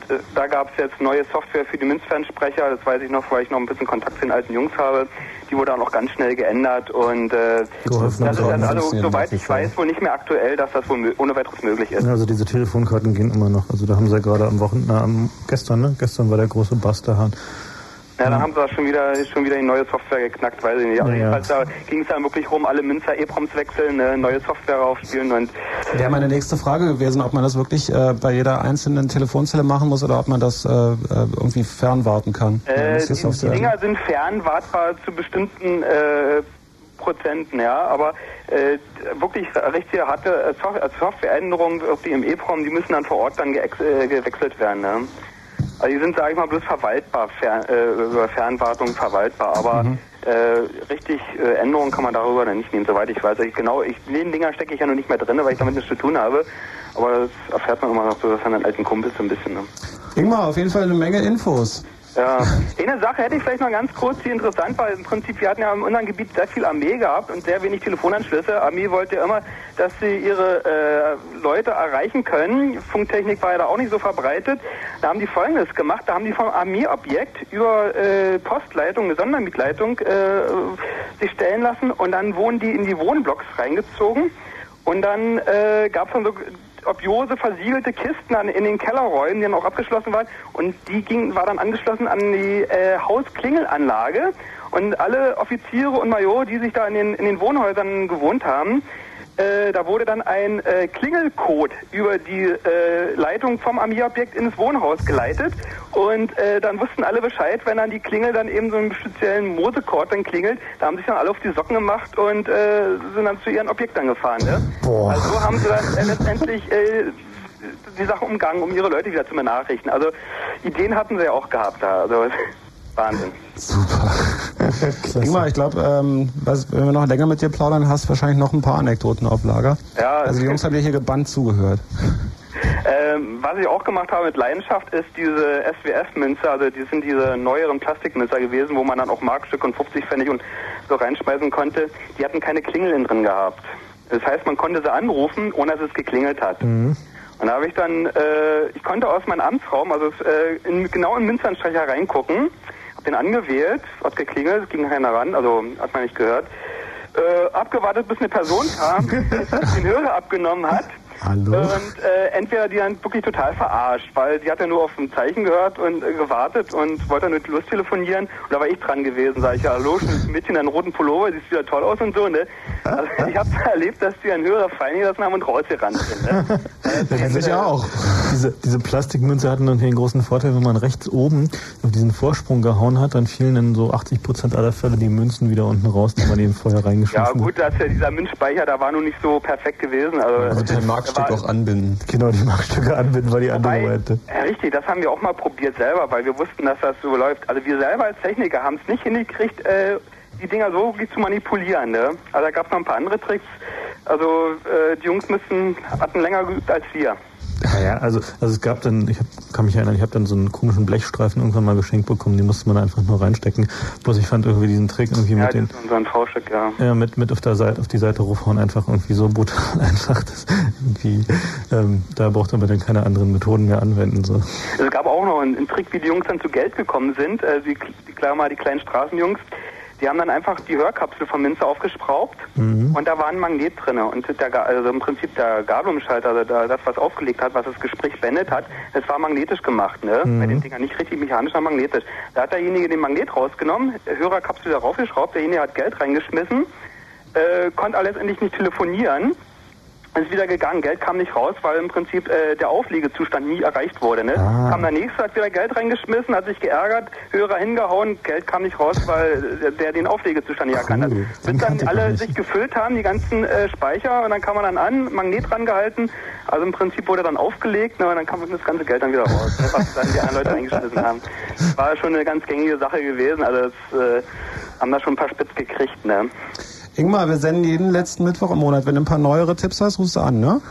Äh, da gab es jetzt neue Software für die Münzfernsprecher, das weiß ich noch, weil ich noch ein bisschen Kontakt zu den alten Jungs habe. Die wurde auch noch ganz schnell geändert und äh, das ist dann also, soweit ich weiß, wohl nicht mehr aktuell, dass das wohl ohne weiteres möglich ist. Ja, also diese Telefonkarten gehen immer noch. Also da haben sie ja gerade am Wochenende, gestern, ne? Gestern war der große Busterhahn. Ja, dann haben sie da schon wieder, schon wieder die neue Software geknackt, weiß ich nicht. Aber Ja, ja. jedenfalls da ging es dann wirklich rum, alle Münzer EPROMs wechseln, ne, neue Software aufspielen und Wäre meine nächste Frage gewesen, ob man das wirklich äh, bei jeder einzelnen Telefonzelle machen muss oder ob man das äh, äh, irgendwie fernwarten kann. Äh, die, die Dinger sind fernwartbar zu bestimmten äh, Prozenten, ja, aber äh, wirklich richtig harte äh, äh, Softwareänderungen irgendwie im EEPROM, die müssen dann vor Ort dann gewechselt werden. Ne? Also die sind, sage ich mal, bloß verwaltbar, fern, äh, über Fernwartung verwaltbar, aber äh, richtig äh, Änderungen kann man darüber dann nicht nehmen, soweit ich weiß. Ich, genau, ich, in den Dinger stecke ich ja noch nicht mehr drin, weil ich damit nichts zu tun habe, aber das erfährt man immer noch so von den alten Kumpels so ein bisschen. Ne? Ingmar, auf jeden Fall eine Menge Infos. Ja, eine Sache hätte ich vielleicht noch ganz kurz, die interessant war. Im Prinzip, wir hatten ja in unserem Gebiet sehr viel Armee gehabt und sehr wenig Telefonanschlüsse. Armee wollte ja immer, dass sie ihre äh, Leute erreichen können. Funktechnik war ja da auch nicht so verbreitet. Da haben die Folgendes gemacht. Da haben die vom Armeeobjekt über äh, Postleitung, eine Sondermietleitung, äh, sich stellen lassen und dann wurden die in die Wohnblocks reingezogen. Und dann äh, gab es dann so obiose versiegelte Kisten an, in den Kellerräumen, die dann auch abgeschlossen waren. Und die ging, war dann angeschlossen an die äh, Hausklingelanlage. Und alle Offiziere und Majore, die sich da in den, in den Wohnhäusern gewohnt haben, äh, da wurde dann ein äh, Klingelcode über die äh, Leitung vom Armeeobjekt ins Wohnhaus geleitet und äh, dann wussten alle Bescheid, wenn dann die Klingel dann eben so einen speziellen Mosekord dann klingelt, da haben sich dann alle auf die Socken gemacht und äh, sind dann zu ihren Objektern gefahren. Ne? Also so haben sie dann äh, letztendlich äh, die Sache umgangen, um ihre Leute wieder zu benachrichtigen. Also Ideen hatten sie ja auch gehabt da. Also [LAUGHS] Wahnsinn. Ingmar, ich glaube, ähm, wenn wir noch länger mit dir plaudern, hast du wahrscheinlich noch ein paar Anekdoten auf Lager. Ja, also die Jungs haben dir hier gebannt zugehört. [LAUGHS] Ähm, was ich auch gemacht habe mit Leidenschaft ist diese SWF-Münze, also die sind diese neueren Plastikmünzer gewesen, wo man dann auch Markstücke und 50 Pfennig und so reinschmeißen konnte. Die hatten keine Klingel innen drin gehabt. Das heißt, man konnte sie anrufen, ohne dass es geklingelt hat. Und da habe ich dann, äh, ich konnte aus meinem Amtsraum, also äh, in, genau in den Münzanstreicher reingucken, den angewählt, hat geklingelt, ging keiner ran, also hat man nicht gehört. Äh, abgewartet, bis eine Person kam, [LAUGHS] den Hörer abgenommen hat. Hallo? Und äh, entweder die dann wirklich total verarscht, weil sie hat ja nur auf ein Zeichen gehört und äh, gewartet und wollte dann mit Lust telefonieren. Und da war ich dran gewesen, sag ich, ja, hallo, schönes Mädchen in einem roten Pullover, siehst wieder toll aus und so, ne? Also [LAUGHS] ich habe erlebt, dass die einen Hörer fallen gelassen haben und rausgerannt sind, ne? [LAUGHS] Das ist ja auch. Diese, diese Plastikmünze hatten dann den großen Vorteil, wenn man rechts oben auf diesen Vorsprung gehauen hat, dann fielen in so 80 Prozent aller Fälle die Münzen wieder unten raus, die man eben vorher Ja reingeschmissen gut, dass ja dieser Münzspeicher, da war nun nicht so perfekt gewesen. Also, Also Markstück auch anbinden. [LAUGHS] Genau, die Markstücke anbinden war die andere Wobei- Seite. Ja, richtig, das haben wir auch mal probiert selber, weil wir wussten, dass das so läuft. Also wir selber als Techniker haben es nicht hingekriegt, äh, die Dinger so wirklich zu manipulieren. Ne? Also da gab es noch ein paar andere Tricks. Also äh, die Jungs müssen, hatten länger geübt als wir. Naja, also, also es gab dann, ich hab, kann mich erinnern, ich habe dann so einen komischen Blechstreifen irgendwann mal geschenkt bekommen, den musste man einfach nur reinstecken. Bloß ich fand irgendwie diesen Trick irgendwie Ja, mit den, das V-Stück, ja. ja, mit, mit auf der Seite, auf die Seite raufhauen einfach irgendwie so brutal [LAUGHS] einfach, dass irgendwie, ähm, da braucht man dann keine anderen Methoden mehr anwenden, so. Es gab auch noch einen, einen Trick, wie die Jungs dann zu Geld gekommen sind. Äh, die, die, klar mal die kleinen Straßenjungs. Die haben dann einfach die Hörkapsel von Minze aufgeschraubt Mhm. und da war ein Magnet drin. Und der, also im Prinzip der Gabelumschalter, also da, das, was aufgelegt hat, was das Gespräch beendet hat, es war magnetisch gemacht. Ne? Mhm. Bei den Dingern nicht richtig mechanisch, sondern magnetisch. Da hat derjenige den Magnet rausgenommen, Hörerkapsel da raufgeschraubt, derjenige hat Geld reingeschmissen, äh, konnte aber letztendlich nicht telefonieren. Ist wieder gegangen, Geld kam nicht raus, weil im Prinzip äh, der Auflegezustand nie erreicht wurde. Ne? Ah. Kam der nächste, hat wieder Geld reingeschmissen, hat sich geärgert, Hörer hingehauen, Geld kam nicht raus, weil der, der den Auflegezustand nicht erkannt hat. Bis dann alle sich gefüllt haben, die ganzen äh, Speicher, und dann kam man dann an, Magnet rangehalten, also im Prinzip wurde dann aufgelegt, ne, und dann kam das ganze Geld dann wieder raus, ne, was dann die anderen Leute eingeschmissen haben. War schon eine ganz gängige Sache gewesen, also das äh, haben da schon ein paar Spitz gekriegt, ne? Ingmar, wir senden jeden letzten Mittwoch im Monat. Wenn du ein paar neuere Tipps hast, rufst du an, ne? [LAUGHS]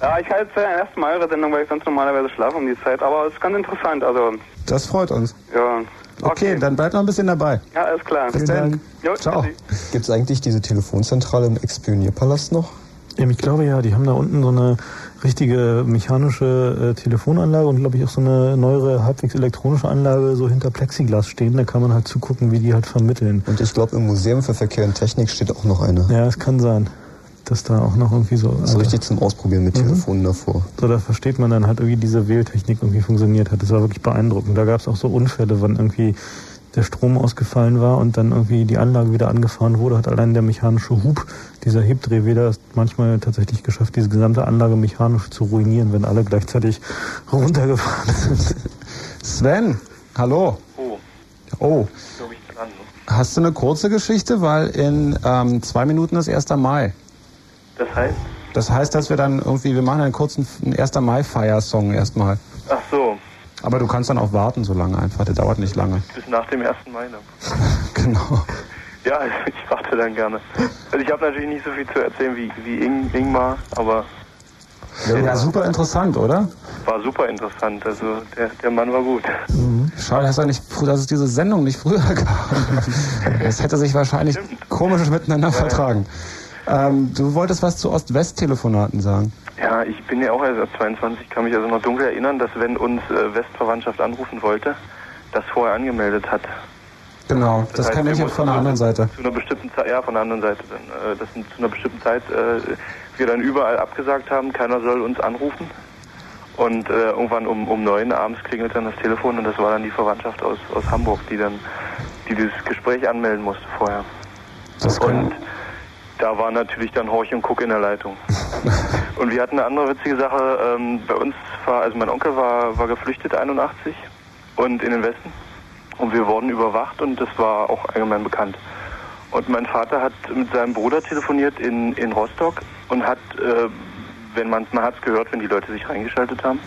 Ja, ich halte es ja erst mal eure Sendung, weil ich sonst normalerweise schlafe um die Zeit, aber es ist ganz interessant, also, Das freut uns. ja. Okay, dann bleib noch ein bisschen dabei. Ja, alles klar. Bis dann. Jo, Ciao. Gibt es eigentlich diese Telefonzentrale im Expionierpalast noch? Ähm, ich glaube ja, die haben da unten so eine richtige mechanische äh, Telefonanlage und glaube ich auch so eine neuere, halbwegs elektronische Anlage so hinter Plexiglas stehen. Da kann man halt zugucken, wie die halt vermitteln. Und ich glaube, im Museum für Verkehr und Technik steht auch noch eine. Ja, es kann sein, dass da auch noch irgendwie so... So richtig zum Ausprobieren mit Mhm. Telefonen davor. So, da versteht man dann halt irgendwie diese Wähltechnik irgendwie funktioniert hat. Das war wirklich beeindruckend. Da gab es auch so Unfälle, wann irgendwie der Strom ausgefallen war und dann irgendwie die Anlage wieder angefahren wurde, hat allein der mechanische Hub dieser Hebdrehweder es manchmal tatsächlich geschafft, diese gesamte Anlage mechanisch zu ruinieren, wenn alle gleichzeitig [LAUGHS] runtergefahren sind. Sven, hallo. Oh, Oh, hast du eine kurze Geschichte? Weil in ähm, zwei Minuten ist 1. Mai. Das heißt? Das heißt, dass wir dann irgendwie, wir machen einen kurzen 1. Mai-Feier-Song erstmal. Ach so, Aber du kannst dann auch warten so lange einfach, der dauert nicht lange. bis nach dem 1. Mai dann. [LAUGHS] Genau. Ja, [LAUGHS] ich warte dann gerne. Also ich habe natürlich nicht so viel zu erzählen wie, wie Ing, Ingmar, aber Ja, super interessant, oder? war super interessant. Also der, der Mann war gut. Schade, dass, er nicht, dass es diese Sendung nicht früher [LAUGHS] gab. Das hätte sich wahrscheinlich komisch miteinander vertragen. Ähm, du wolltest was zu Ost-West-Telefonaten sagen. Ja, ich bin ja auch erst 22, kann mich also noch dunkel erinnern, dass wenn uns äh, Westverwandtschaft anrufen wollte, das vorher angemeldet hat. Genau, das, heißt, kenne ich jetzt von der anderen Seite. Zu einer bestimmten Zeit, ja, von der anderen Seite dann. Äh, dass zu einer bestimmten Zeit äh, wir dann überall abgesagt haben, keiner soll uns anrufen. Und äh, irgendwann um, um neun abends klingelt dann das Telefon und das war dann die Verwandtschaft aus, aus Hamburg, die dann die dieses Gespräch anmelden musste vorher. und da war natürlich dann Horch und Guck in der Leitung. [LAUGHS] und wir hatten eine andere witzige Sache. Ähm, bei uns war, also mein Onkel war, war geflüchtet 81 und in den Westen. Und wir wurden überwacht und das war auch allgemein bekannt. Und mein Vater hat mit seinem Bruder telefoniert in, in Rostock und hat, äh, wenn man, man hat es gehört, wenn die Leute sich reingeschaltet haben,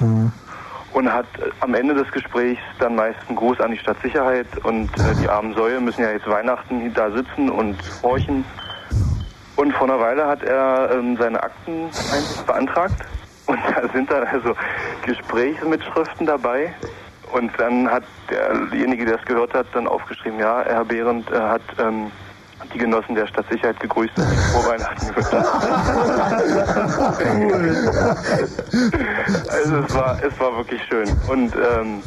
und hat äh, am Ende des Gesprächs dann meist einen Gruß an die Stadtsicherheit und äh, die armen Säue müssen ja jetzt Weihnachten da sitzen und horchen. Und vor einer Weile hat er ähm, seine Akten beantragt und da sind dann also Gesprächsmitschriften dabei. Und dann hat derjenige, der es gehört hat, dann aufgeschrieben, ja, Herr Behrendt äh, hat ähm, die Genossen der Stadtsicherheit gegrüßt und frohe Weihnachten gewünscht. also es war, es war wirklich schön. Und ähm,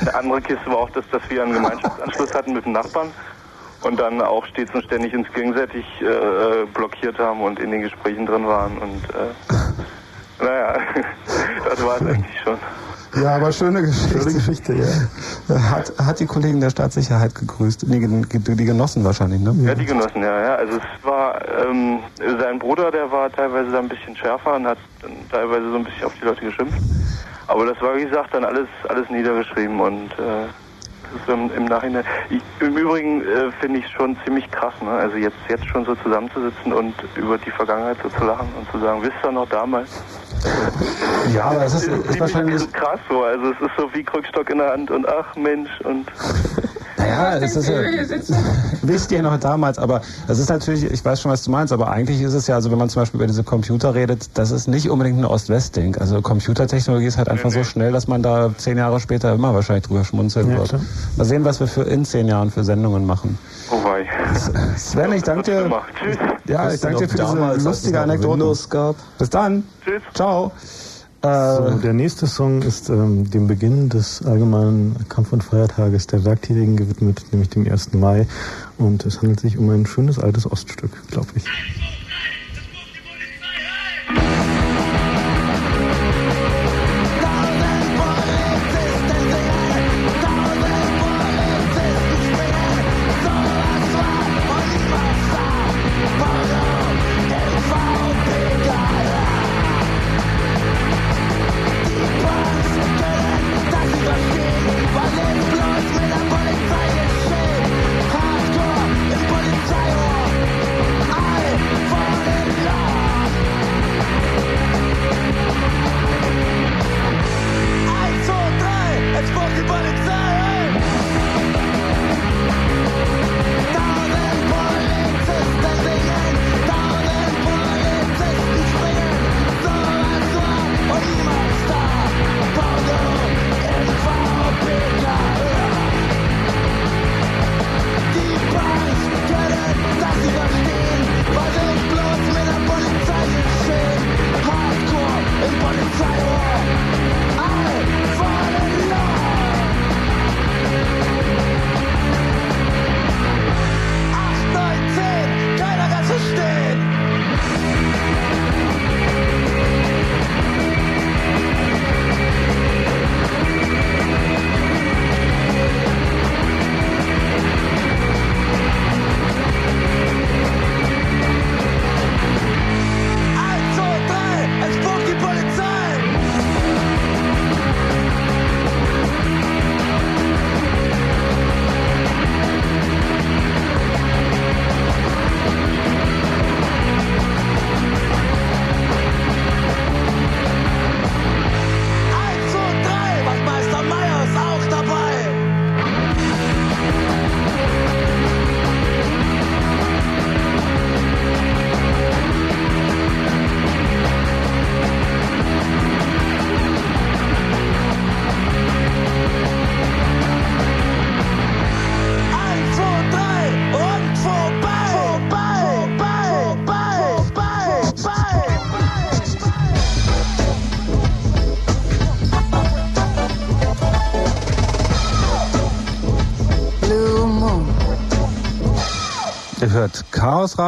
eine andere Kiste war auch, dass, dass wir einen Gemeinschaftsanschluss hatten mit dem Nachbarn und dann auch stets und ständig uns gegenseitig äh, blockiert haben und in den Gesprächen drin waren. Und äh, [LAUGHS] naja, [LAUGHS] das war es eigentlich schon. Ja, aber schöne Geschichte. Schöne Geschichte, ja. Hat, hat die Kollegen der Staatssicherheit gegrüßt? Nee, die, die Genossen wahrscheinlich, ne? Ja, die Genossen, ja, ja. Also es war, ähm, sein Bruder, der war teilweise da ein bisschen schärfer und hat teilweise so ein bisschen auf die Leute geschimpft. Aber das war, wie gesagt, dann alles, alles niedergeschrieben und äh, ist im, im Nachhinein. Ich, Im Übrigen äh, finde ich es schon ziemlich krass, ne? Also jetzt, jetzt schon so zusammenzusitzen und über die Vergangenheit so zu lachen und zu sagen, wisst ihr noch damals? Ja, aber es ist, ist ziemlich wahrscheinlich. krass so. Also es ist so wie Krückstock in der Hand und ach Mensch und [LAUGHS] Naja, es ist ja, [LAUGHS] wisst ihr noch damals, aber das ist natürlich, ich weiß schon, was du meinst, aber eigentlich ist es ja, also wenn man zum Beispiel über diese Computer redet, das ist nicht unbedingt ein Ost-West-Ding. Also Computertechnologie ist halt einfach so schnell, dass man da zehn Jahre später immer wahrscheinlich drüber schmunzeln Ja, wird. klar. Mal sehen, was wir für in zehn Jahren für Sendungen machen. Oh wei. Sven, ich danke dir. Tschüss. Ja, ich danke dir für diese lustige Anekdote. gab. Bis dann. Tschüss. Ciao. So, Äh, der nächste Song ist ähm, dem Beginn des allgemeinen Kampf- und Feiertages der Werktätigen gewidmet, nämlich dem 1. Mai. Und es handelt sich um ein schönes altes Oststück, glaube ich.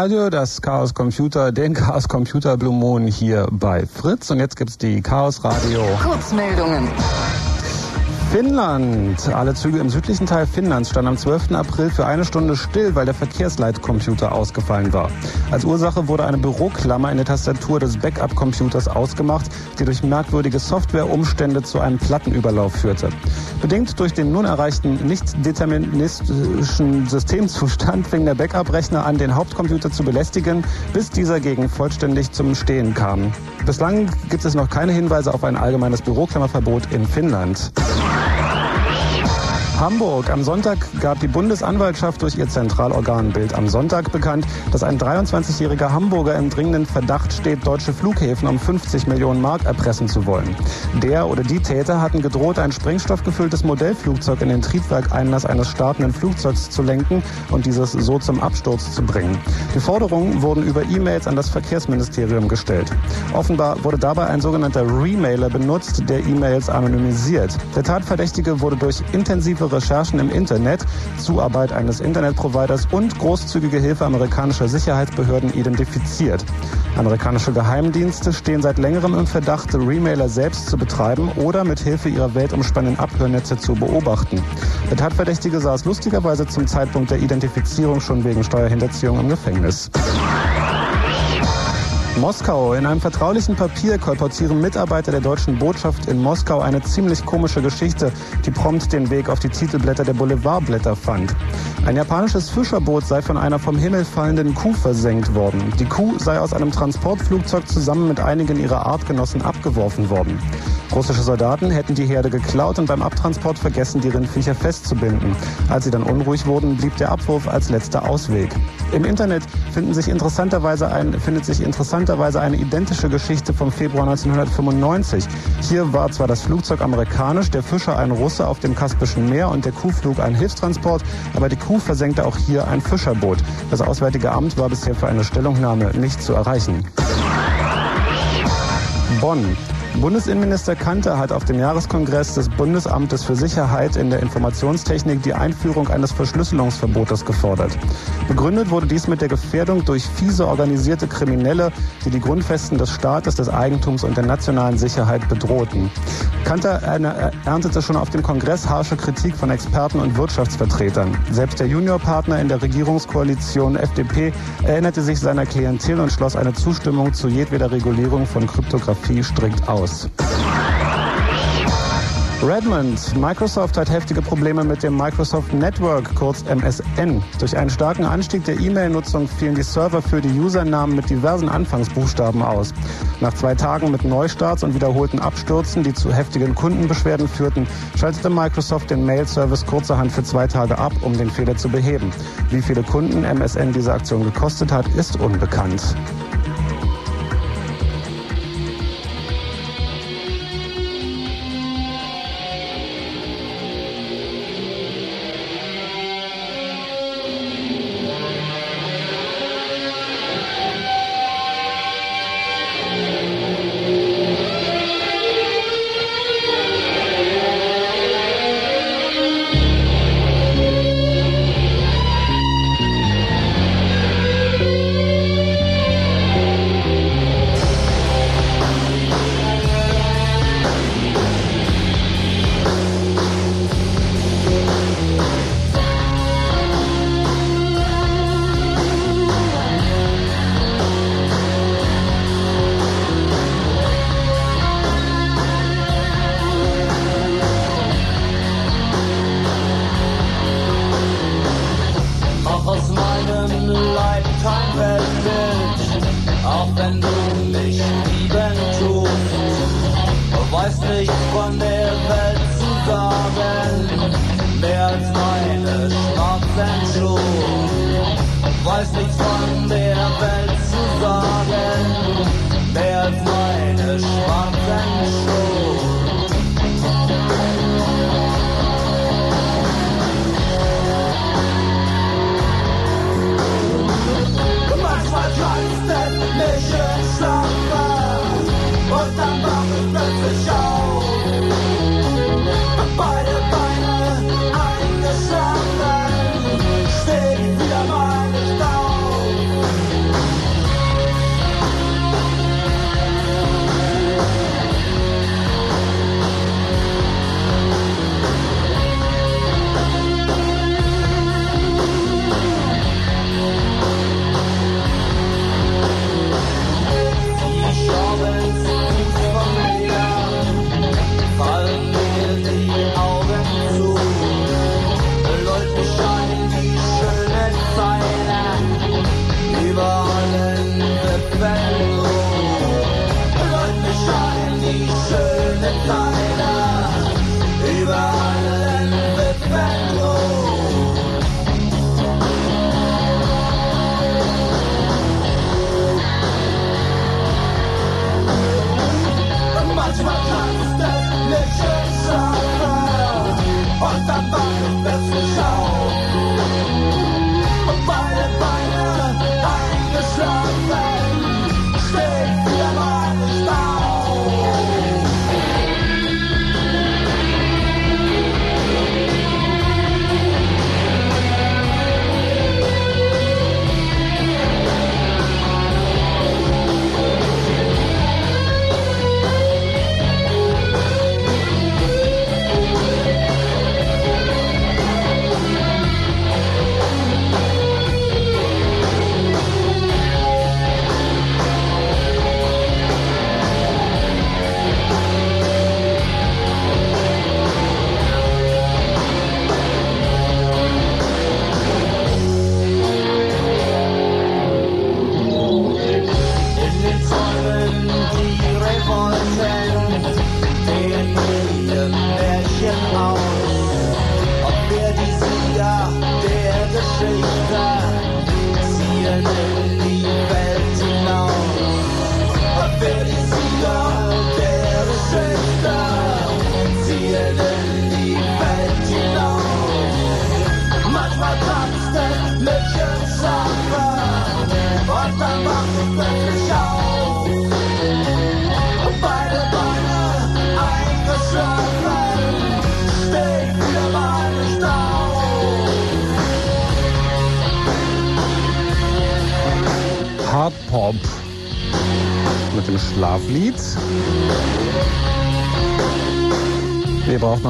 Radio, das Chaos Computer, den Chaos Computer Blue Moon hier bei Fritz. Und jetzt gibt's die Chaos Radio Kurzmeldungen. Finnland. Alle Züge im südlichen Teil Finnlands standen am 12. April für eine Stunde still, weil der Verkehrsleitcomputer ausgefallen war. Als Ursache wurde eine Büroklammer in der Tastatur des Backup-Computers ausgemacht, die durch merkwürdige Softwareumstände zu einem Plattenüberlauf führte. Bedingt durch den nun erreichten nicht deterministischen Systemzustand fing der Backup-Rechner an, den Hauptcomputer zu belästigen, bis dieser gegen vollständig zum Stehen kam. Bislang gibt es noch keine Hinweise auf ein allgemeines Büroklammerverbot in Finnland. Hamburg. Am Sonntag gab die Bundesanwaltschaft durch ihr Zentralorgan Bild am Sonntag bekannt, dass ein 23-jähriger Hamburger im dringenden Verdacht steht, deutsche Flughäfen um 50 Millionen Mark erpressen zu wollen. Der oder die Täter hatten gedroht, ein sprengstoffgefülltes Modellflugzeug in den Triebwerkeinlass eines startenden Flugzeugs zu lenken und dieses so zum Absturz zu bringen. Die Forderungen wurden über E-Mails an das Verkehrsministerium gestellt. Offenbar wurde dabei ein sogenannter Remailer benutzt, der E-Mails anonymisiert. Der Tatverdächtige wurde durch intensive Recherchen im Internet, Zuarbeit eines Internetproviders und großzügige Hilfe amerikanischer Sicherheitsbehörden identifiziert. Amerikanische Geheimdienste stehen seit längerem im Verdacht, Remailer selbst zu betreiben oder mit Hilfe ihrer weltumspannenden Abhörnetze zu beobachten. Der Tatverdächtige saß lustigerweise zum Zeitpunkt der Identifizierung schon wegen Steuerhinterziehung im Gefängnis. Moskau. In einem vertraulichen Papier kolportieren Mitarbeiter der deutschen Botschaft in Moskau eine ziemlich komische Geschichte, die prompt den Weg auf die Titelblätter der Boulevardblätter fand. Ein japanisches Fischerboot sei von einer vom Himmel fallenden Kuh versenkt worden. Die Kuh sei aus einem Transportflugzeug zusammen mit einigen ihrer Artgenossen abgeworfen worden. Russische Soldaten hätten die Herde geklaut und beim Abtransport vergessen, die Rindviecher festzubinden. Als sie dann unruhig wurden, blieb der Abwurf als letzter Ausweg. Im Internet finden sich interessanterweise ein, findet sich interessanterweise eine identische Geschichte vom Februar 1995. Hier war zwar das Flugzeug amerikanisch, der Fischer ein Russe auf dem Kaspischen Meer und der Kuhflug ein Hilfstransport, aber die Kuh versenkte auch hier ein Fischerboot. Das Auswärtige Amt war bisher für eine Stellungnahme nicht zu erreichen. Bonn. Bundesinnenminister Kanter hat auf dem Jahreskongress des Bundesamtes für Sicherheit in der Informationstechnik die Einführung eines Verschlüsselungsverbotes gefordert. Begründet wurde dies mit der Gefährdung durch fiese organisierte Kriminelle, die die Grundfesten des Staates, des Eigentums und der nationalen Sicherheit bedrohten. Kanter erne- erntete schon auf dem Kongress harsche Kritik von Experten und Wirtschaftsvertretern. Selbst der Juniorpartner in der Regierungskoalition FDP erinnerte sich seiner Klientel und schloss eine Zustimmung zu jedweder Regulierung von Kryptographie strikt aus. Redmond. Microsoft hat heftige Probleme mit dem Microsoft Network, kurz MSN. Durch einen starken Anstieg der E-Mail-Nutzung fielen die Server für die Usernamen mit diversen Anfangsbuchstaben aus. Nach zwei Tagen mit Neustarts und wiederholten Abstürzen, die zu heftigen Kundenbeschwerden führten, schaltete Microsoft den Mail-Service kurzerhand für zwei Tage ab, um den Fehler zu beheben. Wie viele Kunden MSN diese Aktion gekostet hat, ist unbekannt.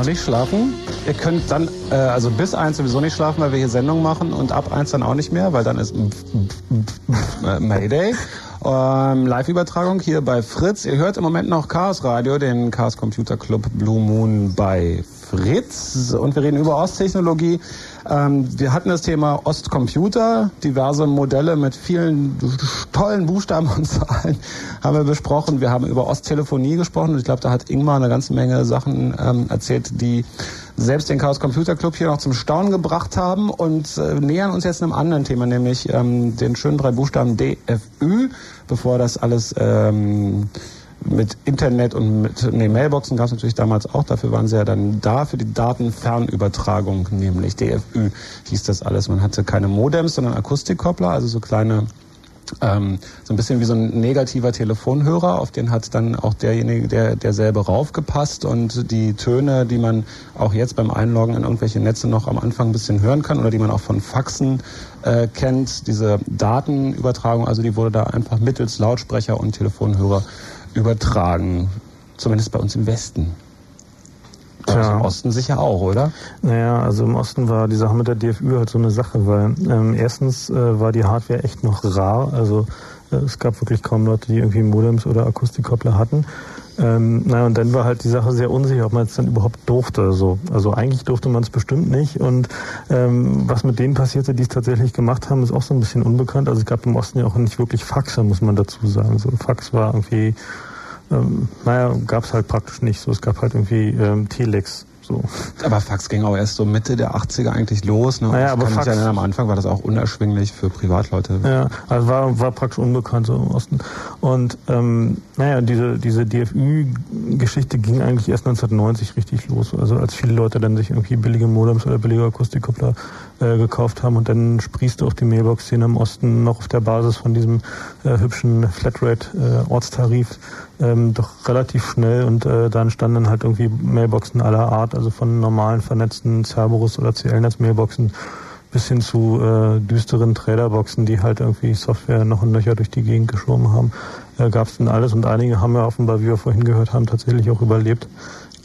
Nicht schlafen. Ihr könnt dann, äh, also bis eins sowieso nicht schlafen, weil wir hier Sendung machen und ab eins dann auch nicht mehr, weil dann ist [LAUGHS] Mayday. Ähm, Live-Übertragung hier bei Fritz. Ihr hört im Moment noch Chaos Radio, den Chaos Computer Club Blue Moon bei Fritz. Und wir reden über Osttechnologie. Ähm, wir hatten das Thema Ostcomputer, diverse Modelle mit vielen tollen Buchstaben und Zahlen haben wir besprochen. Wir haben über Osttelefonie gesprochen und ich glaube, da hat Ingmar eine ganze Menge Sachen ähm, erzählt, die selbst den Chaos Computer Club hier noch zum Staunen gebracht haben und äh, nähern uns jetzt einem anderen Thema, nämlich ähm, den schönen drei Buchstaben DFÜ, bevor das alles ähm, mit Internet und mit nee, Mailboxen gab es natürlich damals auch, dafür waren sie ja dann da für die Datenfernübertragung, nämlich DFÜ hieß das alles. Man hatte keine Modems, sondern Akustikkoppler, also so kleine ähm, so ein bisschen wie so ein negativer Telefonhörer, auf den hat dann auch derjenige, der derselbe raufgepasst und die Töne, die man auch jetzt beim Einloggen in irgendwelche Netze noch am Anfang ein bisschen hören kann oder die man auch von Faxen äh, kennt, diese Datenübertragung, also die wurde da einfach mittels Lautsprecher und Telefonhörer übertragen, zumindest bei uns im Westen. Also im Osten sicher auch, oder? Naja, also im Osten war die Sache mit der DFÜ halt so eine Sache, weil ähm, erstens äh, war die Hardware echt noch rar, also äh, es gab wirklich kaum Leute, die irgendwie Modems oder Akustikkoppler hatten. Ähm, naja, und dann war halt die Sache sehr unsicher, ob man es dann überhaupt durfte. So. Also eigentlich durfte man es bestimmt nicht. Und ähm, was mit denen passierte, die es tatsächlich gemacht haben, ist auch so ein bisschen unbekannt. Also es gab im Osten ja auch nicht wirklich Faxe, muss man dazu sagen. So Fax war irgendwie ähm, naja, gab es halt praktisch nicht so. Es gab halt irgendwie ähm, Telex. So. Aber Fax ging auch erst so Mitte der 80er eigentlich los. Ne? Naja, aber Fax- erinnern, am Anfang war das auch unerschwinglich für Privatleute. Ja, also war, war praktisch unbekannt so im Osten. Und ähm, naja, diese, diese DFÜ-Geschichte ging eigentlich erst 1990 richtig los. Also als viele Leute dann sich irgendwie billige Modems oder billige Akustikkoppler äh, gekauft haben und dann sprießte auch die Mailbox-Szene im Osten noch auf der Basis von diesem äh, hübschen Flatrate-Ortstarif ähm, doch relativ schnell und äh, da entstanden dann halt irgendwie Mailboxen aller Art, also von normalen vernetzten Cerberus oder CL-Netz-Mailboxen bis hin zu äh, düsteren Traderboxen, die halt irgendwie Software noch und nöcher durch die Gegend geschoben haben, äh, gab es dann alles und einige haben ja offenbar, wie wir vorhin gehört haben, tatsächlich auch überlebt.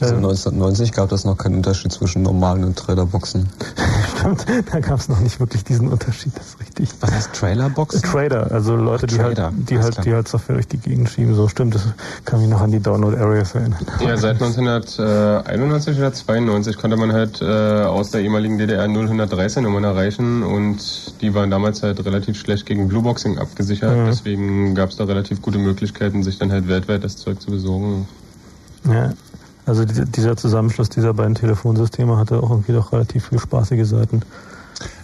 Also Äh, 1990 gab es noch keinen Unterschied zwischen normalen und Traderboxen. [LAUGHS] Stimmt, da gab es noch nicht wirklich diesen Unterschied, das ist richtig. Was heißt Trailerboxen? Trader, also Leute, die Trader, halt, die alles halt, klar. die halt Software durch die Gegend schieben. So stimmt, das kann mich noch an die Download Areas erinnern. Ja, seit 1991 oder 92 konnte man halt äh, aus der ehemaligen DDR 0113 Nummern erreichen und die waren damals halt relativ schlecht gegen Blueboxing abgesichert. Mhm. Deswegen gab es da relativ gute Möglichkeiten, sich dann halt weltweit das Zeug zu besorgen. Ja, also die, dieser Zusammenschluss dieser beiden Telefonsysteme hatte auch irgendwie doch relativ viel spaßige Seiten.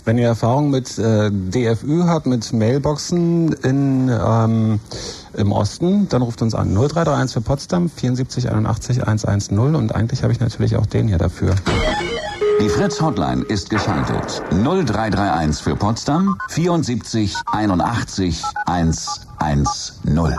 Wenn ihr Erfahrung mit äh, DFÜ habt, mit Mailboxen in, ähm, im Osten, dann ruft uns an. 0331 für Potsdam, 74 81 110 und eigentlich habe ich natürlich auch den hier dafür. Die Fritz Hotline ist geschaltet. 0331 für Potsdam 74 81 110.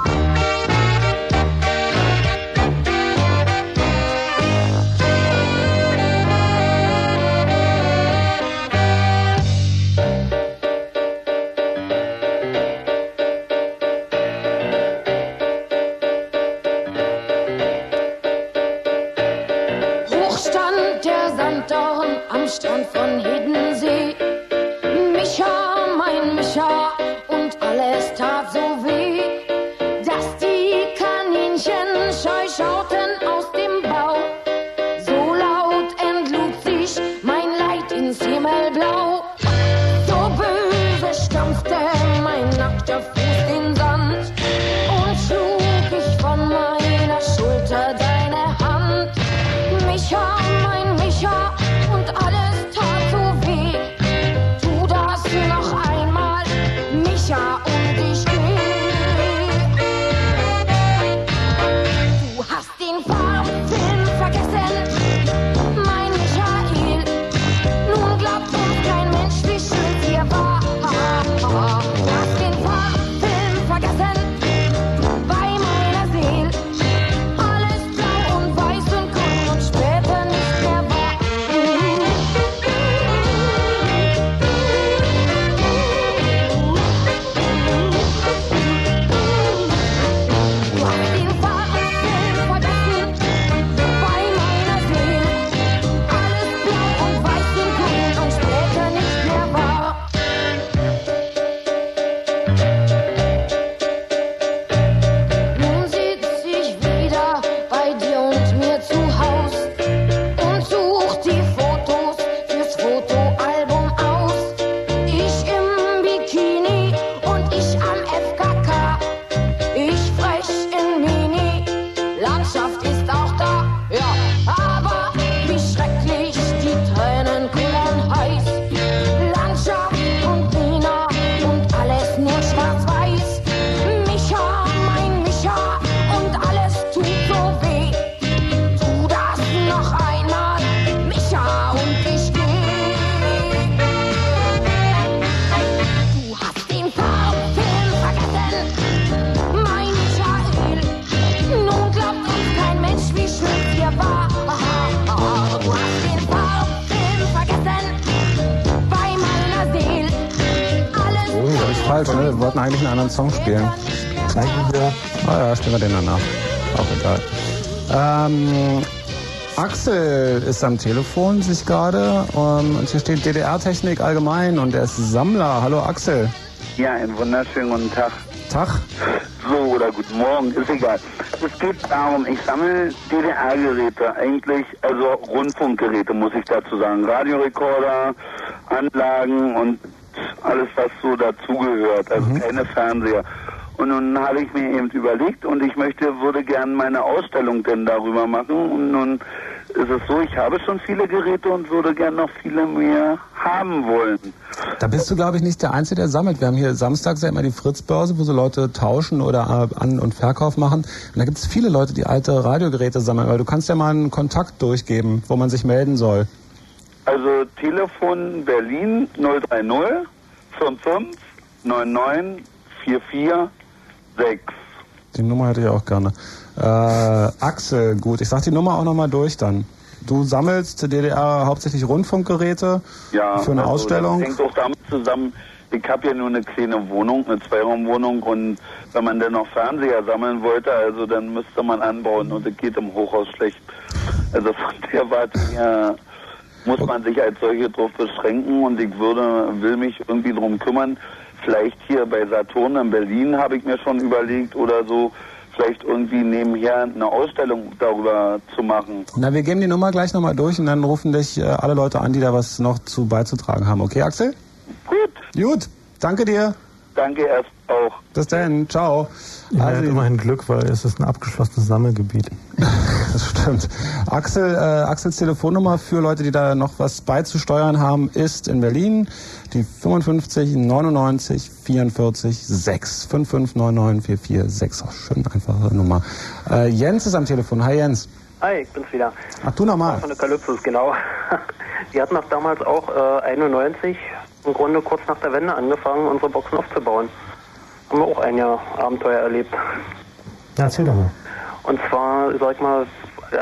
falsch, ne? Wir wollten eigentlich einen anderen Song spielen. Ah ja, spielen wir den danach. Auch egal. Ähm, Axel ist am Telefon, sich gerade. Ähm, und hier steht DDR-Technik allgemein und er ist Sammler. Hallo Axel. Ja, einen wunderschönen guten Tag. Tag. So, oder guten Morgen, ist egal. Es geht darum, ich sammle DDR-Geräte, eigentlich, also Rundfunkgeräte, muss ich dazu sagen. Radiorekorder, Anlagen und alles, was so dazugehört, also keine Fernseher. Und nun habe ich mir eben überlegt und ich möchte, würde gern meine Ausstellung denn darüber machen. Und nun ist es so, ich habe schon viele Geräte und würde gern noch viele mehr haben wollen. Da bist du, glaube ich, nicht der Einzige, der sammelt. Wir haben hier samstags ja immer die Fritz-Börse, wo so Leute tauschen oder äh, An- und Verkauf machen. Und da gibt es viele Leute, die alte Radiogeräte sammeln. Weil du kannst ja mal einen Kontakt durchgeben, wo man sich melden soll. Also Telefon Berlin 030 55 99 44 6. Die Nummer hätte ich auch gerne. Äh, Axel, gut. Ich sag die Nummer auch nochmal durch dann. Du sammelst DDR hauptsächlich Rundfunkgeräte Ja, für eine also Ausstellung. Das hängt auch damit zusammen, ich habe ja nur eine kleine Wohnung, eine Zweiraumwohnung und wenn man dann noch Fernseher sammeln wollte, also dann müsste man anbauen und das geht im Hochhaus schlecht. Also von der Warte her muss man sich als solche drauf beschränken und ich würde, will mich irgendwie drum kümmern. Vielleicht hier bei Saturn in Berlin habe ich mir schon überlegt oder so, vielleicht irgendwie nebenher eine Ausstellung darüber zu machen. Na, wir geben die Nummer gleich nochmal durch und dann rufen dich äh, alle Leute an, die da was noch zu beizutragen haben. Okay, Axel? Gut. Gut. Danke dir. Danke erst auch. Bis dann. Ciao. Ja, Also- immerhin Glück, weil es ist ein abgeschlossenes Sammelgebiet. [LAUGHS] Das stimmt. Axel, äh, Axels Telefonnummer für Leute, die da noch was beizusteuern haben, ist in Berlin die 55 99 44 6. 5599 44 6. Schön einfache Nummer. Äh, Jens ist am Telefon. Hi Jens. Hi, ich bin's wieder. Ach, du nochmal. Von der Kalypsos, genau. [LAUGHS] Die hatten auch damals auch äh, 91, im Grunde kurz nach der Wende angefangen, unsere Boxen aufzubauen. Haben wir auch ein Jahr Abenteuer erlebt. Ja, erzähl doch mal. Und zwar, sag ich mal,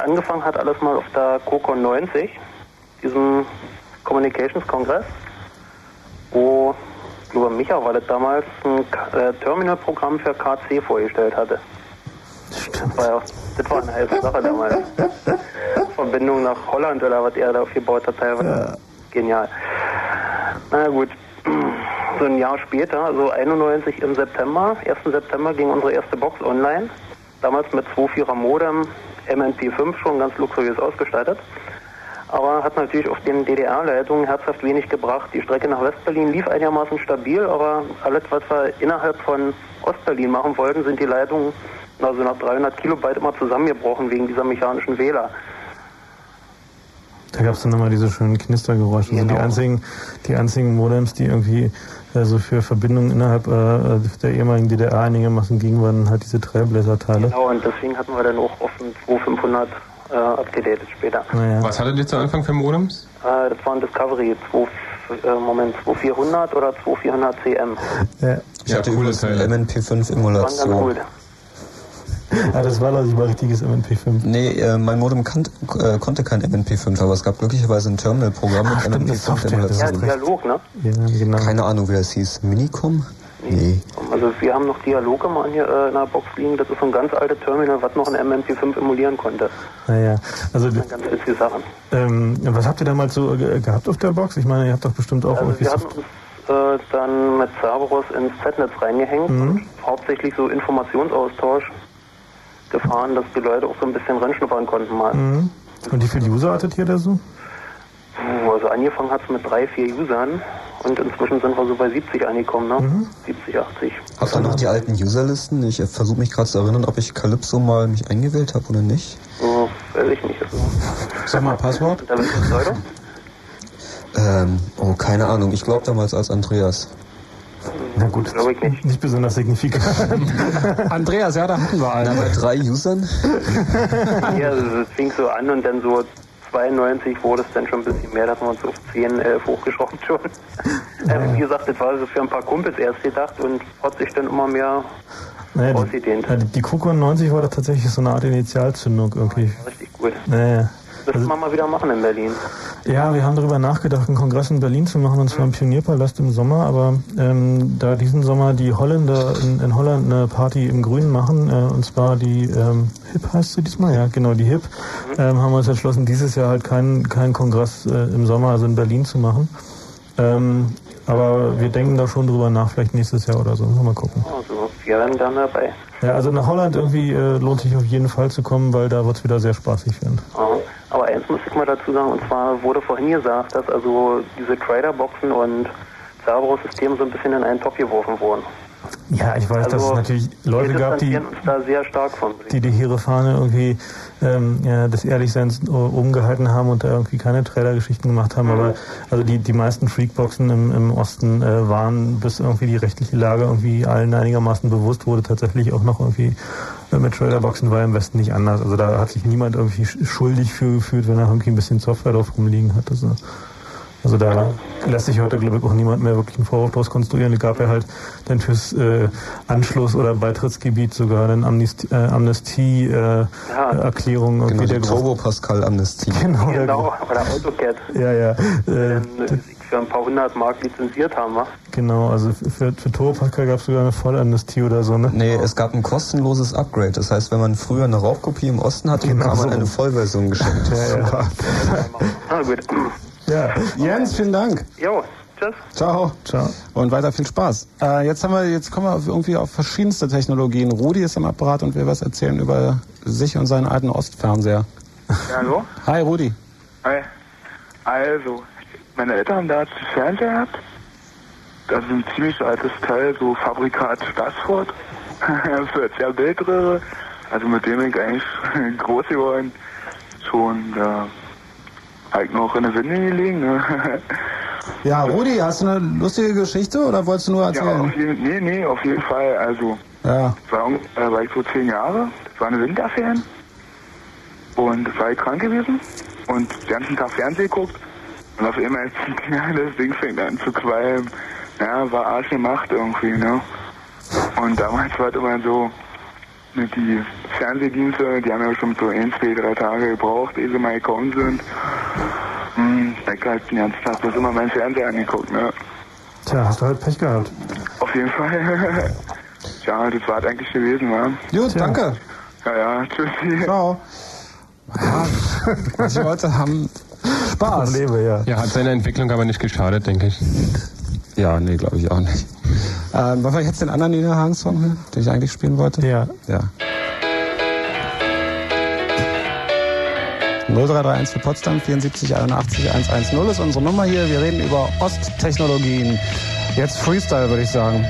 angefangen hat alles mal auf der COCON 90, diesem Communications Kongress, wo, ich glaube, Micha war das damals, ein äh, Terminalprogramm für KC vorgestellt hatte. Das war, ja, das war eine heiße Sache damals. Verbindung nach Holland oder was er da aufgebaut hat, teilweise. Genial. Na gut, so ein Jahr später, also 91 im September, 1. September ging unsere erste Box online. Damals mit 2.4er Modem, MNP5 schon ganz luxuriös ausgestattet. Aber hat natürlich auf den DDR-Leitungen herzhaft wenig gebracht. Die Strecke nach Westberlin lief einigermaßen stabil, aber alles, was wir innerhalb von Ostberlin machen wollten, sind die Leitungen also nach 300 Kilobyte immer zusammengebrochen wegen dieser mechanischen Wähler. Da gab es dann nochmal diese schönen Knistergeräusche. Also die einzigen, die einzigen Modems, die irgendwie äh, so für Verbindungen innerhalb äh, der ehemaligen DDR einigermaßen gingen, waren halt diese Trailblazer-Teile. Genau, und deswegen hatten wir dann auch auf den 2500 äh, abgedatet später. Naja. Was hattet ihr zu Anfang für Modems? Äh, das war ein Discovery 2, äh, Moment, 2400 oder 2400 CM. Ja. Ich hatte übrigens eine Waren ganz MNP5-Emulation. cool. [LAUGHS] Ja, das war, ich, mal richtiges MNP5. Nee, äh, mein Modem kan äh, konnte kein MNP5, aber es gab glücklicherweise ein Terminal-Programm mit stimmt, eine Software, das Ja, MNP5-Emulation. Dialog, ne? Ja, genau. Keine Ahnung, wie das hieß. Minicom? Nee. Also wir haben noch Dialoge mal hier äh, in der Box liegen. Das ist so ein ganz altes Terminal, was noch ein MMP5 emulieren konnte. Naja, also Das sind ganz witzige Sachen. ähm, was habt ihr damals so ge gehabt auf der Box? Ich meine, ihr habt doch bestimmt auch Also irgendwie wir Soft uns äh, dann mit Cerberus ins Z-Netz reingehängt Mhm. und hauptsächlich so Informationsaustausch gefahren, dass die Leute auch so ein bisschen reinschnuppern konnten mal. Mhm. Und wie viele User hattet ihr da so? Also angefangen hat es mit drei, vier Usern und inzwischen sind wir so bei 70 angekommen, ne? Mhm. 70, 80. Habt ihr noch die alten Userlisten? Ich versuche mich gerade zu erinnern, ob ich Calypso mal mich eingewählt habe oder nicht. So, weiß ich nicht. Also, Sag mal Passwort. [LAUGHS] da das Leute. Ähm, oh, keine Ahnung. Ich glaube damals als Andreas. Na gut, glaube ich nicht. Nicht besonders signifikant. [LAUGHS] Andreas, ja, da hatten wir Na, einen. bei drei Usern? Ja, also es fing so an und dann so 92 wurde es dann schon ein bisschen mehr, da hatten wir uns auf 10, 11 hochgeschraubt schon. ähm, wie gesagt, das war so für ein paar Kumpels erst gedacht und hat sich dann immer mehr Naja, ausgedehnt. die, ja, die, die Coco 90 war da tatsächlich so eine Art Initialzündung irgendwie. Richtig gut. Naja. Müssen wir mal wieder machen in Berlin. Ja, wir haben darüber nachgedacht, einen Kongress in Berlin zu machen, und zwar im Pionierpalast im Sommer. Aber ähm, da diesen Sommer die Holländer in, in Holland eine Party im Grünen machen, äh, und zwar die ähm, HIP heißt sie diesmal, ja, genau, die HIP, ähm, haben wir uns entschlossen, dieses Jahr halt keinen keinen Kongress äh, im Sommer, also in Berlin zu machen. Ähm, aber wir denken da schon drüber nach, vielleicht nächstes Jahr oder so. Mal gucken. Also, wir werden dann dabei. Ja, also nach Holland irgendwie äh, lohnt sich auf jeden Fall zu kommen, weil da wird's wieder sehr spaßig werden. Ja. Aber eins muss ich mal dazu sagen, und zwar wurde vorhin gesagt, dass also diese Trader-Boxen und Cerberus-Systeme so ein bisschen in einen Topf geworfen wurden. Ja, ich weiß, dass es natürlich Leute gab, die, die die hehre Fahne irgendwie ähm, ja, des Ehrlichseins äh, umgehalten haben und da irgendwie keine Trailer-Geschichten gemacht haben. Aber also die, die meisten Freakboxen im, im Osten äh, waren, bis irgendwie die rechtliche Lage irgendwie allen einigermaßen bewusst wurde, tatsächlich auch noch irgendwie mit Trailerboxen war im Westen nicht anders. Also da hat sich niemand irgendwie sch- schuldig für gefühlt, wenn er irgendwie ein bisschen Software drauf rumliegen hat. Also, also da lässt sich heute, glaube ich, auch niemand mehr wirklich einen Vorwurf draus konstruieren. Es gab ja halt dann fürs äh, Anschluss- oder Beitrittsgebiet sogar dann Amnestie, äh, Amnestie äh, Erklärung. Genau, irgendwie die der Gro- Turbo Pascal Amnestie. Genau, Genau, oder AutoCAD. Ja, ja. Äh, sich für ein paar hundert Mark lizenziert haben, wa? genau, also für, für Turbo Pascal gab es sogar eine Vollamnestie oder so, ne? Nee, es gab ein kostenloses Upgrade. Das heißt, wenn man früher eine Raubkopie im Osten hatte, Genau bekam man eine Vollversion geschenkt. Ja, ja. [LAUGHS] Na gut. Ja. Jens, vielen Dank. Jo, tschüss. Ciao. Ciao. Und weiter viel Spaß. Äh, jetzt haben wir, jetzt kommen wir auf, irgendwie auf verschiedenste Technologien. Rudi ist am Apparat und will was erzählen über sich und seinen alten Ostfernseher. Ja, hallo? Hi, Rudi. Hi. Also, meine Eltern haben da einen Fernseher gehabt. Das ist ein ziemlich altes Teil, so Fabrikat Stassfurt. Für sehr Bildröhre. Also mit dem bin ich eigentlich [LAUGHS] groß geworden. Schon da halt noch in der Winde gelegen. Ne? [LAUGHS] Ja, Rudi, hast du eine lustige Geschichte oder wolltest du nur Ja, erzählen? auf jeden, nee, nee, auf jeden Fall. Also, Ja. war, äh, war ich so zehn Jahre. Das war eine Winterferien. Und war ich krank gewesen. Und den ganzen Tag Fernsehen geguckt. Und auf einmal ist ein kleines [LAUGHS] Ding fängt an zu qualmen. Ja, war Arsch gemacht irgendwie, ne? Und damals war es immer so, mit die Fernsehdienste, die haben ja bestimmt so ein, zwei, drei Tage gebraucht, ehe sie mal gekommen sind. Hm, ich hab halt den ganzen Tag bloß immer meinen Fernseher angeguckt, ne? Tja, hast du halt Pech gehabt. Auf jeden Fall. [LAUGHS] ja, das war es eigentlich gewesen, wa? Gut, danke. Ja, ja, tschüssi. Ciao. Ja, manche Leute haben [LAUGHS] Spaß. Probleme, ja. Ja, hat seiner Entwicklung aber nicht geschadet, denke ich. Ja, nee, glaube ich auch nicht. Ähm, wollen wir jetzt den anderen Nina Hagen-Song hören, den ich eigentlich spielen wollte? Ja. Ja. 0331 für Potsdam 74 81 110 ist unsere Nummer hier. Wir reden über Osttechnologien. Jetzt Freestyle, würde ich sagen.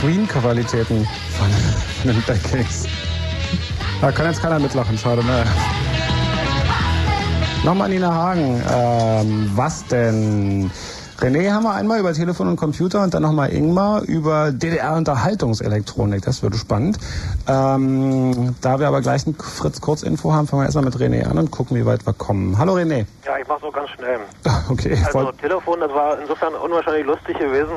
Queen-Qualitäten von, [LAUGHS] den Backkings. Da kann jetzt keiner mitlachen, schade, ne? Nochmal Nina Hagen, ähm, was denn? René haben wir einmal über Telefon und Computer und dann nochmal Ingmar über DDR-Unterhaltungselektronik. Das wird spannend. Ähm, da wir aber gleich ein Fritz-Kurz-Info haben, fangen wir erstmal mit René an und gucken, wie weit wir kommen. Hallo René. Ja, ich mach's so ganz schnell. [LAUGHS] Okay, Also Telefon, das war insofern unwahrscheinlich lustig gewesen.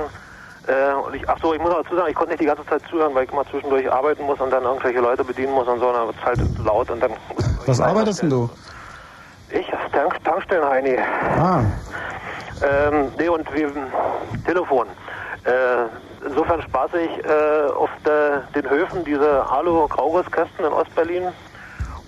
Äh, und ich, ach so, ich muss auch dazu sagen, ich konnte nicht die ganze Zeit zuhören, weil ich immer zwischendurch arbeiten muss und dann irgendwelche Leute bedienen muss und so, und dann wird's halt laut und dann was arbeitest denn du? ich, Tank, Tankstellen-Heini. Ah, Ähm, nee, und wir, Telefon. Äh, insofern spaßig äh, auf de, den Höfen diese Alu-Graugusskästen in Ostberlin.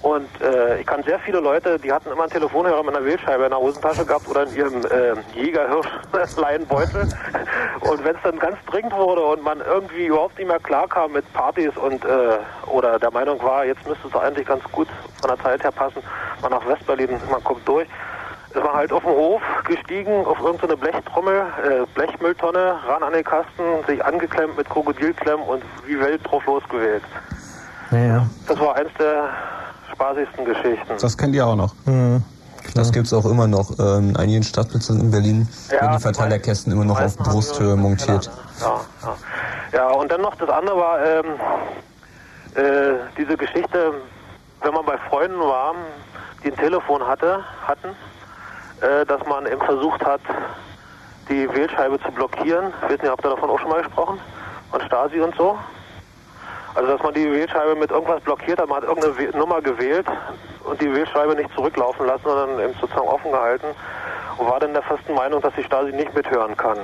Und äh, ich kann sehr viele Leute, die hatten immer einen Telefonhörer mit einer Wählscheibe in der Hosentasche gehabt oder in ihrem äh, Jägerhirsch-Leinbeutel. [LAUGHS] und wenn es dann ganz dringend wurde und man irgendwie überhaupt nicht mehr klarkam mit Partys und äh, oder der Meinung war, jetzt müsste es eigentlich ganz gut von der Zeit her passen, mal nach Westberlin, man guckt durch, ist man halt auf dem Hof gestiegen, auf irgendeine Blechtrommel, äh, Blechmülltonne, ran an den Kasten, sich angeklemmt mit Krokodilklemmen und wie wild drauf losgewählt. Naja. Das war eins der spaßigsten Geschichten. das kennt ihr auch noch. Mhm. Das gibt's auch immer noch. Ähm, in einigen Stadtplätzen in Berlin Ja, werden die Verteilerkästen immer noch auf Brusthöhe montiert. Ja, ja. ja, und dann noch das andere war ähm, äh, diese Geschichte, wenn man bei Freunden war, die ein Telefon hatte, hatten, äh, dass man eben versucht hat, die Wählscheibe zu blockieren. Ich weiß nicht, habt ihr davon auch schon mal gesprochen? Von Stasi und so? Also, dass man die Wählscheibe mit irgendwas blockiert hat, man hat irgendeine Nummer gewählt und die Wählscheibe nicht zurücklaufen lassen, sondern eben sozusagen offen gehalten und war dann der festen Meinung, dass die Stasi nicht mithören kann.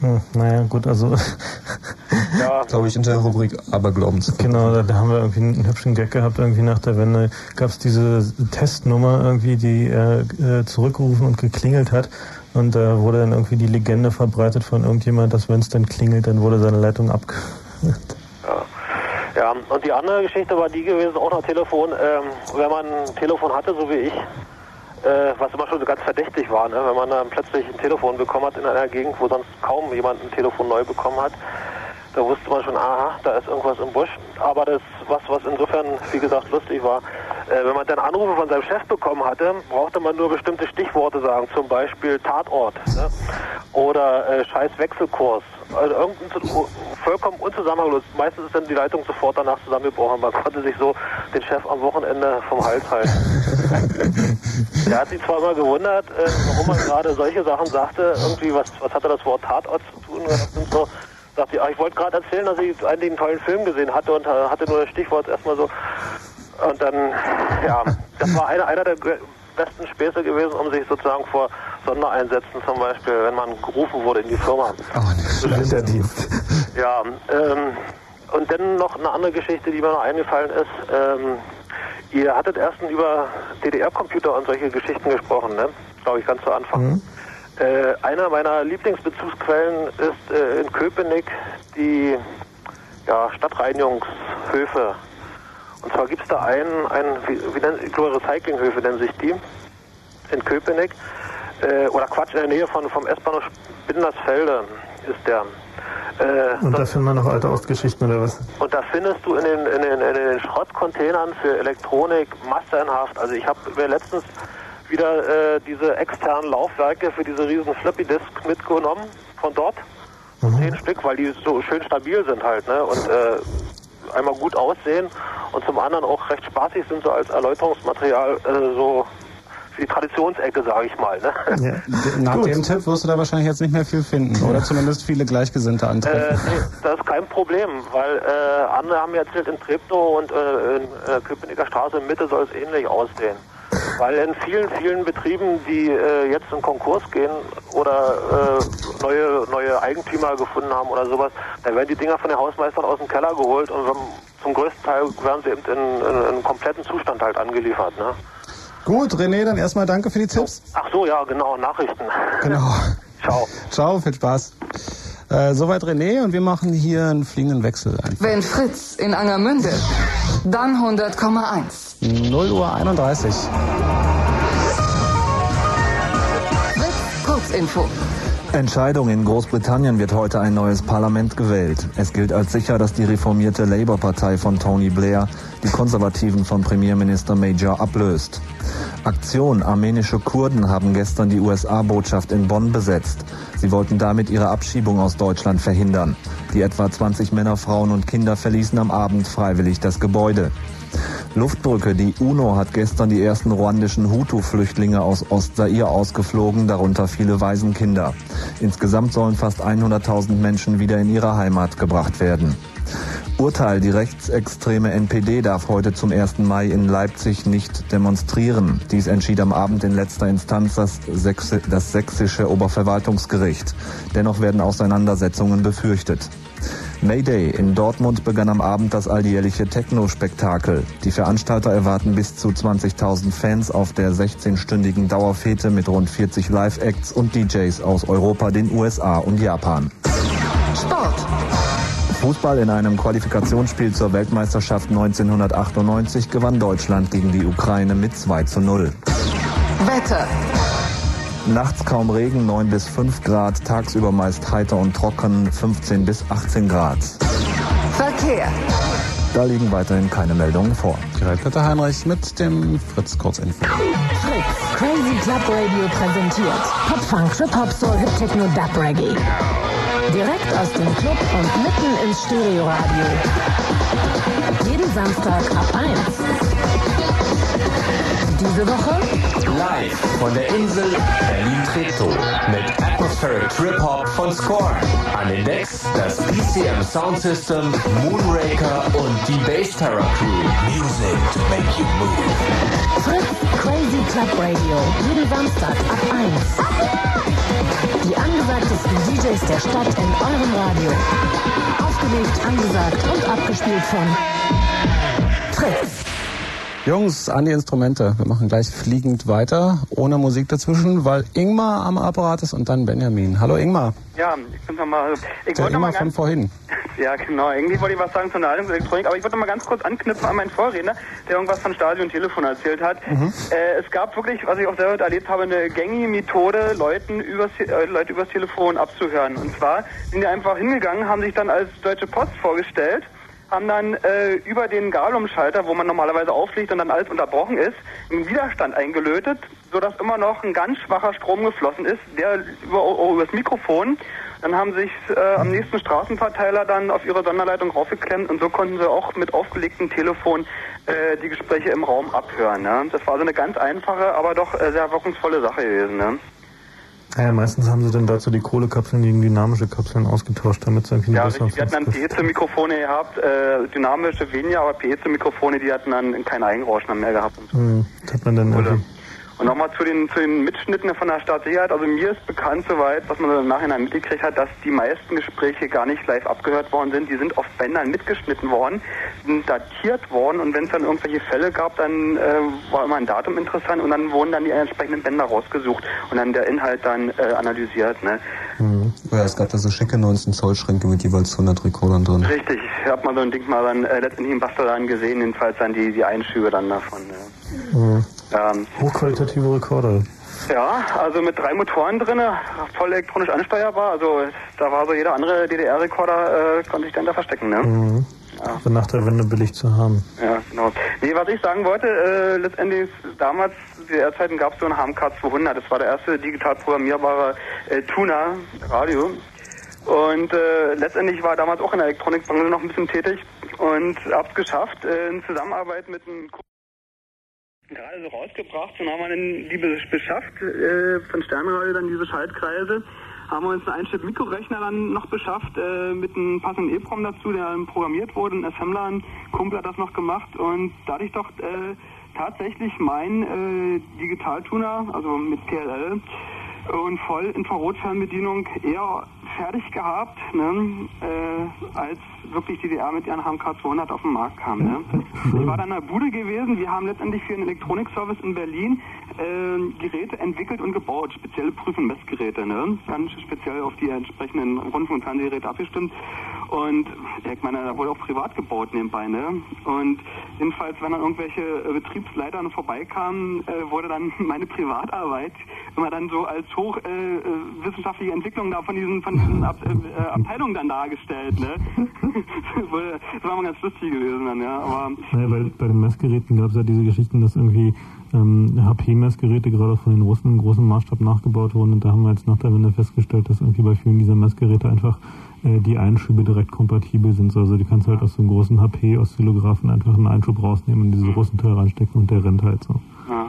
Hm, naja, gut, also [LAUGHS] Ja, Glaube ich, in der Rubrik Aberglaubens. Genau, da, da haben wir irgendwie einen hübschen Gag gehabt. Irgendwie nach der Wende gab es diese Testnummer irgendwie, die er äh, zurückgerufen und geklingelt hat. Und da wurde dann irgendwie die Legende verbreitet von irgendjemand, dass wenn es dann klingelt, dann wurde seine Leitung abge... [LAUGHS] Ja, und die andere Geschichte war die gewesen, auch noch Telefon, ähm, wenn man ein Telefon hatte, so wie ich, äh, was immer schon so ganz verdächtig war, ne? wenn man dann plötzlich ein Telefon bekommen hat in einer Gegend, wo sonst kaum jemand ein Telefon neu bekommen hat, da wusste man schon, aha, da ist irgendwas im Busch. Aber das, was, was insofern, wie gesagt, lustig war, äh, wenn man dann Anrufe von seinem Chef bekommen hatte, brauchte man nur bestimmte Stichworte sagen, zum Beispiel Tatort ne? oder äh, scheiß Wechselkurs. Also irgendein zu- vollkommen unzusammenhanglos. Meistens ist dann die Leitung sofort danach zusammengebrochen. Man konnte sich so den Chef am Wochenende vom Hals halten. [LAUGHS] Der hat sich zwar immer gewundert, äh, warum man gerade solche Sachen sagte. Irgendwie, was, was hatte das Wort Tatort zu tun und so. Sagte ich, ah, ich wollte gerade erzählen, dass ich einen tollen Film gesehen hatte und äh, hatte nur das Stichwort erstmal so. Und dann, ja, das war einer, einer der besten Späße gewesen, um sich sozusagen vor Sondereinsätzen zum Beispiel, wenn man gerufen wurde in die Firma. Winterdienst. Ja, ähm, und dann noch eine andere Geschichte, die mir noch eingefallen ist. Ähm, ihr hattet erst über DDR-Computer und solche Geschichten gesprochen, ne? Glaube ich, ganz zu Anfang. Äh, einer meiner Lieblingsbezugsquellen ist äh, in Köpenick die ja, Stadtreinigungshöfe. Und zwar gibt es da einen, einen wie, wie nennen, ich glaube Recyclinghöfe nennen sich die, in Köpenick. Äh, oder Quatsch, in der Nähe von, vom S-Bahnhof Bindersfelde ist der. Äh, Und da finden wir noch alte Ostgeschichten oder was? und da findest du in den, in den, in den Schrottcontainern für Elektronik massenhaft. Also ich habe mir letztens wieder äh, diese externen Laufwerke für diese riesen Floppy Disk mitgenommen von dort. Zehn Stück, weil die so schön stabil sind halt, ne? Und äh, einmal gut aussehen und zum anderen auch recht spaßig sind so als Erläuterungsmaterial äh, so für die Traditionsecke, sage ich mal. Ne? Ja, [LAUGHS] nach dem Tipp wirst du da wahrscheinlich jetzt nicht mehr viel finden. Oder zumindest viele Gleichgesinnte Äh, antreffen. nee, das ist kein Problem, weil äh, andere haben mir erzählt, in Treptow und äh, in äh, Köpenicker Straße in Mitte soll es ähnlich aussehen. Weil in vielen, vielen Betrieben, die äh, jetzt in Konkurs gehen oder äh, neue, neue Eigentümer gefunden haben oder sowas, da werden die Dinger von den Hausmeistern aus dem Keller geholt und zum größten Teil werden sie eben in, in, in einem kompletten Zustand halt angeliefert. Ne? Gut, René, dann erstmal danke für die Tipps. Ach so, ja, genau, Nachrichten. Genau. [LAUGHS] Ciao. Ciao, viel Spaß. Äh, soweit René und wir machen hier einen fliegenden Wechsel einfach. Wenn Fritz in Angermünde, dann 100,1. 0 Uhr 31. Fritz Kurzinfo. Entscheidung. In Großbritannien wird heute ein neues Parlament gewählt. Es gilt als sicher, dass die reformierte Labour-Partei von Tony Blair die Konservativen von Premierminister Major ablöst. Aktion. Armenische Kurden haben gestern die USA-Botschaft in Bonn besetzt. Sie wollten damit ihre Abschiebung aus Deutschland verhindern. Die etwa 20 Männer, Frauen und Kinder verließen am Abend freiwillig das Gebäude. Luftbrücke. Die UNO hat gestern die ersten ruandischen Hutu-Flüchtlinge aus Ostzaire ausgeflogen, darunter viele Waisenkinder. Insgesamt sollen fast 100.000 Menschen wieder in ihre Heimat gebracht werden. Urteil, die rechtsextreme NPD darf heute zum 1. Mai in Leipzig nicht demonstrieren. Dies entschied am Abend in letzter Instanz das, Sächsi das sächsische Oberverwaltungsgericht. Dennoch werden Auseinandersetzungen befürchtet. Mayday. In Dortmund begann am Abend das alljährliche Techno-Spektakel. Die Veranstalter erwarten bis zu 20.000 Fans auf der 16-stündigen Dauerfete mit rund 40 Live-Acts und DJs aus Europa, den USA und Japan. Sport. Fußball in einem Qualifikationsspiel zur Weltmeisterschaft 1998 gewann Deutschland gegen die Ukraine mit 2 zu 0. Wetter. Nachts kaum Regen, 9 bis 5 Grad, tagsüber meist heiter und trocken, 15 bis 18 Grad. Verkehr. Da liegen weiterhin keine Meldungen vor. Gerald Peter Heinrich mit dem Fritz Kurzinfo. Fritz, Crazy Club Radio präsentiert Pop Funk, Trip Hop, Soul, Hip Techno, Dub Reggae. Direkt aus dem Club und mitten ins Stereoradio. Jeden Samstag ab 1. Diese Woche Live von der Insel Berlin-Treptow mit Atmospheric Trip Hop von Score. An den Decks das PCM Sound System, Moonraker und die Bass Terror Crew. Music to make you move. Fritz Crazy Club Radio. Jeden Samstag ab 1. Die angesagtesten DJs der Stadt in eurem Radio. Aufgelegt, angesagt und abgespielt von Fritz. Jungs, an die Instrumente. Wir machen gleich fliegend weiter, ohne Musik dazwischen, weil Ingmar am Apparat ist und dann Benjamin. Hallo Ingmar. Ja, ich bin nochmal. Ich Der wollte mal Ingmar von vorhin. [LAUGHS] ja, genau. Irgendwie wollte ich was sagen zur Nahrungselektronik, aber ich wollte noch mal ganz kurz anknüpfen an meinen Vorredner, der irgendwas von Stadion und Telefon erzählt hat. Mhm. Äh, es gab wirklich, was ich auch selber erlebt habe, eine gängige Methode, Leuten übers, äh, Leute übers Telefon abzuhören. Und zwar sind die einfach hingegangen, haben sich dann als Deutsche Post vorgestellt haben dann äh, über den Galumschalter, wo man normalerweise auflegt und dann alles unterbrochen ist, einen Widerstand eingelötet, sodass immer noch ein ganz schwacher Strom geflossen ist, der über, über das Mikrofon. Dann haben sich äh, am nächsten Straßenverteiler dann auf ihre Sonderleitung raufgeklemmt und so konnten sie auch mit aufgelegtem Telefon äh, die Gespräche im Raum abhören. Ne? Das war so eine ganz einfache, aber doch äh, sehr wirkungsvolle Sache gewesen. Ne? Ja, meistens haben sie dann dazu die Kohlekapseln gegen dynamische Kapseln ausgetauscht, damit es irgendwie Ja, besser richtig. Wir hatten dann PEZ-Mikrofone gehabt, äh, dynamische weniger, aber PEZ-Mikrofone, die hatten dann kein Eigenrauschen mehr gehabt. Und, so. Hm, das hat man dann irgendwie. Und nochmal zu den, zu den Mitschnitten von der Staatssicherheit. Also mir ist bekannt soweit, was man im Nachhinein mitgekriegt hat, dass die meisten Gespräche gar nicht live abgehört worden sind. Die sind auf Bändern mitgeschnitten worden, sind datiert worden und wenn es dann irgendwelche Fälle gab, dann äh, war immer ein Datum interessant und dann wurden dann die entsprechenden Bänder rausgesucht und dann der Inhalt dann äh, analysiert. Ne? Ja, es gab da so schicke 19 Zoll Schränke mit jeweils 100 Rekordern drin. Richtig, ich habe mal so ein Ding mal dann äh, letztendlich im Bastelladen gesehen, jedenfalls dann die, die Einschübe dann davon. Ja. Hm. Ähm, Hochqualitative Rekorder. ja, also mit drei Motoren drin, voll elektronisch ansteuerbar, also da war so jeder andere DDR-Rekorder, äh, konnte sich dann da verstecken, ne? Mhm. Ja. Also nach der Wende billig zu haben. Ja, genau. Nee, was ich sagen wollte, äh, letztendlich damals, zu DDR-Zeiten gab es so einen HMK 200. Das war der erste digital programmierbare äh, Tuner Radio. Und äh, letztendlich war damals auch in der Elektronikbranche noch ein bisschen tätig und hab's geschafft, äh, in Zusammenarbeit mit einem gerade so rausgebracht. Und haben wir dann die be- beschafft, äh, von Sternradio dann diese Schaltkreise. Haben wir uns einen Einstück Mikrorechner dann noch beschafft, äh, mit einem passenden EEPROM dazu, der programmiert wurde, ein Assembler, ein Kumpel hat das noch gemacht. Und dadurch doch äh, tatsächlich mein äh, Digitaltuner, also mit PLL und voll Infrarotfernbedienung eher fertig gehabt, ne, äh, als wirklich die DDR mit ihren HMK 200 auf den Markt kam. Ne. Ich war dann in der Bude gewesen, wir haben letztendlich für einen Elektronikservice in Berlin äh, Geräte entwickelt und gebaut, spezielle Prüf- und Messgeräte, ne? ganz speziell auf die entsprechenden Rundfunk- und Fernsehgeräte abgestimmt. Und ich meine, da wurde auch privat gebaut nebenbei. Ne? Und jedenfalls, wenn dann irgendwelche äh, Betriebsleiter vorbeikamen, äh, wurde dann [LAUGHS] meine Privatarbeit immer dann so als hoch äh, äh, Entwicklung da von diesen, von diesen Ab äh, Abteilungen dann dargestellt, ne? Das war mal ganz lustig gewesen dann, ja. Aber Naja, weil bei den Messgeräten gab es ja diese Geschichten, dass irgendwie ähm, HP-Messgeräte gerade von den Russen im großen Maßstab nachgebaut wurden. Und da haben wir jetzt nach der Wende festgestellt, dass irgendwie bei vielen dieser Messgeräte einfach äh, die Einschübe direkt kompatibel sind. Also die kannst halt aus so einem großen HP-Oszillographen einfach einen Einschub rausnehmen und diese großen Teil reinstecken und der rennt halt so. ja.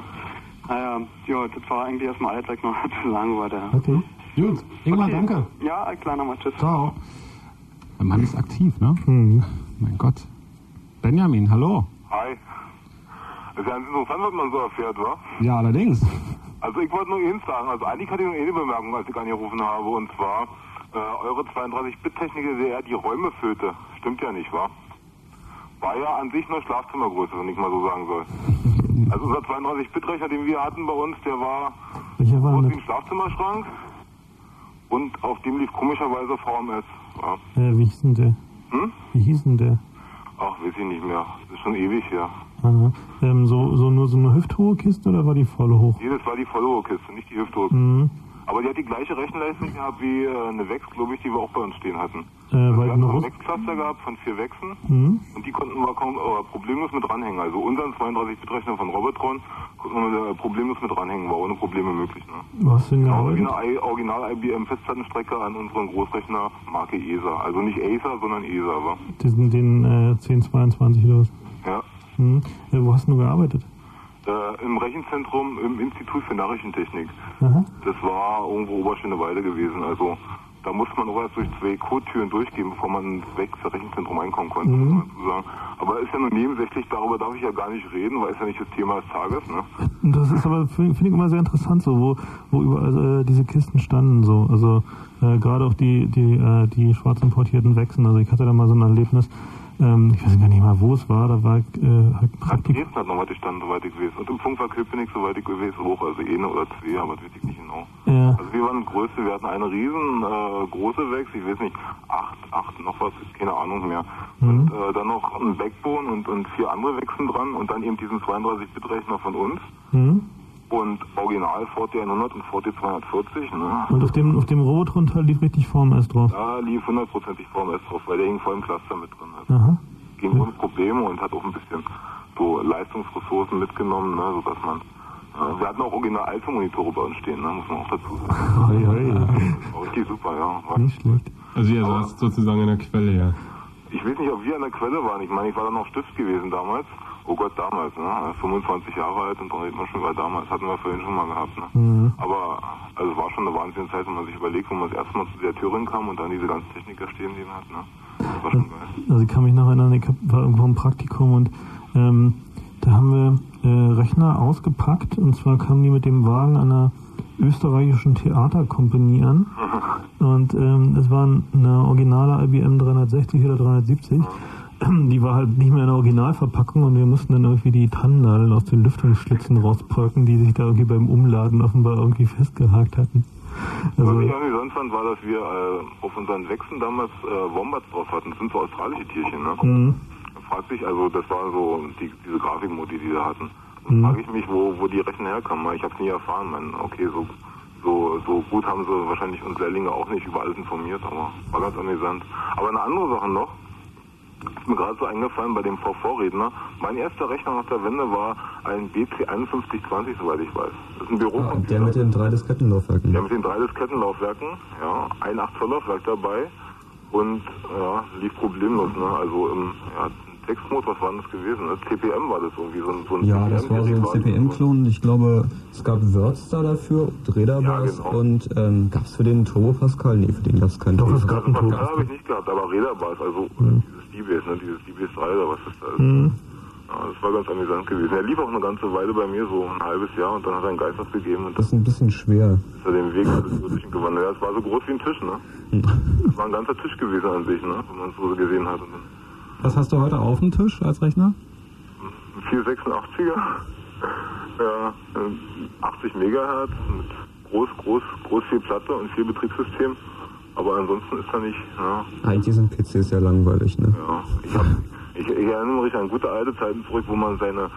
Naja, ja, das war eigentlich erstmal ich noch zu sagen wollte. ja. Okay. Gut. Ingmar, Okay. danke. Ja, klar, nochmal tschüss. Ciao. Der Mann ist aktiv, ne? Hm. Mein Gott. Benjamin, hallo. Hi. Ist ja ganz interessant, was man so erfährt, wa? Ja, allerdings. Also ich wollte nur eins sagen, also eigentlich hatte ich nur eine Bemerkung, als ich angerufen habe, und zwar, äh, eure 32-Bit-Technik, die ja die Räume füllte, stimmt ja nicht, wa? War ja an sich nur Schlafzimmergröße, wenn ich mal so sagen soll. [LAUGHS] Also unser 32-Bit-Rechner, den wir hatten bei uns, der war Welcher war groß wie ein Schlafzimmerschrank und auf dem lief komischerweise VMS. Ja. Äh, wie hieß denn der? Hm? Wie hieß denn der? Ach, weiß ich nicht mehr. Das ist schon ewig her. Aha. Ähm, so, so nur so eine hüfthohe Kiste oder war die volle hoch? Nee, das war die volle Kiste, nicht die Hüftdruck. Mhm. Aber die hat die gleiche Rechenleistung gehabt wie äh, eine Wex, glaube ich, die wir auch bei uns stehen hatten. Äh, wir weil hatten eine so ein Russ Wex-Cluster gehabt von vier Wechsen Mhm. und die konnten wir kaum, äh, problemlos mit dranhängen. Also unseren 32-Bit-Rechner von Robotron konnten wir äh, problemlos mit dranhängen, war ohne Probleme möglich. Ne? Du denn Genau eine I Original IBM Festplattenstrecker an unseren Großrechner Marke ESA. Also nicht Acer, sondern ESA, war. Diesen, den äh, 1022 oder was? Ja. Mhm. Äh, wo hast du gearbeitet? Äh, Im Rechenzentrum im Institut für Nachrichtentechnik. Aha. Das war irgendwo Oberschöneweide gewesen. Also da musste man auch erst durch zwei Codetüren durchgehen, bevor man ins Wex Rechenzentrum einkommen konnte, Mhm. muss. Aber ist ja nur nebensächlich, darüber darf ich ja gar nicht reden, weil es ja nicht das Thema des Tages, ne? Das ist aber, finde find ich immer sehr interessant, so, wo, wo überall äh, diese Kisten standen, so. Also, äh, gerade auch die, die, äh, die schwarz importierten Wechseln. Also, ich hatte da mal so ein Erlebnis, ähm, ich weiß gar nicht mal, wo es war, da war ich, äh, halt Praktik Dresden hat noch was gestanden, soweit ich weiß. Und im Funkwerk Köpenick, soweit ich weiß, hoch. Also eine oder zwei, aber das weiß ich nicht genau. Ja. Also wir waren Größte, wir hatten eine riesen äh, große Wex, ich weiß nicht, acht, acht, noch was, keine Ahnung mehr. Und äh, dann noch ein Backbone und, und vier andere Wechseln dran und dann eben diesen 32-Bit-Rechner von uns. Mhm. Und original VT 100 und VT 240, ne? Und auf dem, auf dem Robotron-Teil lief richtig VMS drauf. Da lief hundertprozentig VMS drauf, weil der hing voll im Cluster mit drin. Hat. Aha. Ging ohne Probleme und hat auch ein bisschen so Leistungsressourcen mitgenommen, ne, sodass man. Ja, wir hatten auch original alte Monitore bei uns stehen, ne, muss man auch dazu sagen. Hoi. War richtig super, ja. War Nicht schlecht. Also ihr saßt sozusagen in der Quelle, ja. Ich weiß nicht, ob wir an der Quelle waren. Ich meine, ich war dann noch Stift gewesen damals. Oh Gott, damals, ne? 25 Jahre alt und dann reden wir schon über damals. Hatten wir vorhin schon mal gehabt, ne? Mhm. Aber, also es war schon eine Wahnsinnszeit, wenn man sich überlegt, wo man das erste Mal zu der Türin kam und dann diese ganzen Techniker stehen sehen hat, ne? Das war schon geil. Also ich kann mich noch erinnern, ich hab, war irgendwo im Praktikum und ähm, da haben wir äh, Rechner ausgepackt und zwar kamen die mit dem Wagen einer österreichischen Theaterkompanie an [LAUGHS] und ähm, es war eine originale IBM 360 oder 370. [CLEARS THROAT] Die war halt nicht mehr in der Originalverpackung und wir mussten dann irgendwie die Tannennadeln aus den Lüftungsschlitzen rauspolken, die sich da irgendwie beim Umladen offenbar irgendwie festgehakt hatten. Was Also, ich irgendwie sonst fand, war, dass wir äh, auf unseren Wechseln damals äh, Wombats drauf hatten. Das sind so australische Tierchen, ne? Mhm. Fragt sich, also das war so die, diese Grafikmodi, die wir hatten. Dann frage ich mich, wo, wo die Rechner herkamen. Ich habe es nie erfahren. Man, okay, so, so, so gut haben sie wahrscheinlich uns Lehrlinge auch nicht über alles informiert, aber war ganz amüsant. Aber eine andere Sache noch, ist mir gerade so eingefallen bei dem VV-Redner. Mein erster Rechner nach der Wende war ein BC5120, soweit ich weiß. Das ist ein Bürocomputer. Der mit den drei Diskettenlaufwerken. Ja, mit den drei Diskettenlaufwerken, ja, ein 8 Zoll Laufwerk dabei und ja, lief problemlos, ne? Also im ja, Textmod, was war das gewesen? CPM war das irgendwie so ein, so ein Ja, das war so ein. CPM-Klon. Ich glaube, es gab Words da dafür, Räderbars Ja, genau. und ähm, gab es für den Turbo Pascal? Nee, für den gab es keinen Turbo Also Pascal habe ich nicht gehabt, aber Räderbass, also dieses D-Base, ne? Dieses D-Base 3 oder was das da ist. Mhm. Ja, das war ganz amüsant gewesen. Er lief auch eine ganze Weile bei mir, so ein halbes Jahr, und dann hat er einen Geist abgegeben und Das ist ein bisschen schwer. ist er den Weg alles so durch ihn gewandert. Ja, es war so groß wie ein Tisch, ne? Es war ein ganzer Tisch gewesen an sich, ne? Wenn man es so gesehen hat. Und dann Was hast du heute auf dem Tisch als Rechner? ein 486er, ja, ähm, 80 Megahertz mit groß, groß, groß viel Platte und viel Betriebssystem. Aber ansonsten ist da nicht, ja, Eigentlich sind PCs ja langweilig, ne? ja. Ich, hab, ich, ich erinnere mich an gute alte Zeiten zurück, wo man seine,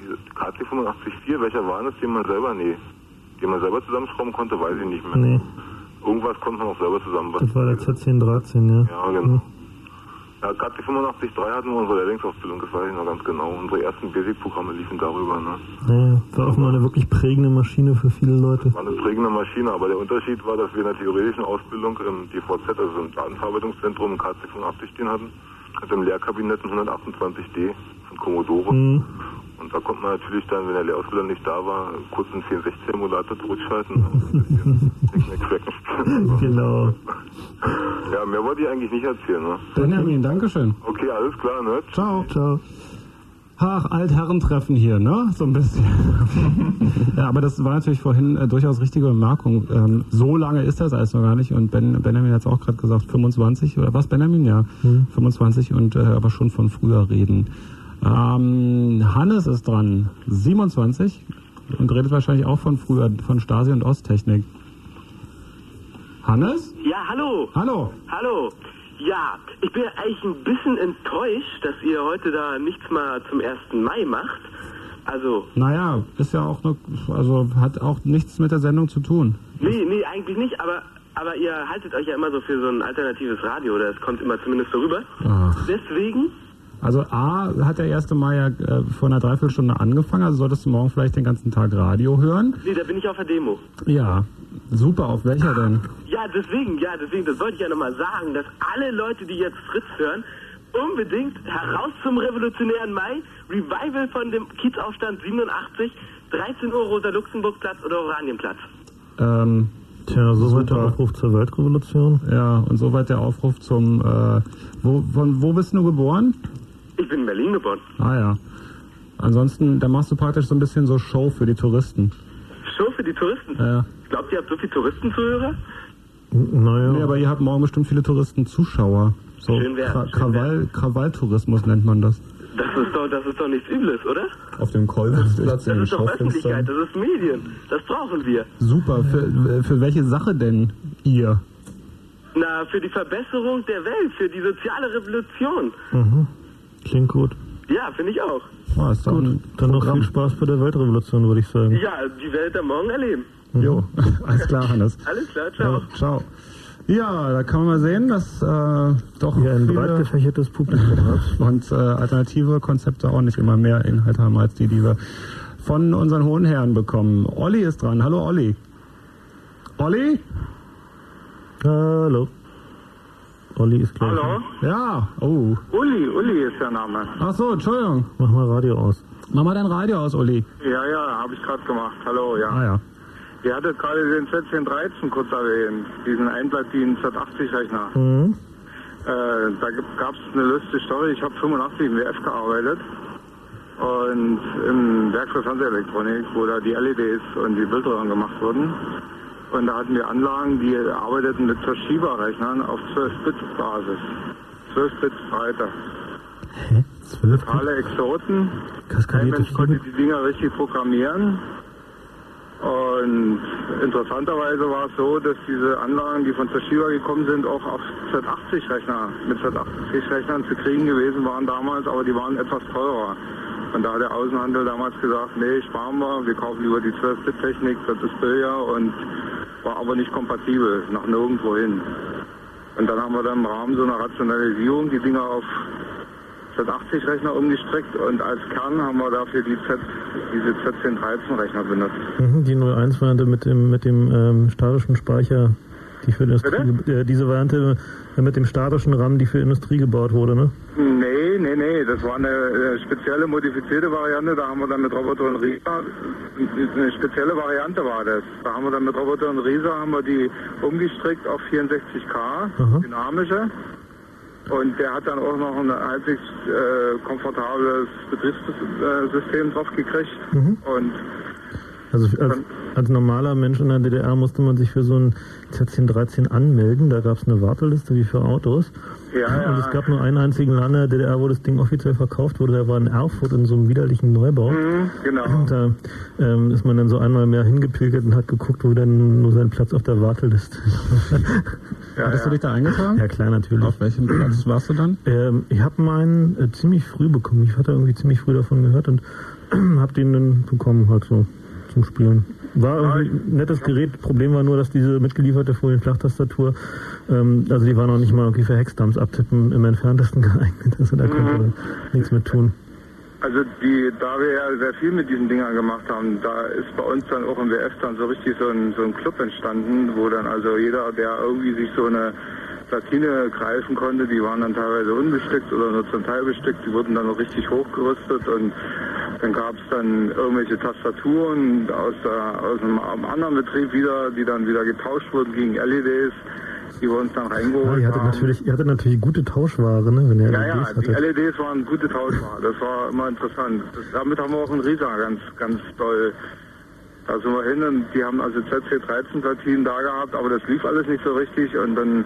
diese KC 854, welcher war das, den man selber, nee, die man selber zusammenschrauben konnte, weiß ich nicht mehr. Nee, Irgendwas konnte man auch selber zusammenbauen. das war der Z1013, ja. Ja, genau. Ja, gerade die 85.3 hatten wir unsere Lehrlingsausbildung, das weiß ich noch ganz genau. Unsere ersten Basic-Programme liefen darüber. Ne? Ja, war auch mal eine wirklich prägende Maschine für viele Leute. War eine prägende Maschine, aber der Unterschied war, dass wir in der theoretischen Ausbildung im DVZ, also im Datenverarbeitungszentrum, im K86 stehen hatten, mit dem Lehrkabinett ein 128D von Commodore. Mhm. Und da konnte man natürlich dann, wenn der Lehrausbilder nicht da war, kurz einen 1060-Emulator zurückschalten und. Genau. Ja, mehr wollte ich eigentlich nicht erzählen. Ne? Benjamin, Dankeschön. Okay, alles klar, ne? Ciao. Ciao. Ach, Altherrentreffen hier, ne? So ein bisschen. [LAUGHS] ja, aber das war natürlich vorhin äh, durchaus richtige Bemerkung. Ähm, so lange ist das alles noch gar nicht. Und ben, Benjamin hat es auch gerade gesagt, 25 oder was, Benjamin? Ja, 25 und äh, aber schon von früher reden. Ähm, Hannes ist dran, 27 und redet wahrscheinlich auch von früher, von Stasi und Osttechnik. Hannes? Ja, hallo. Hallo. Hallo. Ja, ich bin eigentlich ein bisschen enttäuscht, dass ihr heute da nichts mal zum 1. Mai macht. Also, Naja, ist ja auch noch, also hat auch nichts mit der Sendung zu tun. nee, nee, eigentlich nicht, aber, aber ihr haltet euch ja immer so für so ein alternatives Radio, oder es kommt immer zumindest so rüber. Ach. Deswegen, Also A hat der 1. Mai ja äh, vor einer Dreiviertelstunde angefangen, also solltest du morgen vielleicht den ganzen Tag Radio hören. nee, da bin ich auf der Demo. Ja, super, auf welcher denn? Ja, deswegen, ja, deswegen, das wollte ich ja nochmal sagen, dass alle Leute, die jetzt Fritz hören, unbedingt heraus zum revolutionären Mai, Revival von dem Kiezaufstand 87, 13 Uhr Rosa-Luxemburg-Platz oder Oranienplatz. Ähm, Tja, soweit der Aufruf zur Weltrevolution. Ja, und soweit der Aufruf zum, äh, wo, von wo bist du geboren? Ich bin in Berlin geboren. Ah ja. Ansonsten, da machst du praktisch so ein bisschen so Show für die Touristen. Show für die Touristen. Ja. Glaubt ihr, ihr habt so viele Touristenzuhörer? Naja. Nee, aber ihr habt morgen bestimmt viele Touristen-Zuschauer. So Schön wär's, Kra Krawall, Krawalltourismus nennt man das. Das ist doch, das ist doch nichts Übles, oder? Auf dem Kolwitzplatz Das ist doch Öffentlichkeit, das ist Medien. Das brauchen wir. Super, für, für welche Sache denn ihr? Na, für die Verbesserung der Welt, für die soziale Revolution. Mhm. Klingt gut. Ja, finde ich auch. Ah, ist doch Gut, ein dann noch viel Spaß bei der Weltrevolution, würde ich sagen. Ja, die Welt am Morgen erleben. Jo, [LAUGHS] alles klar, Hannes. Alles klar, ciao. Ja, ciao. Ja, da kann man mal sehen, dass äh, doch Hier ein viele breit gefächertes Publikum hat. [LAUGHS] und äh, alternative Konzepte auch nicht immer mehr Inhalt haben als die, die wir von unseren hohen Herren bekommen. Olli ist dran. Hallo Olli. Olli? Hallo. Olli ist gleich. Hallo? Ja. Oh. Uli, Uli ist der Name. Ach so, Entschuldigung. Mach mal Radio aus. Mach mal dein Radio aus, Olli. Ja, ja, habe ich gerade gemacht. Hallo, ja. Ah ja. Ihr hattet gerade den Z1013 kurz erwähnt, diesen Einplatin Z80-Rechner. Mhm. Äh, da gab es eine lustige Story. Ich habe 85 im WF gearbeitet und im Werk für Fernsehelektronik, wo da die LEDs und die Bildröhren gemacht wurden. Und da hatten wir Anlagen, die arbeiteten mit Toshiba-Rechnern auf 12-Bit-Basis. 12-Bit Breite. Hä? 12 Totale Exoten. Kein Kaskadierte Mensch konnte die Dinger richtig programmieren. Und interessanterweise war es so, dass diese Anlagen, die von Toshiba gekommen sind, auch auf Z80-Rechner, mit Z80-Rechnern zu kriegen gewesen waren damals, aber die waren etwas teurer. Und da hat der Außenhandel damals gesagt, nee, sparen wir, wir kaufen lieber die 12-Bit-Technik, das ist billiger und war aber nicht kompatibel, nach nirgendwo hin. Und dann haben wir dann im Rahmen so einer Rationalisierung die Dinger auf Z80-Rechner umgestreckt und als Kern haben wir dafür die Z, diese Z1013-Rechner benutzt. Mhm, die 01-Variante mit dem, mit dem ähm, statischen Speicher, die für Industrie, äh, diese Variante äh, mit dem statischen RAM, die für Industrie gebaut wurde, ne? Nee, nee, nee, das war eine äh, spezielle modifizierte Variante, da haben wir dann mit Roboter und Rieser, eine spezielle Variante war das. Da haben wir dann mit Roboter und Rieser haben wir die umgestrickt auf 64K, dynamische. Und der hat dann auch noch ein halbwegs äh, komfortables Betriebssystem drauf gekriegt. Und Also als, als normaler Mensch in der DDR musste man sich für so ein Z1013 anmelden. Da gab es eine Warteliste wie für Autos. Ja, Und ja. es gab nur einen einzigen Land in der DDR, wo das Ding offiziell verkauft wurde. Der war in Erfurt in so einem widerlichen Neubau. Mhm, genau. Und da ähm, ist man dann so einmal mehr hingepilgert und hat geguckt, wo denn nur sein Platz auf der Warteliste ist. [LAUGHS] Hattest du dich da eingetragen? Ja, klar, natürlich. Auf welchem Platz warst du dann? Ähm, ich habe meinen äh, ziemlich früh bekommen. Ich hatte irgendwie ziemlich früh davon gehört und [CLEARS THROAT] habe den dann bekommen halt so zum Spielen. War irgendwie ein nettes Gerät. Problem war nur, dass diese mitgelieferte Folienflachtastatur, ähm, also die war noch nicht mal irgendwie für Hexdumps abtippen im entferntesten [LAUGHS] geeignet. Also da konnte man nichts mit tun. Also die, da wir ja sehr viel mit diesen Dingern gemacht haben, da ist bei uns dann auch im WF dann so richtig so ein, so ein Club entstanden, wo dann also jeder, der irgendwie sich so eine Platine greifen konnte, die waren dann teilweise unbestückt oder nur zum Teil bestückt, die wurden dann noch richtig hochgerüstet und dann gab es dann irgendwelche Tastaturen aus, der, aus einem, einem anderen Betrieb wieder, die dann wieder getauscht wurden gegen LEDs, die wir uns dann Ja, reingeholt ihr hattet haben. natürlich, ihr hattet natürlich gute Tauschware, ne, wenn ihr Ja, ja, LEDs die hattet. LEDs waren gute Tauschware. Das war immer interessant. Das, damit haben wir auch einen Rieser ganz, ganz doll. Da sind wir hin und die haben also ZC13-Platinen da gehabt, aber das lief alles nicht so richtig. Und dann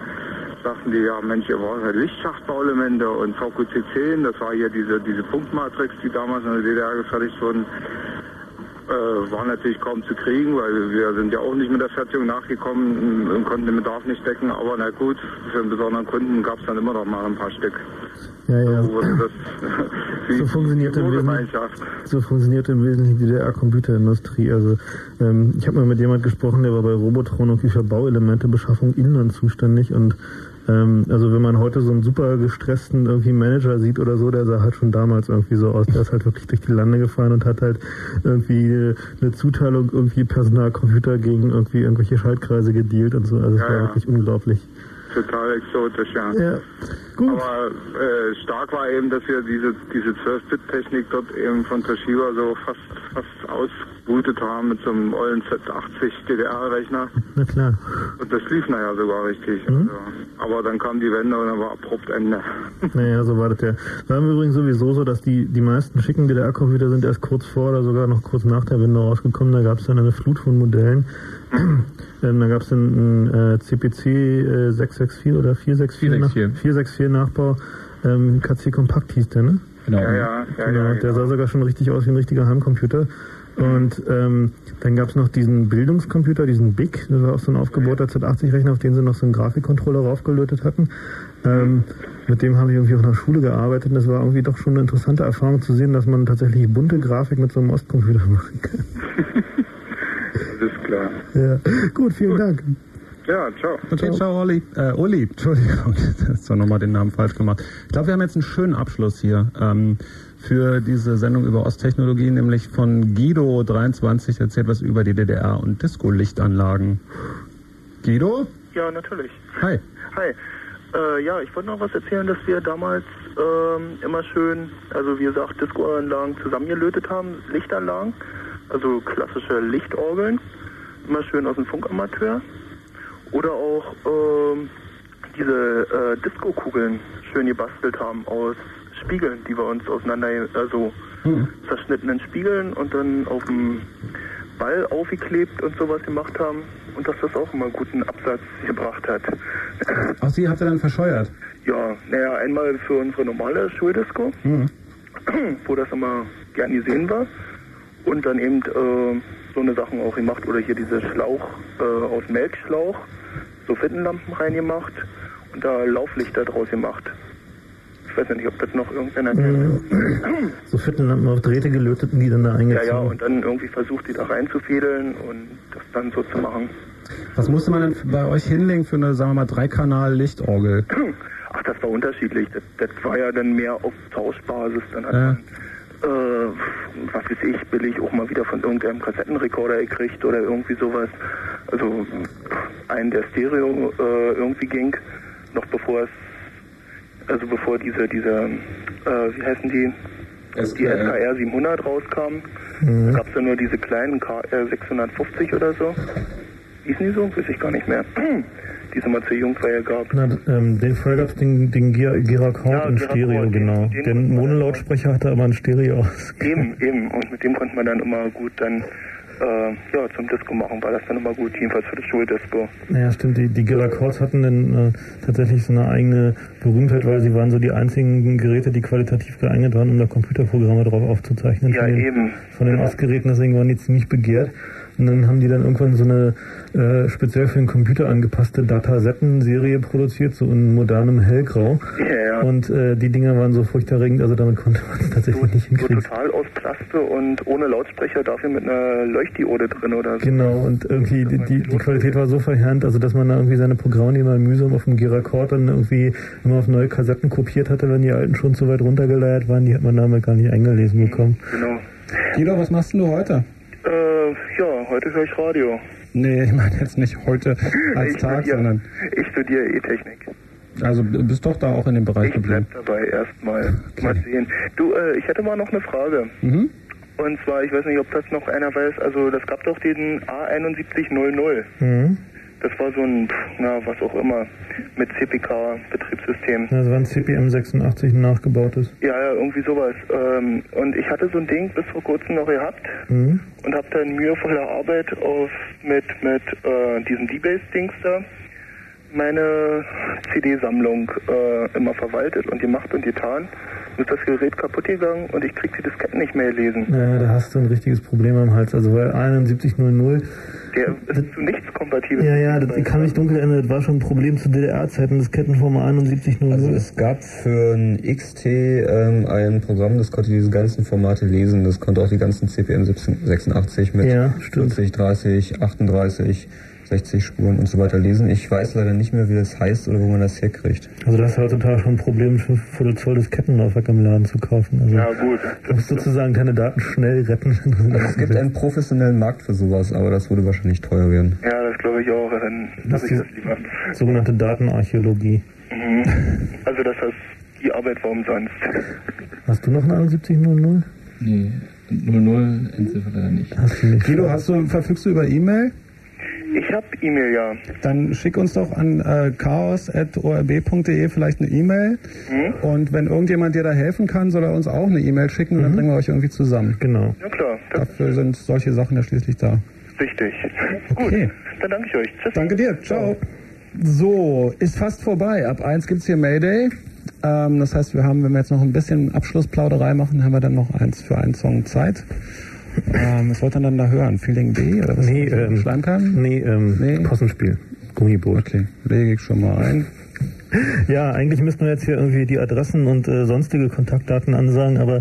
sagten die, ja Mensch, ihr braucht halt Lichtschachtbauelemente und VQC10, das war hier diese, diese Punktmatrix, die damals in der DDR gefertigt wurden, äh, war natürlich kaum zu kriegen, weil wir sind ja auch nicht mit der Fertigung nachgekommen und konnten den Bedarf nicht decken, aber na gut, für einen besonderen Kunden gab es dann immer noch mal ein paar Stück. Ja, ja. So das So [LAUGHS] funktioniert im Wesentlichen, Gemeinschaft. so funktioniert im Wesentlichen die DDR-Computerindustrie. Also ähm, ich habe mal mit jemand gesprochen, der war bei Robotron irgendwie für Bauelementebeschaffung Inland zuständig und ähm, also wenn man heute so einen super gestressten irgendwie Manager sieht oder so, der sah halt schon damals irgendwie so aus. Der ist halt wirklich durch die Lande gefahren und hat halt irgendwie äh, eine Zuteilung irgendwie Personalcomputer gegen irgendwie irgendwelche Schaltkreise gedealt und so. Also es Ja, war ja. wirklich unglaublich. Total exotisch, ja. Ja, gut. Aber äh, stark war eben, dass wir diese, diese 12-Bit-Technik dort eben von Toshiba so fast, fast ausgebootet haben mit so einem ollen Z80 DDR-Rechner. Na klar. Und das lief nachher sogar richtig. Mhm. Also, aber dann kam die Wende und dann war abrupt Ende. [LAUGHS] Naja, so war das ja. War im Übrigen sowieso so, dass die, die meisten schicken DDR-Computer sind erst kurz vor oder sogar noch kurz nach der Wende rausgekommen. Da gab es dann eine Flut von Modellen. Ähm, da gab es dann einen äh, CPC äh, 664 oder 464, 464. Nach, 464 Nachbau. Ähm, KC Kompakt hieß der, ne? Genau. Ja, ja, ja, genau. ja, Der sah sogar schon richtig aus wie ein richtiger Heimcomputer. Und ähm, dann gab es noch diesen Bildungscomputer, diesen BIC, das war auch so ein aufgebohrter Z80-Rechner, auf den sie noch so einen Grafikcontroller raufgelötet hatten. Ähm, mit dem habe ich irgendwie auch in der Schule gearbeitet und das war irgendwie doch schon eine interessante Erfahrung zu sehen, dass man tatsächlich bunte Grafik mit so einem Ostcomputer [LAUGHS] machen kann. Das klar. Ja. Gut, vielen Dank. Ja, ciao. Okay, ciao, Olli. Äh, Uli, Entschuldigung, [LAUGHS] das ist doch nochmal den Namen falsch gemacht. Ich glaube, wir haben jetzt einen schönen Abschluss hier ähm, für diese Sendung über Osttechnologie, nämlich von Guido23 erzählt was über die DDR und Disco-Lichtanlagen. Guido? Ja, natürlich. Hi. Hi. Äh, ja, ich wollte noch was erzählen, dass wir damals ähm, immer schön, also wie gesagt, Discoanlagen zusammengelötet haben, Lichtanlagen, also klassische Lichtorgeln, immer schön aus dem Funkamateur. Oder auch ähm, diese äh, Disco-Kugeln schön gebastelt haben aus Spiegeln, die wir uns auseinander, also zerschnittenen Spiegeln und dann auf dem Ball aufgeklebt und sowas gemacht haben und dass das auch immer guten Absatz gebracht hat. [LAUGHS] Ach, sie hat er dann verscheuert. Ja, naja, einmal für unsere normale Schuldisco, Hm. wo das immer gern gesehen war. Und dann eben äh, so eine Sachen auch gemacht oder hier diese Schlauch äh, aus Melkschlauch, so Fittenlampen reingemacht und da Lauflichter draus gemacht. Ich weiß ja nicht, ob das noch irgendeiner kennt. [CLEARS THROAT] So Fittenlampen auf Drähte gelötet und die dann da Ja, eingezogen. ja, und dann irgendwie versucht, die da reinzufädeln und das dann so zu machen. Was musste man denn bei euch hinlegen für eine, sagen wir mal, Dreikanal-Lichtorgel? [CLEARS THROAT] Ach, das war unterschiedlich. Das, das war ja dann mehr auf Tauschbasis. Dann hat Ja. man, äh, was weiß ich, billig auch mal wieder von irgendeinem Kassettenrekorder gekriegt oder irgendwie sowas. Also einen, der Stereo äh, irgendwie ging, noch bevor es, also bevor diese, diese, äh, wie heißen die? Die SKR 700 rauskamen. Mhm. Da gab es ja nur diese kleinen KR 650 oder so. Hießen die so? Weiß ich gar nicht mehr. Die es immer zur Jugendweihe gab. Na, ähm, den vorher gab es den, den Gira- Giracord Ja, in Stereo, den- genau. den- Den Monolautsprecher hatte aber ein Stereo aus. Eben, eben. Und mit dem konnte man dann immer gut dann äh, ja, zum Disco machen, war das dann immer gut, jedenfalls für das Schuldisco. Naja, stimmt. Die, die Giracords hatten dann äh, tatsächlich so eine eigene Berühmtheit, weil sie waren so die einzigen Geräte, die qualitativ geeignet waren, um da Computerprogramme drauf aufzuzeichnen. Ja, von den, eben. Von den Ostgeräten, deswegen waren die ziemlich begehrt. Und dann haben die dann irgendwann so eine äh, speziell für den Computer angepasste Datasetten-Serie produziert, so in modernem Hellgrau. Ja, ja. Und äh, die Dinger waren so furchterregend, also damit konnte man es tatsächlich nicht So hinkriegen. total aus Plaste und ohne Lautsprecher, dafür mit einer Leuchtdiode drin oder so. Genau, und irgendwie die, die, die Qualität war so verheerend, also dass man da irgendwie seine Programme, die man mühsam auf dem Giracord dann irgendwie immer auf neue Kassetten kopiert hatte, wenn die alten schon zu weit runtergeleiert waren, die hat man damit gar nicht eingelesen bekommen. Genau. Guido, was machst denn du heute? Äh, ja, heute höre ich Radio. Nee, ich meine jetzt nicht heute als Ich Tag, studiere- sondern Ich studiere E-Technik. also du bist doch da auch in dem Bereich Ich bleib geblieben. dabei erstmal. Mal sehen. Du, äh, ich hätte mal noch eine Frage. Mhm. Und zwar, ich weiß nicht, ob das noch einer weiß, also das gab doch den A7100. Mhm. Das war so ein, na, was auch immer, mit CPK-Betriebssystem. Das war ein CPM 86 ein nachgebautes. Ja, ja, irgendwie sowas. Ähm, und ich hatte so ein Ding bis vor kurzem noch gehabt Mhm. und habe dann mühevoller Arbeit auf mit mit äh, diesem D-Base-Dings da meine CD-Sammlung äh, immer verwaltet und gemacht und getan. Ist das Gerät kaputt gegangen und ich krieg die Disketten nicht mehr gelesen. Naja, da hast du ein richtiges Problem am Hals. Also weil 7100, Der ist zu nichts kompatibel. ja, ja, das ich kann mich dunkel erinnern, das war schon ein Problem zu DDR-Zeiten, das Kettenformer 7100. Also es gab für ein XT ähm, ein Programm, das konnte diese ganzen Formate lesen. Das konnte auch die ganzen CPM 86 mit Ja, stimmt. 40, 30, 38, 60 Spuren und so weiter lesen. Ich weiß leider nicht mehr, wie das heißt oder wo man das herkriegt. Also das ist heutzutage schon ein Problem, für Viertel Zoll das Kettenlaufwerk im Laden zu kaufen. Also Ja, gut. Du musst sozusagen deine Daten schnell retten. Also es gibt einen professionellen Markt für sowas, aber das würde wahrscheinlich teuer werden. Ja, das glaube ich auch. Dann Das lasse ich ist das lieber. die sogenannte Datenarchäologie. Mhm. Also das heißt, die Arbeit war umsonst. Hast du noch eine 7100? Nee, 00 Endziffer leider nicht. Hast du nicht. Guido, hast du, verfügst du über E-Mail? Ich habe E-Mail, ja. Dann schick uns doch an äh, chaos.orb.de vielleicht eine E-Mail. Mhm. Und wenn irgendjemand dir da helfen kann, soll er uns auch eine E-Mail schicken und dann bringen wir euch irgendwie zusammen. Genau. Ja klar, Dafür sind solche Sachen ja schließlich da. richtig. Okay. Gut, dann danke ich euch. Tschüss. Danke dir. Ciao. So, ist fast vorbei. Ab eins gibt's hier Mayday. Ähm, das heißt, wir haben, wenn wir jetzt noch ein bisschen Abschlussplauderei machen, haben wir dann noch eins für einen Song Zeit. Ähm, was wollt ihr dann da hören? Feeling B oder was? Nee, ähm, Schleimkeim? Nee, ähm, Nee. Possenspiel. Gummiboot. Okay, lege ich schon mal ein. [LAUGHS] Ja, eigentlich müssten wir jetzt hier irgendwie die Adressen und äh, sonstige Kontaktdaten ansagen, aber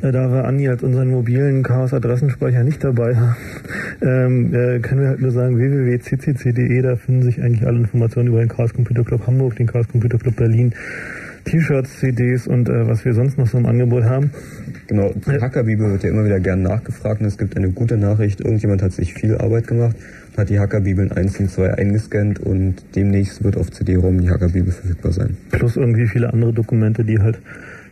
äh, da wir Andi als unseren mobilen Chaos-Adressenspeicher nicht dabei haben, [LAUGHS] ähm, äh, können wir halt nur sagen www.ccc.de, da finden sich eigentlich alle Informationen über den Chaos Computer Club Hamburg, den Chaos Computer Club Berlin, T-Shirts, CDs und äh, was wir sonst noch so im Angebot haben. Genau, Hackerbibel wird ja immer wieder gern nachgefragt und es gibt eine gute Nachricht. Irgendjemand hat sich viel Arbeit gemacht, hat die Hackerbibeln 1 und 2 eingescannt und demnächst wird auf CD-ROM die Hackerbibel verfügbar sein. Plus irgendwie viele andere Dokumente, die halt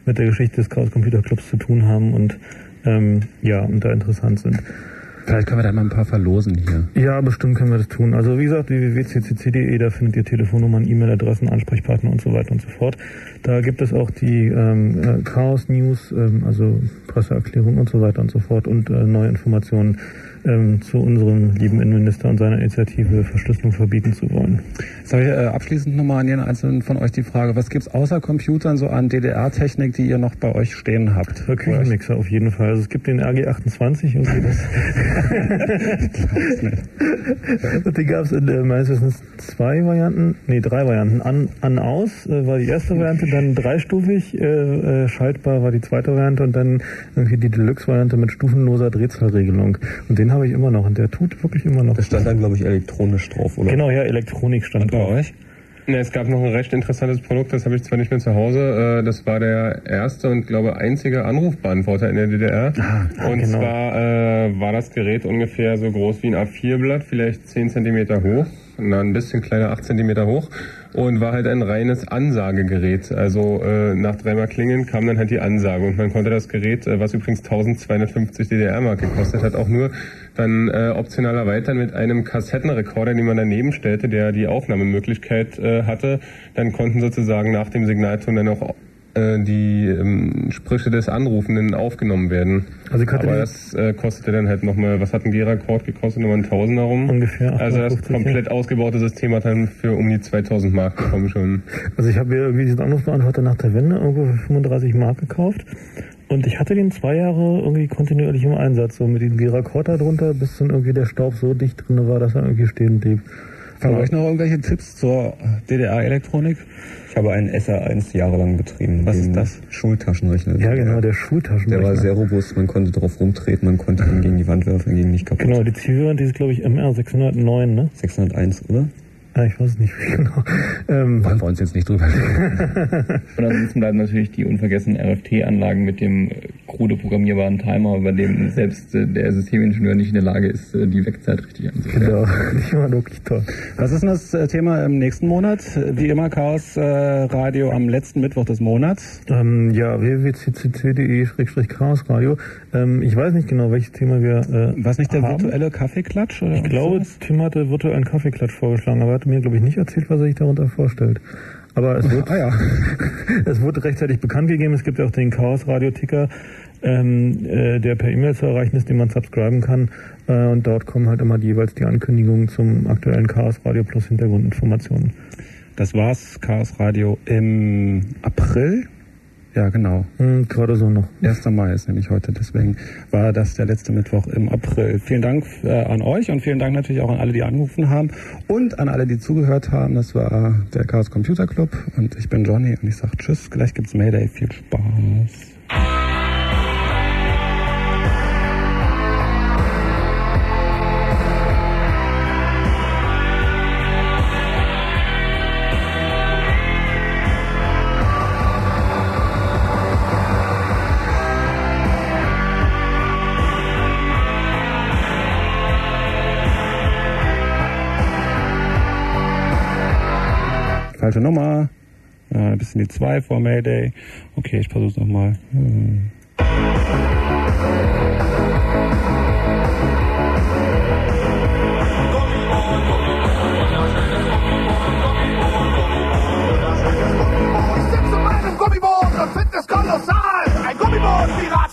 mit der Geschichte des Chaos Computer Clubs zu tun haben und ähm, ja, und da interessant sind. Vielleicht können wir da mal ein paar verlosen hier. Ja, bestimmt können wir das tun. Also wie gesagt, www.ccc.de, da findet ihr Telefonnummern, E-Mail-Adressen, Ansprechpartner und so weiter und so fort. Da gibt es auch die ähm, äh, Chaos News, ähm, also Presseerklärung und so weiter und so fort und äh, neue Informationen ähm, zu unserem lieben Innenminister und seiner Initiative, Verschlüsselung verbieten zu wollen. Jetzt habe ich äh, abschließend nochmal an jeden einzelnen von euch die Frage, was gibt's außer Computern so an DDR-Technik, die ihr noch bei euch stehen habt? Der Küchenmixer auf jeden Fall. Also es gibt den RG28 und das. und die [LAUGHS] gab es in äh, meines Wissens zwei Varianten, nee, drei Varianten. An, an aus äh, war die erste Variante, dann dreistufig, äh, äh, schaltbar war die zweite Variante und dann irgendwie die Deluxe-Variante mit stufenloser Drehzahlregelung. Und den habe ich immer noch und der tut wirklich immer noch. Da stand dann, glaube ich, elektronisch drauf, oder? Genau, ja, Elektronik stand bei drauf. euch? Ne, es gab noch ein recht interessantes Produkt, das habe ich zwar nicht mehr zu Hause. Äh, das war der erste und glaube einzige Anrufbeantworter in der DDR. Ah, und genau. zwar äh, war das Gerät ungefähr so groß wie ein A4-Blatt, vielleicht 10 Zentimeter hoch, na, ein bisschen kleiner, 8 Zentimeter hoch. Und war halt ein reines Ansagegerät. Also äh, nach dreimal Klingeln kam dann halt die Ansage. Und man konnte das Gerät, äh, was übrigens 1250 DDR-Mark gekostet hat, auch nur dann äh, optional erweitern mit einem Kassettenrekorder, den man daneben stellte, der die Aufnahmemöglichkeit äh, hatte. Dann konnten sozusagen nach dem Signalton dann auch äh, die ähm, Sprüche des Anrufenden aufgenommen werden. Also Aber das äh, kostete dann halt nochmal, was hat ein G-Rekord gekostet? Nochmal ein Tausender rum? Ungefähr Also das 850, komplett ausgebaute System hat dann für um die 2000 Mark bekommen schon. Also ich habe mir irgendwie diesen Anrufbeantworter nach der Wende irgendwo für 35 Mark gekauft. Und ich hatte den zwei Jahre irgendwie kontinuierlich im Einsatz, so mit diesem Giracorta drunter, bis dann irgendwie der Staub so dicht drin war, dass er irgendwie stehen blieb. Von euch noch irgendwelche Tipps zur DDR-Elektronik? Ich habe einen SR1 jahrelang betrieben. Was ist das? Schultaschenrechner. Ja, genau, der Schultaschenrechner. Der war sehr robust, man konnte drauf rumtreten, man konnte ihn gegen die Wand werfen, ging nicht kaputt. Genau, die Zielvariante die ist, glaube ich, MR 609, ne? 601, oder? Ah, ich weiß es nicht genau. Ähm, Wollen wir uns jetzt nicht drüber [LAUGHS] Und ansonsten bleiben natürlich die unvergessenen RFT-Anlagen mit dem äh, krude programmierbaren Timer, bei dem selbst äh, der Systemingenieur nicht in der Lage ist, äh, die Wegzeit richtig anzustellen. Genau, [LAUGHS] die waren wirklich toll. Was ist denn das äh, Thema im nächsten Monat? Wie immer Chaos äh, Radio am letzten Mittwoch des Monats. Ähm, ja, www.ccc.de-chaosradio. Ähm, ich weiß nicht genau, welches Thema wir äh, Was nicht der haben. virtuelle Kaffeeklatsch? Oder Ich glaube? Tim hatte virtuellen Kaffeeklatsch vorgeschlagen, aber er hat mir, glaube ich, nicht erzählt, was er sich darunter vorstellt. Aber es wird, Ah ja. [LAUGHS] es wurde rechtzeitig bekannt gegeben. Es gibt ja auch den Chaos-Radio-Ticker, ähm, äh, der per E-Mail zu erreichen ist, den man subscriben kann. Äh, und dort kommen halt immer jeweils die Ankündigungen zum aktuellen Chaos-Radio plus Hintergrundinformationen. Das war's, Chaos Radio im April. Ja, genau. Hm, Gerade so noch. 1. Mai ist nämlich heute, deswegen war das der letzte Mittwoch im April. Vielen Dank äh, an euch und vielen Dank natürlich auch an alle, die angerufen haben und an alle, die zugehört haben. Das war der Chaos Computer Club und ich bin Johnny und ich sage Tschüss. Gleich gibt's Mayday. Viel Spaß. Falsche Nummer. Ein bisschen die 2 vor Mayday. Okay, ich versuch's nochmal. Hm. Finde es kolossal. Ein Gummiboot-Pirat zu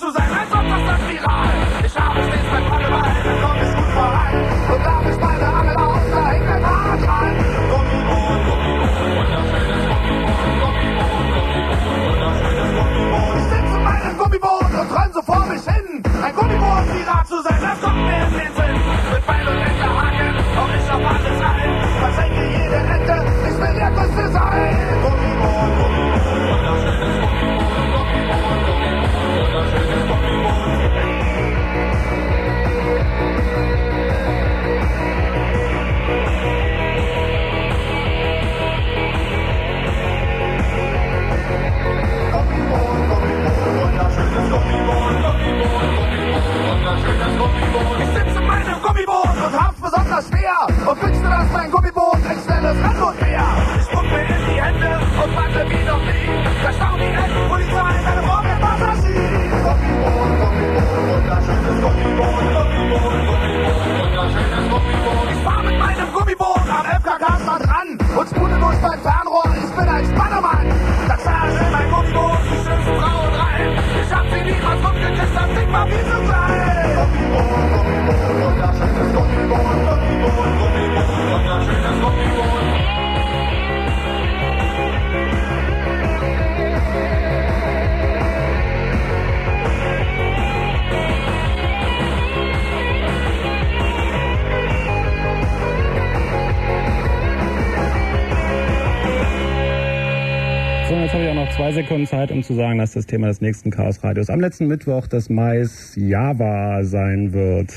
Zeit, um zu sagen, dass das Thema des nächsten Chaos Radios am letzten Mittwoch des Mais Java sein wird.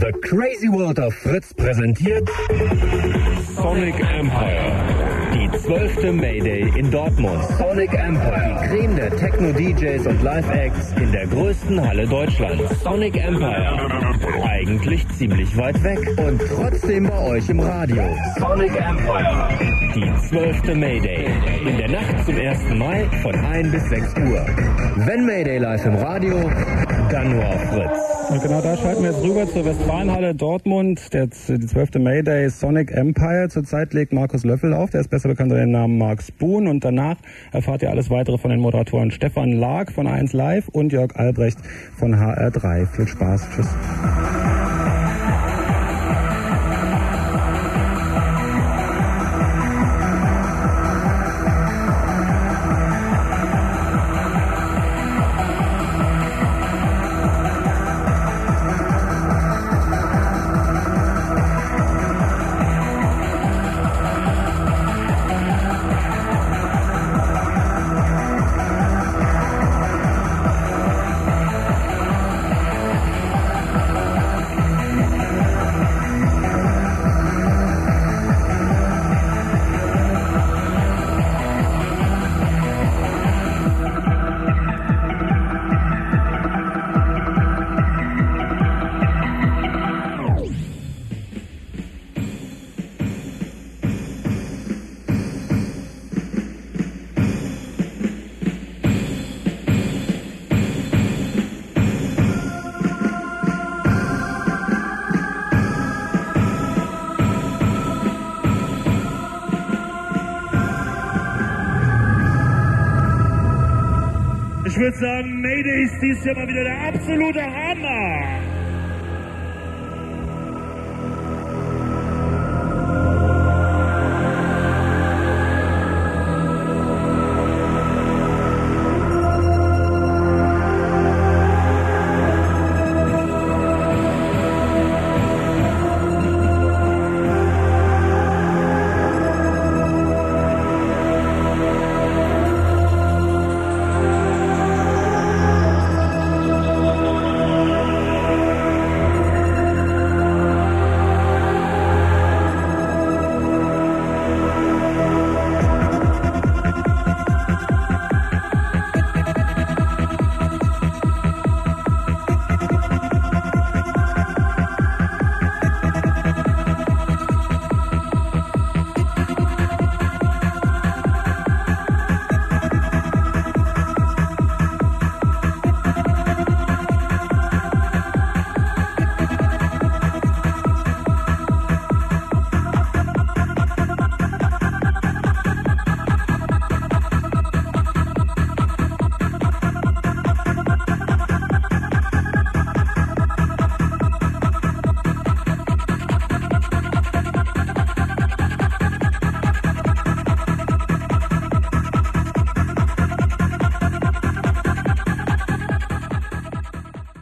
The Crazy World of Fritz präsentiert zwölfte Mayday in Dortmund. Sonic Empire. Die Creme der Techno-DJs und Live-Acts in der größten Halle Deutschlands. Sonic Empire. Eigentlich ziemlich weit weg und trotzdem bei euch im Radio. Sonic Empire. Die zwölfte Mayday. In der Nacht zum 1. Mai von 1 bis 6 Uhr. Wenn Mayday live im Radio, dann nur auf Fritz. Und genau da schalten wir jetzt rüber zur Westfalenhalle Dortmund, der, die 12. Mayday Sonic Empire. Zurzeit legt Markus Löffel auf, der ist besser bekannt unter dem Namen Mark Spoon. Und danach erfahrt ihr alles weitere von den Moderatoren Stefan Lark von 1 Live und Jörg Albrecht von HR3. Viel Spaß, tschüss. Würde sagen, Mayday ist dieses Jahr mal wieder der absolute Hammer.